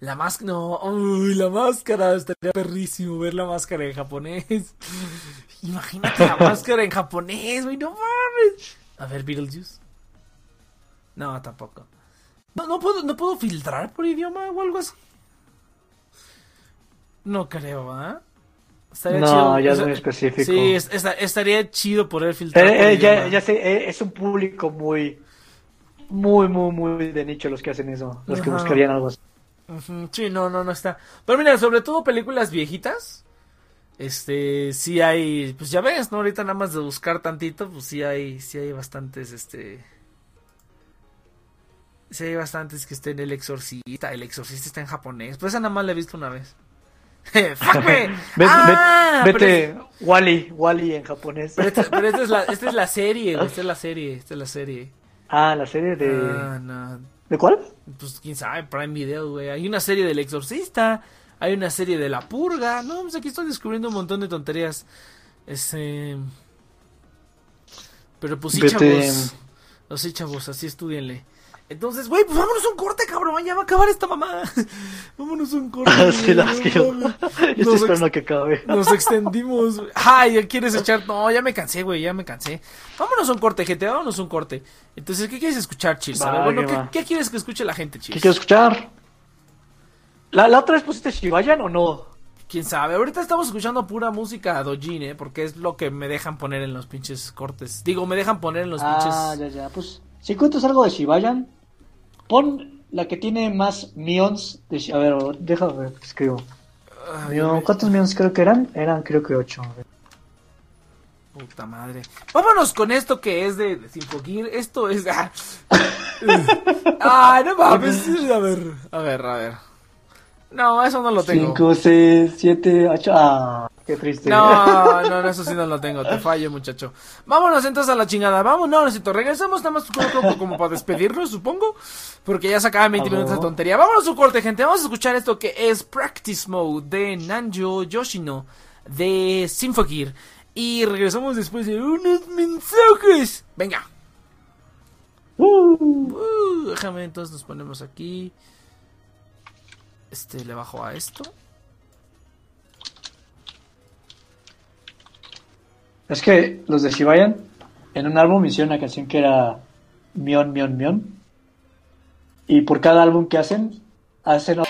La máscara, no, uy, la máscara, estaría perrísimo ver la máscara en japonés. Imagínate la máscara en japonés, güey, no mames. A ver, Beetlejuice. No, tampoco. No, no puedo, no puedo filtrar por idioma o algo así. No creo, ¿ah? Estaría No, chido. ya es muy específico. Sí, es- esta- estaría chido poder filtrar. Eh, por eh, ya, idioma. ya sé, eh, es un público muy, muy, muy, muy de nicho los que hacen eso, los que buscarían algo así. Sí, no, no, no está. Pero mira, sobre todo películas viejitas. Este, sí hay, pues ya ves, ¿no? Ahorita nada más de buscar tantito, pues sí hay, sí hay bastantes, este... Sí hay bastantes que estén El Exorcista, El Exorcista está en japonés, pues esa nada más la he visto una vez. ¡Fuck me! Ves- ¡Ah! es- vete, Wally, Wally en japonés. Pero, esta, pero esta es la, esta es la serie, esta es la serie, esta es la serie. Ah, la serie de... Ah, no, ¿De cuál? Pues quién sabe, Prime Video, güey. Hay una serie del Exorcista, hay una serie de La Purga. No, pues aquí estoy descubriendo un montón de tonterías. Este. Pero pues sí, Vete. chavos. No, sí, chavos, así estudienle. Entonces, güey, pues vámonos a un corte, cabrón. Ya va a acabar esta mamá. vámonos a un corte. Ah, sí, güey, la no es que yo, estoy esperando que acabe. Nos extendimos. Ay, ¿ya quieres echar? No, ya me cansé, güey, ya me cansé. Vámonos a un corte, gente, vámonos un corte. Entonces, ¿qué quieres escuchar, Chils? A ver, Va, bueno, ¿qué, qué quieres que escuche la gente, ¿Qué Chils? quiero escuchar? ¿La, ¿La, otra vez pusiste Shibayan o no? Quién sabe. Ahorita estamos escuchando pura música Dojin, ¿eh? Porque es lo que me dejan poner en los pinches cortes. Digo, me dejan poner en los ah, pinches ah. Ya, ya. Pues, si cuentas algo de Shibayan, pon la que tiene más mions. De... A ver, déjame escribo. ¿Cuántos mions creo que eran? Eran, creo que ocho. Puta madre. Vámonos con esto que es de, de Sinfogir. Esto es. Ah, ah no mames. A ver, a ver, a ver. No, eso no lo tengo. 5, 6, 7, 8. Ah, qué triste. No, no, no, eso sí no lo tengo. Te fallo, muchacho. Vámonos entonces a la chingada. Vámonos, no, necesito. Regresamos nada más como, como para despedirnos, supongo. Porque ya sacaban 20 ah, minutos de tontería. Vámonos a corte, gente. Vamos a escuchar esto que es Practice Mode de Nanjo Yoshino de Symphogear. Y regresamos después de unos mensajes. Venga. Uh, uh déjame, entonces nos ponemos aquí. Este le bajo a esto. Es que los de Shibayan en un álbum hicieron una canción que era Mion, Mion, Mion. Y por cada álbum que hacen, hacen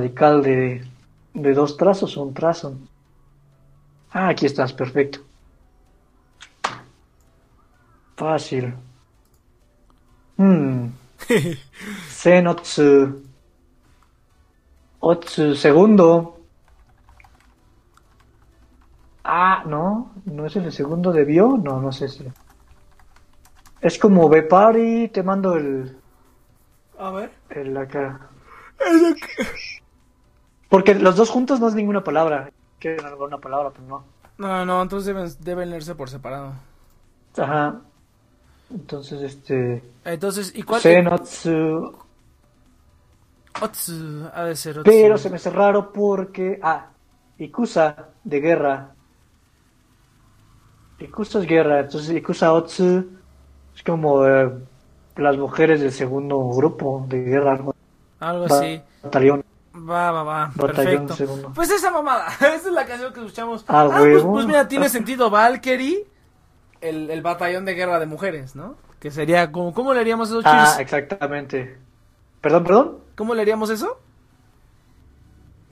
radical de, de dos trazos o un trazo? Ah, aquí estás, perfecto. Fácil. Hmm. Zenotsu. Otsu, segundo. Ah, no, no es el segundo de Bio, no, no sé si. Es como Bepari, te mando el, A ver. el acá. Porque los dos juntos no es ninguna palabra. Quieren alguna palabra, pero no. No, no, entonces deben, deben leerse por separado. Ajá. Entonces, este. Entonces, ¿y cuál? Zenotsu. Otsu, ha de ser Otsu. Pero se me hace raro porque. Ah, Ikusa de guerra. Ikusa es guerra. Entonces, Ikusa Otsu es como eh, las mujeres del segundo grupo de guerra. algo- Algo así. Batallón. Va, va, va. Batallón Perfecto. segundo. Pues esa mamada. Esa es la canción que escuchamos. Ah, pues, huevo. pues mira, tiene sentido. Valkyrie, el, el batallón de guerra de mujeres, ¿no? Que sería como. ¿Cómo le haríamos eso, Ah, exactamente. Perdón, perdón. ¿Cómo le haríamos eso?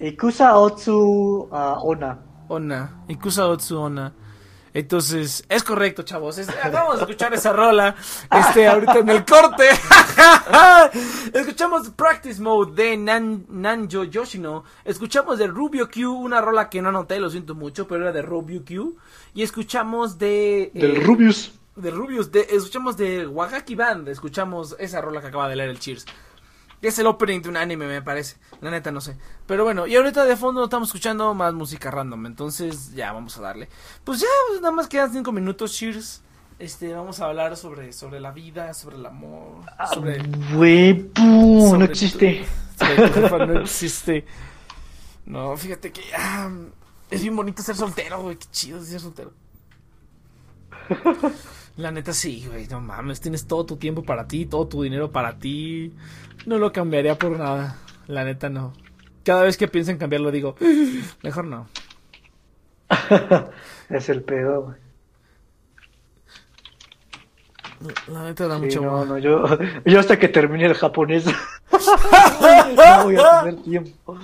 Ikusa Otsu ah, Ona. Ona. Ikusa Otsu Ona. Entonces, es correcto, chavos. Es- acabamos de escuchar esa rola. Este, ahorita en el corte. Escuchamos Practice Mode de Nan, Nanjo Yoshino. Escuchamos de Rubio Q, una rola que no anoté, lo siento mucho, pero era de Rubio Q. Y escuchamos de. Del eh, Rubius. de Rubius, de, escuchamos de Wagaki Band, escuchamos esa rola que acaba de leer el Cheers. Es el opening de un anime, me parece. La neta, no sé. Pero bueno, y ahorita de fondo estamos escuchando más música random. Entonces, ya, vamos a darle. Pues ya, pues, nada más quedan cinco minutos, Cheers. Este, vamos a hablar sobre, sobre la vida, sobre el amor, sobre... Güey, pum, no sobre existe. tu- sobre tu jefa, no existe. No, fíjate que ah, es bien bonito ser soltero, güey. Qué chido ser soltero. La neta sí, güey, no mames, tienes todo tu tiempo para ti, todo tu dinero para ti. No lo cambiaría por nada. La neta no. Cada vez que pienso en cambiarlo digo, mejor no. es el pedo, güey. La neta da Sí, mucho no, no, yo, yo hasta que termine el japonés no voy a tener tiempo.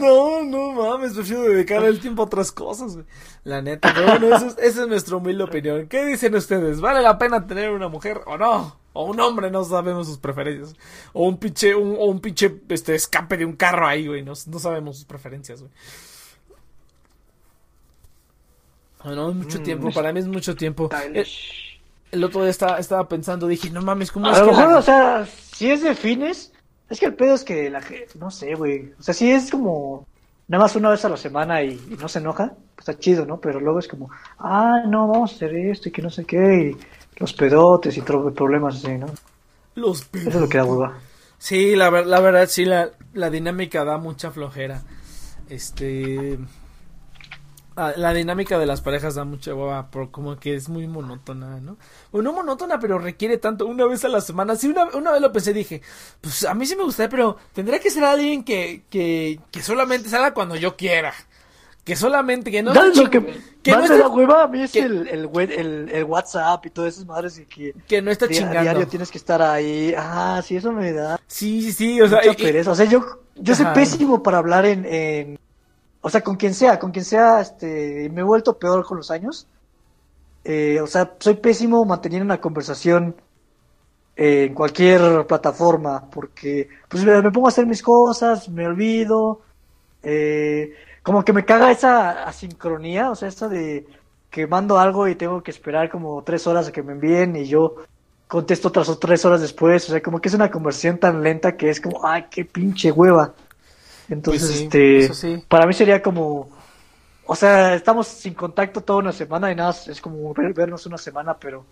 No, no mames, prefiero dedicar el tiempo a otras cosas, güey. La neta, pero bueno, eso es- esa es nuestra humilde opinión. ¿Qué dicen ustedes? ¿Vale la pena tener una mujer o no? O un hombre, no sabemos sus preferencias. O un pinche, un, o un pinche este, escape de un carro ahí, güey. No, no sabemos sus preferencias, güey. No, es mucho Mm, tiempo, para mí es mucho tiempo. El, el otro día estaba, estaba pensando, dije, no mames, ¿cómo A es lo que mejor, la- o sea, si es de fines, es que el pedo es que la gente, no sé, güey. O sea, si es como nada más una vez a la semana y, y no se enoja, pues está chido, ¿no? Pero luego es como, ah, no, vamos a hacer esto y que no sé qué, y los pedotes y problemas así, ¿no? los Eso es lo que da hueva. Sí, la, la verdad, sí, la, la dinámica da mucha flojera. Este. Ah, La dinámica de las parejas da mucha hueva, por como que es muy monótona, ¿no? O no monótona, pero requiere tanto, una vez a la semana. Sí, una, una vez lo pensé, dije, pues a mí sí me gustaría, pero tendría que ser alguien que, que, que solamente salga cuando yo quiera. Que solamente, que no ¿Sabes esté lo que, que no más me esté- da hueva? A mí es que- el, el, el, el WhatsApp y todas esas madres y que que no está di- chingando. diario tienes que estar ahí. Ah, sí, eso me da Sí, sí, sí, o sea, y- y- pereza. O sea, yo, yo soy Ajá. pésimo para hablar en, en- O sea, con quien sea, con quien sea, este... Me he vuelto peor con los años. Eh, o sea, soy pésimo manteniendo una conversación eh, en cualquier plataforma porque pues me, me pongo a hacer mis cosas, me olvido, eh, como que me caga esa asincronía, o sea, esta de que mando algo y tengo que esperar como tres horas a que me envíen y yo contesto otras tres horas después, o sea, como que es una conversación tan lenta que es como, ay, qué pinche hueva. Entonces, Pues sí, este, sí. para mí sería como, o sea, estamos sin contacto toda una semana y nada, es como ver- vernos una semana, pero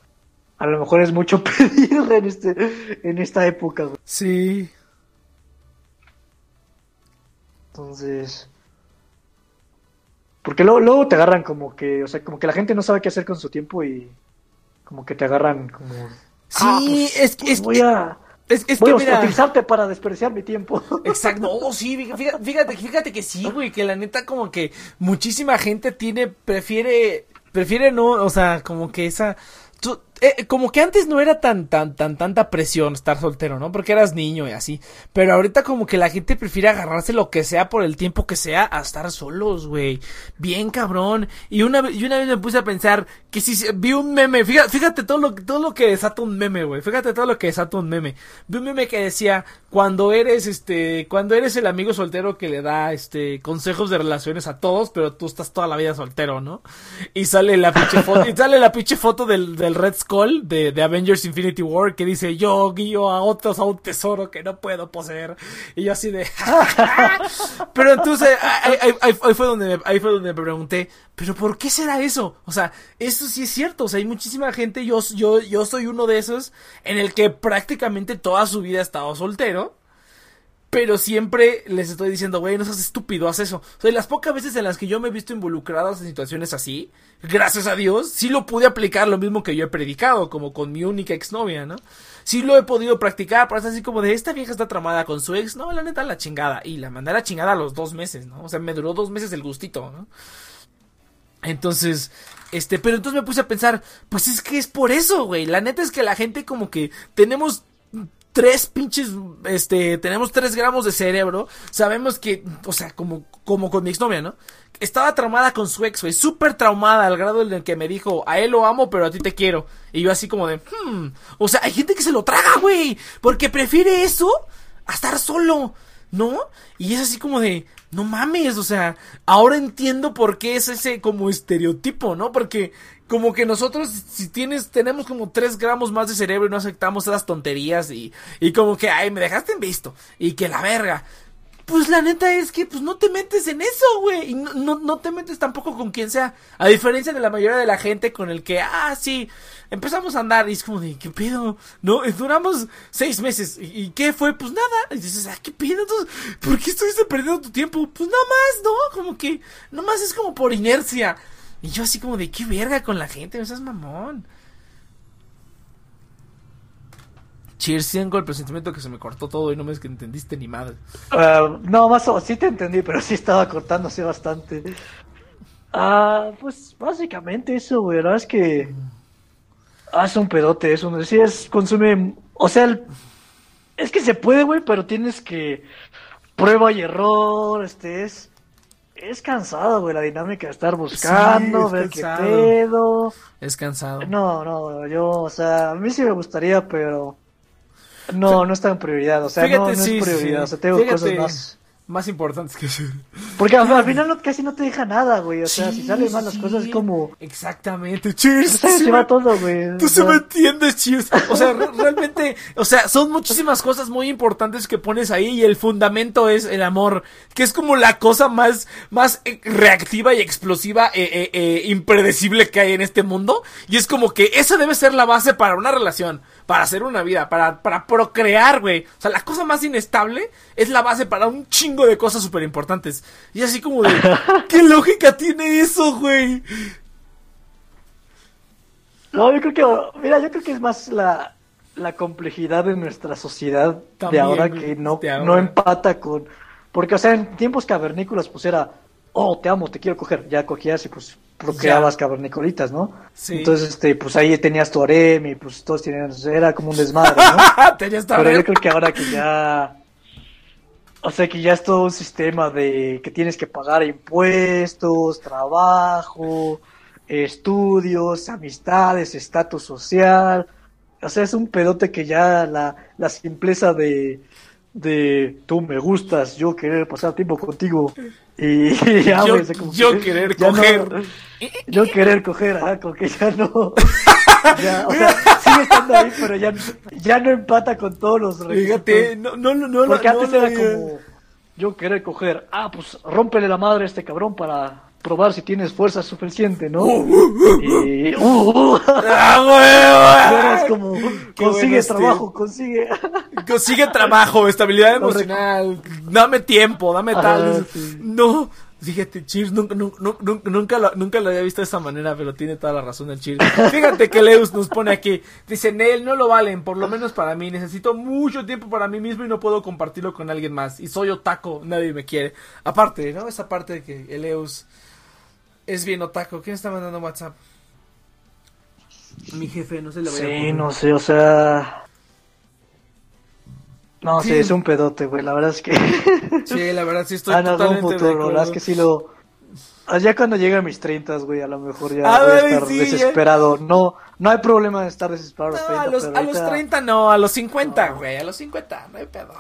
a lo mejor es mucho pedir en este, en esta época, güey. Sí. Entonces, porque luego, luego te agarran como que, o sea, como que la gente no sabe qué hacer con su tiempo y como que te agarran como, Sí, ah, pues, es, que- pues es, voy a, es, es voy que a mira. utilizarte para desperdiciar mi tiempo. Exacto, no, sí, fíjate, fíjate, fíjate que sí, güey, que la neta como que muchísima gente tiene, prefiere, prefiere no, o sea, como que esa, tú, eh, como que antes no era tan, tan, tan, tanta presión estar soltero, ¿no? Porque eras niño y así. Pero ahorita como que la gente prefiere agarrarse lo que sea por el tiempo que sea a estar solos, güey. Bien cabrón. Y una, y una vez me puse a pensar que si vi un meme, fíjate, fíjate todo lo, todo lo que desata un meme, güey. Fíjate todo lo que desata un meme. Vi un meme que decía, cuando eres, este, cuando eres el amigo soltero que le da, este, consejos de relaciones a todos, pero tú estás toda la vida soltero, ¿no? Y sale la pinche foto, y sale la pinche foto del, del Red Skull de, de Avengers Infinity War que dice, yo guío a otros a un tesoro que no puedo poseer. Y yo así de, pero entonces, ahí, fue donde me, ahí fue donde me pregunté, pero ¿por qué será eso? O sea, eso sí es cierto, o sea, hay muchísima gente, yo, yo, yo soy uno de esos, en el que prácticamente toda su vida ha estado soltero. Pero siempre les estoy diciendo, güey, no seas estúpido, haz eso. O sea, las pocas veces en las que yo me he visto involucrado en situaciones así, gracias a Dios, sí lo pude aplicar lo mismo que yo he predicado, como con mi única exnovia, ¿no? Sí lo he podido practicar, pero es así como de, esta vieja está tramada con su ex, no, la neta, la chingada. Y la mandé a la chingada a los dos meses, ¿no? O sea, me duró dos meses el gustito, ¿no? Entonces, este, pero entonces me puse a pensar, pues es que es por eso, güey. La neta es que la gente como que tenemos tres pinches, este, tenemos tres gramos de cerebro. Sabemos que, o sea, como, como con mi exnovia, ¿no? Estaba traumada con su ex, güey, súper traumada al grado en el que me dijo, a él lo amo, pero a ti te quiero. Y yo así como de, hmm, o sea, hay gente que se lo traga, güey, porque prefiere eso a estar solo, ¿no? Y es así como de, no mames, o sea, ahora entiendo por qué es ese como estereotipo, ¿no? Porque como que nosotros, si tienes, tenemos como 3 gramos más de cerebro y no aceptamos esas tonterías y, y como que, ay, me dejaste en visto y que la verga. Pues la neta es que pues no te metes en eso, güey. Y no, no, no te metes tampoco con quien sea. A diferencia de la mayoría de la gente con el que, ah, sí, empezamos a andar y es como de, ¿qué pedo? No, duramos seis meses. ¿Y, qué fue? Pues nada. Y dices, ah, ¿qué pedo? Entonces, ¿Por qué estuviste perdiendo tu tiempo? Pues nada más, ¿no? Como que, nomás es como por inercia. Y yo así como de, ¿qué verga con la gente? No seas mamón. Cheers, tengo el presentimiento que se me cortó todo y no me es que entendiste ni madre. Ah, no, más o sí te entendí, pero sí estaba cortándose bastante. Ah, pues básicamente eso, güey. La verdad es que. Ah, es un pedote, es un. Sí, es. Consume. O sea, el- es que se puede, güey, pero tienes que. Prueba y error, este es. Es cansado, güey, la dinámica de estar buscando, es ver qué cansado. pedo. Es cansado. No, no, yo, o sea, a mí sí me gustaría, pero. No, no está en prioridad, o sea, no, no Fíjate, sí, es prioridad, sí. o sea, tengo Fíjate, cosas más. Más importantes que hacer. Porque al, al final no, casi no te deja nada, güey. O sea, si salen mal las cosas es como. Exactamente, cheers. Se, sí se me- va todo, güey. Tú O se sea, me entiendes, cheers. O sea, re- realmente, o sea, son muchísimas cosas muy importantes que pones ahí y el fundamento es el amor, que es como la cosa más, más eh, reactiva y explosiva, eh, eh, eh, impredecible que hay en este mundo. Y es como que esa debe ser la base para una relación, para hacer una vida, para, para procrear, güey. O sea, la cosa más inestable es la base para un chingo de cosas súper importantes. Y así como de, ¿qué lógica tiene eso, güey? No, yo creo que. Mira, yo creo que es más la, la complejidad de nuestra sociedad También, de ahora que no, ahora. no empata con. Porque, o sea, en tiempos cavernícolas, pues era. Oh, te amo, te quiero coger. Ya cogías y pues procreabas cavernicolitas, ¿no? Sí. Entonces, este, pues ahí tenías tu harem y pues todos tenían. Era como un desmadre, ¿no? Tenías Pero yo creo que ahora que ya. O sea, que ya es todo un sistema de que tienes que pagar impuestos, trabajo, estudios, amistades, estatus social. O sea, es un pedote que ya la, la simpleza de, de tú me gustas, yo querer pasar tiempo contigo y, ya, Yo- como yo que querer ya no- coger. yo querer coger, ajá, como que ya no. ya, o sea, sigue estando ahí, pero ya, ya no empata con todos los Fíjate, requisitos. no, no, no, no, Porque no, antes no era como yo querer coger, ah, pues rómpele la madre a este cabrón para probar si tienes fuerza suficiente, ¿no? y uh, uh, ¡Ah, ahora es güey! como consigue bueno, trabajo, consigue. Consigue trabajo, estabilidad emocional, dame tiempo, dame tal. No, fíjate, Cheers, nunca, nunca, nunca, nunca, lo, nunca lo había visto de esa manera, pero tiene toda la razón el Cheers. Fíjate que Leus nos pone aquí, dice, Nel, no lo valen, por lo menos para mí, necesito mucho tiempo para mí mismo y no puedo compartirlo con alguien más. Y soy otaco, nadie me quiere. Aparte, ¿no? Esa parte de que el Leus es bien otaco. ¿Quién está mandando WhatsApp? Mi jefe, no se le vaya a Sí, no sé, o sea... No Sí. sé, es un pedote, güey, la verdad es que... Sí, la verdad sí estoy ah, no, es un totalmente de futuro, la verdad es que sí lo... Ah, Ya cuando llegue a mis 30, güey, a lo mejor ya Ah, voy a güey, estar sí, ya. desesperado. No, no hay problema en estar desesperado a los No, 30, a los, a los ahorita- 30 no, a los 50, güey, a los 50, no hay pedo.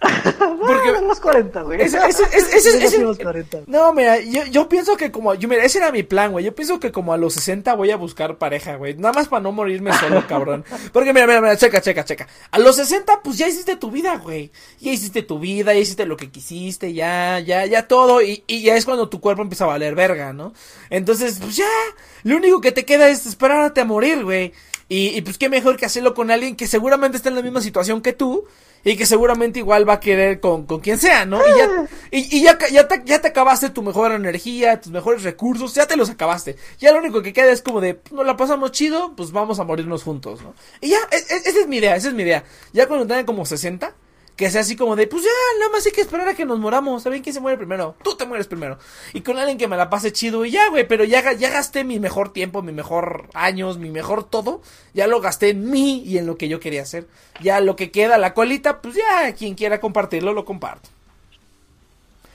Porque a los 40, güey. Ese- ese- ese- ese- Yo nací ese- a los 40. No, mira, yo, yo pienso que como, yo, mira, ese era mi plan, güey. Yo pienso que como a los 60 voy a buscar pareja, güey. Nada más para no morirme solo, cabrón. Porque mira, mira, mira, checa, checa, checa. A los 60, pues ya hiciste tu vida, güey. Ya hiciste tu vida, ya hiciste lo que quisiste, ya, ya, ya todo. Y, y ya es cuando tu cuerpo empieza a valer verga, ¿no? Entonces, pues ya, lo único que te queda es esperarte a morir, güey. Y, y pues qué mejor que hacerlo con alguien que seguramente está en la misma situación que tú. Y que seguramente igual va a querer con, con quien sea, ¿no? Y ya, y, y ya, ya, te, ya te acabaste tu mejor energía, tus mejores recursos, ya te los acabaste. Ya lo único que queda es como de, nos la pasamos chido, pues vamos a morirnos juntos, ¿no? Y ya, e- e- esa es mi idea, esa es mi idea. Ya cuando tengan como 60, que sea así como de, pues ya, nada más hay que esperar a que nos moramos. ¿Saben quién se muere primero? Tú te mueres primero. Y con alguien que me la pase chido y ya, güey, pero ya, ya gasté mi mejor tiempo, mi mejor años, mi mejor todo. Ya lo gasté en mí y en lo que yo quería hacer. Ya lo que queda, la colita, pues ya, quien quiera compartirlo, lo comparto.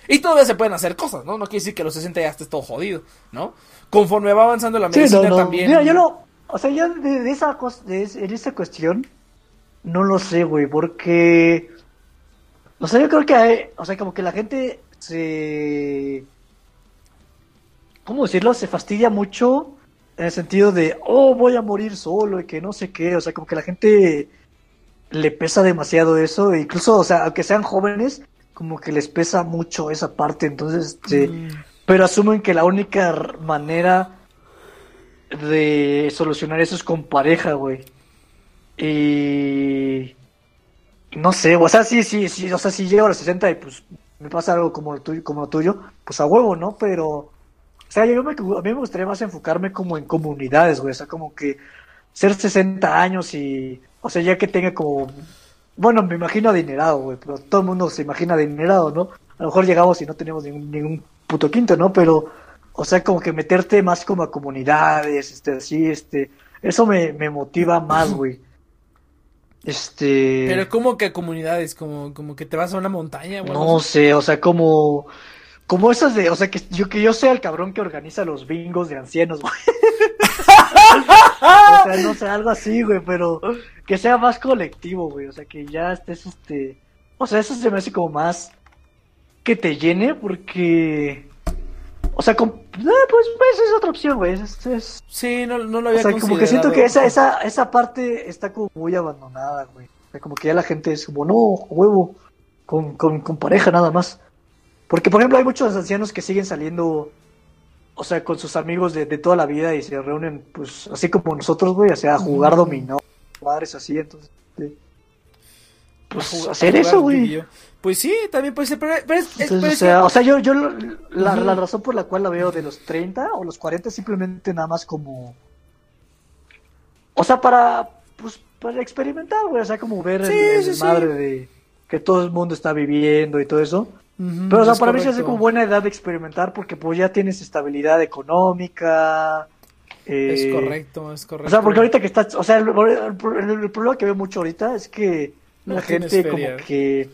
Y todavía se pueden hacer cosas, ¿no? No quiere decir que los 60 ya estés todo jodido, ¿no? Conforme va avanzando la Sí, medicina no, no. también. Mira, yo no. O sea, yo de, de esa cosa, de, en esa cuestión, no lo sé, güey, porque. O sea, yo creo que hay. O sea, como que la gente se. ¿Cómo decirlo? Se fastidia mucho en el sentido de, oh, voy a morir solo y que no sé qué. O sea, como que la gente le pesa demasiado eso. e incluso, o sea, aunque sean jóvenes, como que les pesa mucho esa parte. Entonces, este. Mm. Pero asumen que la única manera de solucionar eso es con pareja, güey. Y no sé, o sea, sí, sí, sí, o sea, si llego a los 60 y pues me pasa algo como lo tuyo, como lo tuyo pues a huevo, ¿no? Pero, o sea, yo me, a mí me gustaría más enfocarme como en comunidades, güey, o sea, como que ser 60 años y, o sea, ya que tenga como, bueno, me imagino adinerado, güey, pero todo el mundo se imagina adinerado, ¿no? A lo mejor llegamos y no tenemos ningún, ningún puto quinto, ¿no? Pero, o sea, como que meterte más como a comunidades, este, así, este, eso me, me motiva más, güey. Este... Pero como que comunidades, como, como que te vas a una montaña, güey. No sé, o sea, como como esas de, o sea, que yo que yo sea el cabrón que organiza los bingos de ancianos, güey. o sea, no sé, algo así, güey, pero que sea más colectivo, güey, o sea, que ya estés este, o sea, eso se me hace como más que te llene porque o sea, com- eh, pues, pues es otra opción, güey. Es, es- Sí, no, no lo o había sea, como que siento que esa, esa, esa parte está como muy abandonada, güey. O sea, como que ya la gente es como, no, huevo, con, con, con pareja nada más. Porque, por ejemplo, hay muchos ancianos que siguen saliendo, o sea, con sus amigos de, de toda la vida y se reúnen, pues, así como nosotros, güey, o sea, a jugar dominó, madres así, entonces, este, pues, hacer eso, güey. Pues sí, también puede ser, pero, pero es, es- Entonces, pero o sea, que- o sea, yo, yo la, la razón por la cual la veo de los 30 o los 40 es simplemente nada más como, o sea, para, pues, para experimentar, güey, o sea, como ver Sí, el, sí, el sí. madre de que todo el mundo está viviendo y todo eso. Pero, o sea, para mí se hace como buena edad de experimentar porque pues ya tienes estabilidad económica. eh, Es correcto, es correcto. O sea, porque ahorita que estás, o sea, el, el- el problema que veo mucho ahorita es que No la gente feria. como que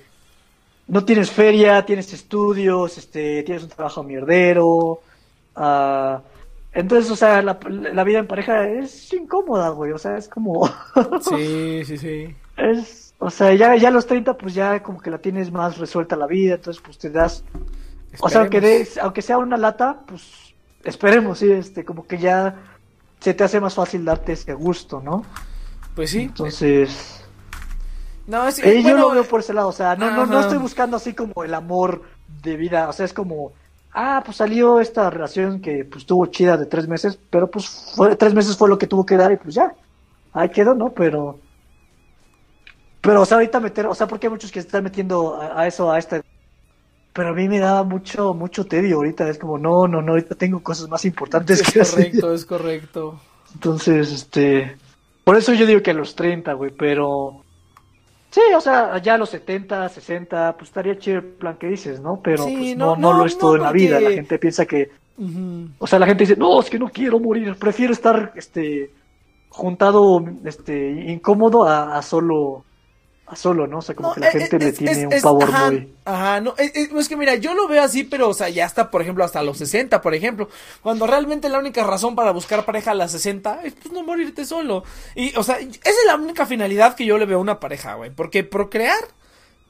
no tienes feria, tienes estudios, este, tienes un trabajo mierdero. ah, entonces, o sea, la, la vida en pareja es incómoda, güey. O sea, es como, Sí, sí, sí. es, o sea, ya, ya a los 30 pues ya como que la tienes más resuelta la vida, entonces pues te das, o sea, aunque, des- aunque sea una lata, pues esperemos, sí, este, como que ya se te hace más fácil darte ese gusto, ¿no? Pues sí. Entonces, No, es, eh, yo bueno, lo veo por ese lado, o sea, no, no, no estoy buscando así como el amor de vida, o sea, es como, ah, pues salió esta relación que pues estuvo chida de tres meses, pero pues fue, tres meses fue lo que tuvo que dar y pues ya, ahí quedó, ¿no? Pero, pero, o sea, ahorita meter, o sea, porque hay muchos que se están metiendo a, a eso, a esta, pero a mí me da mucho, mucho tedio ahorita, es como, no, no, no, ahorita tengo cosas más importantes es que hacer. correcto, es correcto. Entonces, este. Por eso yo digo que a los 30, güey, pero. Sí, o sea, ya a los 70, 60, pues estaría chido el plan que dices, ¿no? Pero Sí, pues, no, no, no, lo es no, todo en la vida. La gente piensa que. Ujú. O sea, la gente dice, no, es que no quiero morir, prefiero estar este juntado este incómodo a, a solo solo, ¿no? O sea, como No, que la eh, gente es- le tiene es- un pavor ajá, muy Ajá, no, es, es- es que mira, yo lo veo así, pero, o sea, ya hasta, por ejemplo, hasta los 60, por ejemplo. Cuando realmente la única razón para buscar pareja a las 60 es, pues, no morirte solo. Y, o sea, esa es la única finalidad que yo le veo a una pareja, güey. Porque procrear,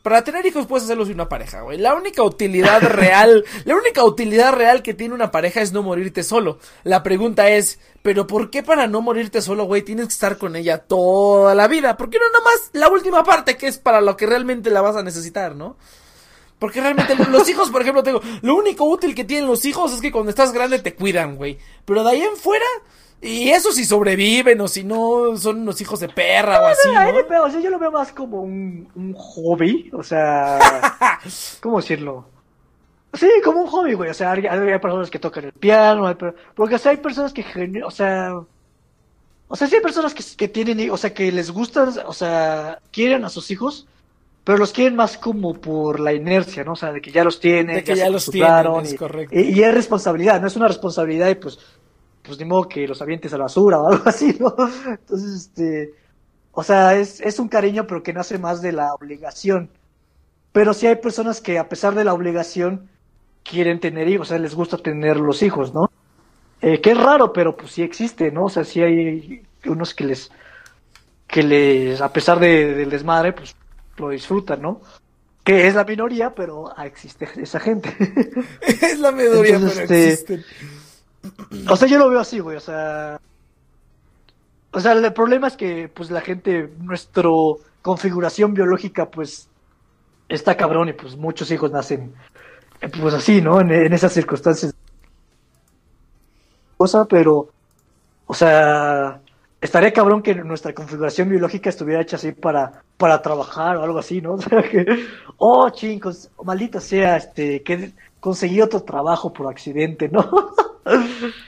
para tener hijos puedes hacerlo sin una pareja, güey. La única utilidad real, la única utilidad real que tiene una pareja es no morirte solo. La pregunta es, ¿pero por qué para no morirte solo, güey, tienes que estar con ella toda la vida? ¿Por qué no nada más la última parte que es para lo que realmente la vas a necesitar, no? Porque realmente los hijos, por ejemplo, tengo, lo único útil que tienen los hijos es que cuando estás grande te cuidan, güey. Pero de ahí en fuera, y eso si sobreviven o si no son unos hijos de perra o así, Ay, ¿no? pero, o sea, yo lo veo más como un, un hobby, o sea, ¿cómo decirlo? Sí, como un hobby, güey, o sea, hay, hay personas que tocan el piano, hay porque o sea, hay personas que, o sea, o sea, sí hay personas que, que tienen, o sea, que les gustan, o sea, quieren a sus hijos, pero los quieren más como por la inercia, ¿no? O sea, de que ya los tienen, De que ya los tienen, es y- correcto. Y, y es responsabilidad, no es una responsabilidad y pues, pues ni modo que los avientes a la basura o algo así, ¿no? Entonces, este, o sea, es, es un cariño, pero que nace más de la obligación. Pero sí hay personas que a pesar de la obligación quieren tener hijos, o sea, les gusta tener los hijos, ¿no? Eh, que es raro, pero pues sí existe, ¿no? O sea, sí hay unos que les, que les, a pesar de, del desmadre, pues lo disfrutan, ¿no? Que es la minoría, pero ah, existe esa gente. es la mayoría, Entonces, pero este, existen. O sea, yo lo veo así, güey, o sea... O sea, el problema es que, pues, la gente, nuestro configuración biológica, pues, está cabrón y, pues, muchos hijos nacen, pues, así, ¿no? En, en esas circunstancias. Cosa, pero, o sea, estaría cabrón que nuestra configuración biológica estuviera hecha así para, para trabajar o algo así, ¿no? O sea, que, oh, chingos, maldita sea, este, que conseguí otro trabajo por accidente, ¿no?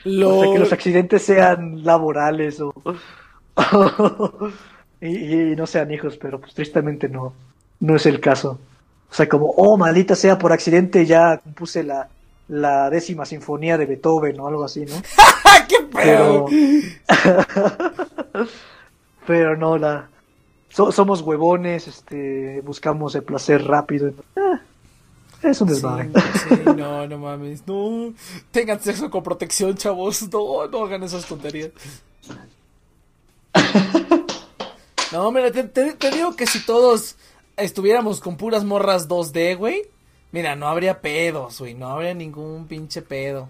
Lo- O sea, que los accidentes sean laborales o, y, y no sean hijos, pero pues tristemente no, no es el caso. O sea, como, oh, maldita sea, por accidente ya compuse la, la décima sinfonía de Beethoven o algo así, ¿no? ¡Ah, qué pedo! Pero, pero no, la, so- somos huevones, este, buscamos el placer rápido. eh, es un desmadre. sí, no, no mames, no. Tengan sexo con protección, chavos. No, no hagan esas tonterías. No, mira, te, te- te digo que si todos estuviéramos con puras morras 2D, güey. Mira, no habría pedos, güey. No habría ningún pinche pedo.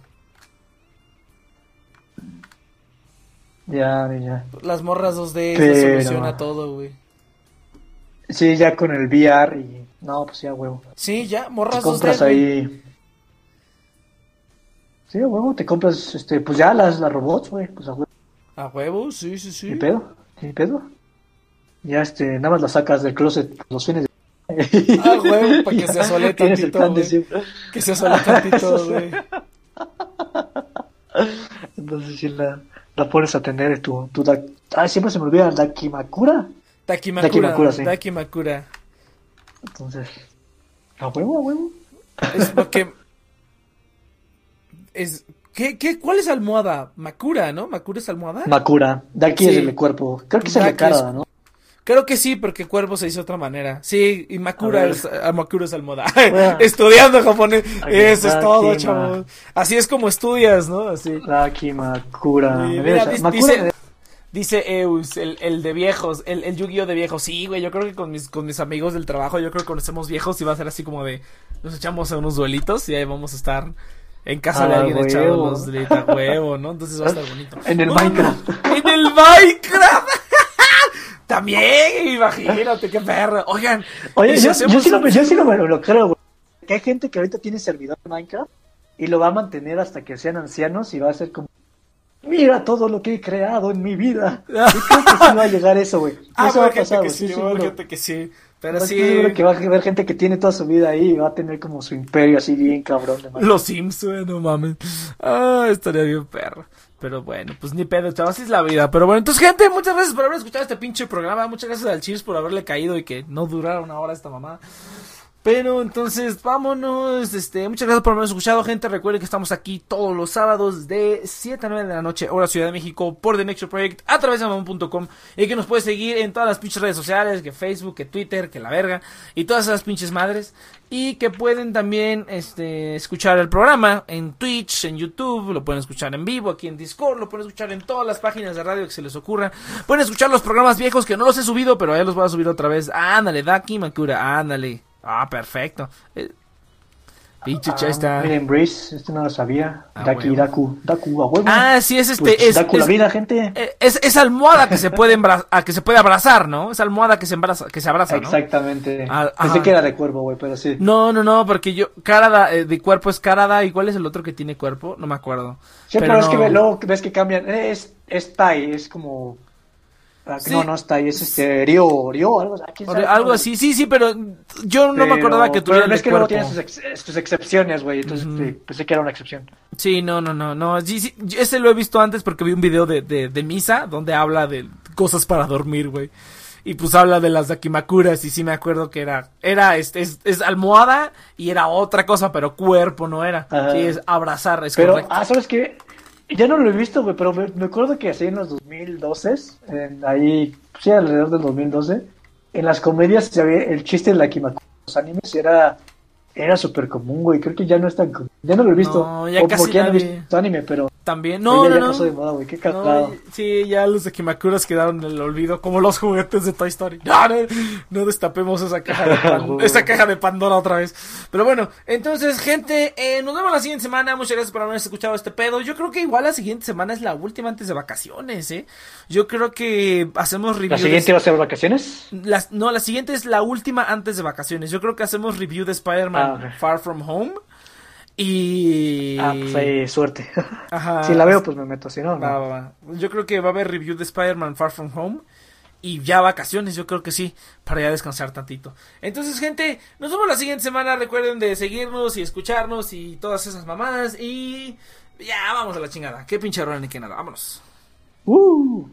Ya, ya. Las morras 2D se Pero- soluciona todo, güey. Sí, ya con el VR y... No, pues ya, huevo. Sí, ya, Te morras 2D. compras ahí... Sí, a huevo, te compras, este, pues ya las, las robots, güey, pues a huevo. A huevo, sí, sí, sí. ¿Qué pedo? ¿Qué pedo? Ya, este, nada más las sacas del closet los fines de... Ah, huevo, para que se asole tantito, güey. Que se asole tantito, güey. Entonces sí la, la pones a tener tu, tu da- Ah, siempre se me olvida Dakimakura. Dakimakura. Dakimakura, sí. Dakimakura. Entonces... A huevo, a huevo. Es lo que. Es. ¿Qué, qué, ¿Cuál es almohada? Makura, ¿no? ¿Makura es almohada? Makura. Daki es Sí. el de cuerpo. Creo que es el de es- cara, ¿no? Creo que sí, porque cuervo se hizo de otra manera. Sí, y Makura es, ah, Makura es almohada. Bueno. Estudiando japonés. Aquí Eso es todo, aquí, chavos. Así es como estudias, ¿no? Así. Y mira, ves, dis- Makura dice, Eus, el, el de viejos, el, el Yu-Gi-Oh de viejos. Sí, güey, yo creo que con mis, con mis amigos del trabajo, yo creo que conocemos viejos y va a ser así como de, nos echamos a unos duelitos y ahí vamos a estar en casa de alguien duelitos a huevo, ¿no? Entonces va a estar bonito. En el Bueno, Minecraft. En el Minecraft. También, imagínate, qué perro. Oigan, Oye, ¿y si yo, yo sí lo, un- yo sí lo, lo creo, güey. Que hay gente que ahorita tiene servidor de Minecraft y lo va a mantener hasta que sean ancianos y va a ser como... Mira todo lo que he creado en mi vida. Yo creo que sí va a llegar eso, güey. Ah, eso va a pasar, que sí, gente que sí. Pero Estoy sí, seguro que va a haber gente que tiene toda su vida ahí y va a tener como su imperio así bien cabrón de. Los Sims, güey, no mames. Ah, estaría bien perro. Pero bueno, pues ni pedo, chavos, así es la vida. Pero bueno, entonces, gente, muchas gracias por haber escuchado este pinche programa. Muchas gracias al Cheers por haberle caído y que no durara una hora esta mamá. Pero entonces, vámonos. Este, muchas gracias por habernos escuchado, gente. Recuerden que estamos aquí todos los sábados de 7 a 9 de la noche, hora Ciudad de México, por The Next Project, a través de mamon.com. Y que nos puedes seguir en todas las pinches redes sociales, que Facebook, que Twitter, que la verga, y todas esas pinches madres. Y que pueden también este, escuchar el programa en Twitch, en YouTube, lo pueden escuchar en vivo, aquí en Discord, lo pueden escuchar en todas las páginas de radio que se les ocurra. Pueden escuchar los programas viejos que no los he subido, pero ya los voy a subir otra vez. Ándale, Daki Makura, ándale. Ah, perfecto. Eh, pinche Ah, chesta. Miren, Brace, este no lo sabía. Ah, Daki, huevo. Daku, Daku, a huevo. Ah, sí, es este. Pues, es, Daku la es- vida, gente. eh, es, es almohada que se puede a que se puede abrazar, ¿no? Es almohada que se embraza, que se abraza, ¿no? Exactamente. Ah, Pensé ajá. que era de cuervo, güey, pero sí. No, no, no, porque yo Karada eh, de cuerpo es Karada y cuál es el otro que tiene cuerpo, no me acuerdo. Sí, pero, es que luego ves que cambian. Es, es Tai, es como. Sí. No, no es Tai, es este. Rio, Rio, algo, sabe algo así, sí, sí, pero yo no me Pero- acordaba que Pero tuviera ves de que luego tiene sus, ex- sus excepciones, güey. Entonces sí, pensé que era una excepción. Sí, no, no, no, no. Sí, sí, yo ese lo he visto antes porque vi un video de, de, de Misa donde habla de cosas para dormir, güey. Y pues habla de las Dakimakuras y sí me acuerdo que era, era, este, es, es almohada y era otra cosa, pero cuerpo no era. Ajá. Sí, es abrazar, es Pero, correcto. ah, ¿sabes qué? Ya no lo he visto, güey, pero me, me acuerdo que así en los 2012, en ahí, sí, alrededor del 2012, en las comedias se había el chiste de la Kimaku, los animes era era súper común, güey. Creo que ya no es tan común. Ya no lo he visto. No, ya o casi porque ya no he visto anime, pero También, no, no, ya no. pasó de moda, güey. Qué No, sí, ya los Dakimakuras quedaron en el olvido, como los juguetes de Toy Story. No, no, no destapemos esa caja, de Pan- esa caja de Pandora otra vez. Pero bueno, entonces, gente, eh, nos vemos la siguiente semana. Muchas gracias por haber escuchado este pedo. Yo creo que igual la siguiente semana es la última antes de vacaciones, ¿eh? Yo creo que hacemos review. ¿La de- siguiente va a ser vacaciones? las- no, la siguiente es la última antes de vacaciones. Yo creo que hacemos review de Spider-Man Ah. Far From Home. Y. Ah, pues suerte. Si la veo, pues me meto, si no. No. Yo creo que va a haber review de Spider-Man Far From Home. Y ya vacaciones, yo creo que sí, para ya descansar tantito. Entonces, gente, nos vemos la siguiente semana. Recuerden de seguirnos y escucharnos y todas esas mamadas. Y ya, vamos a la chingada. Qué pinche ni que nada. Vámonos. Uh.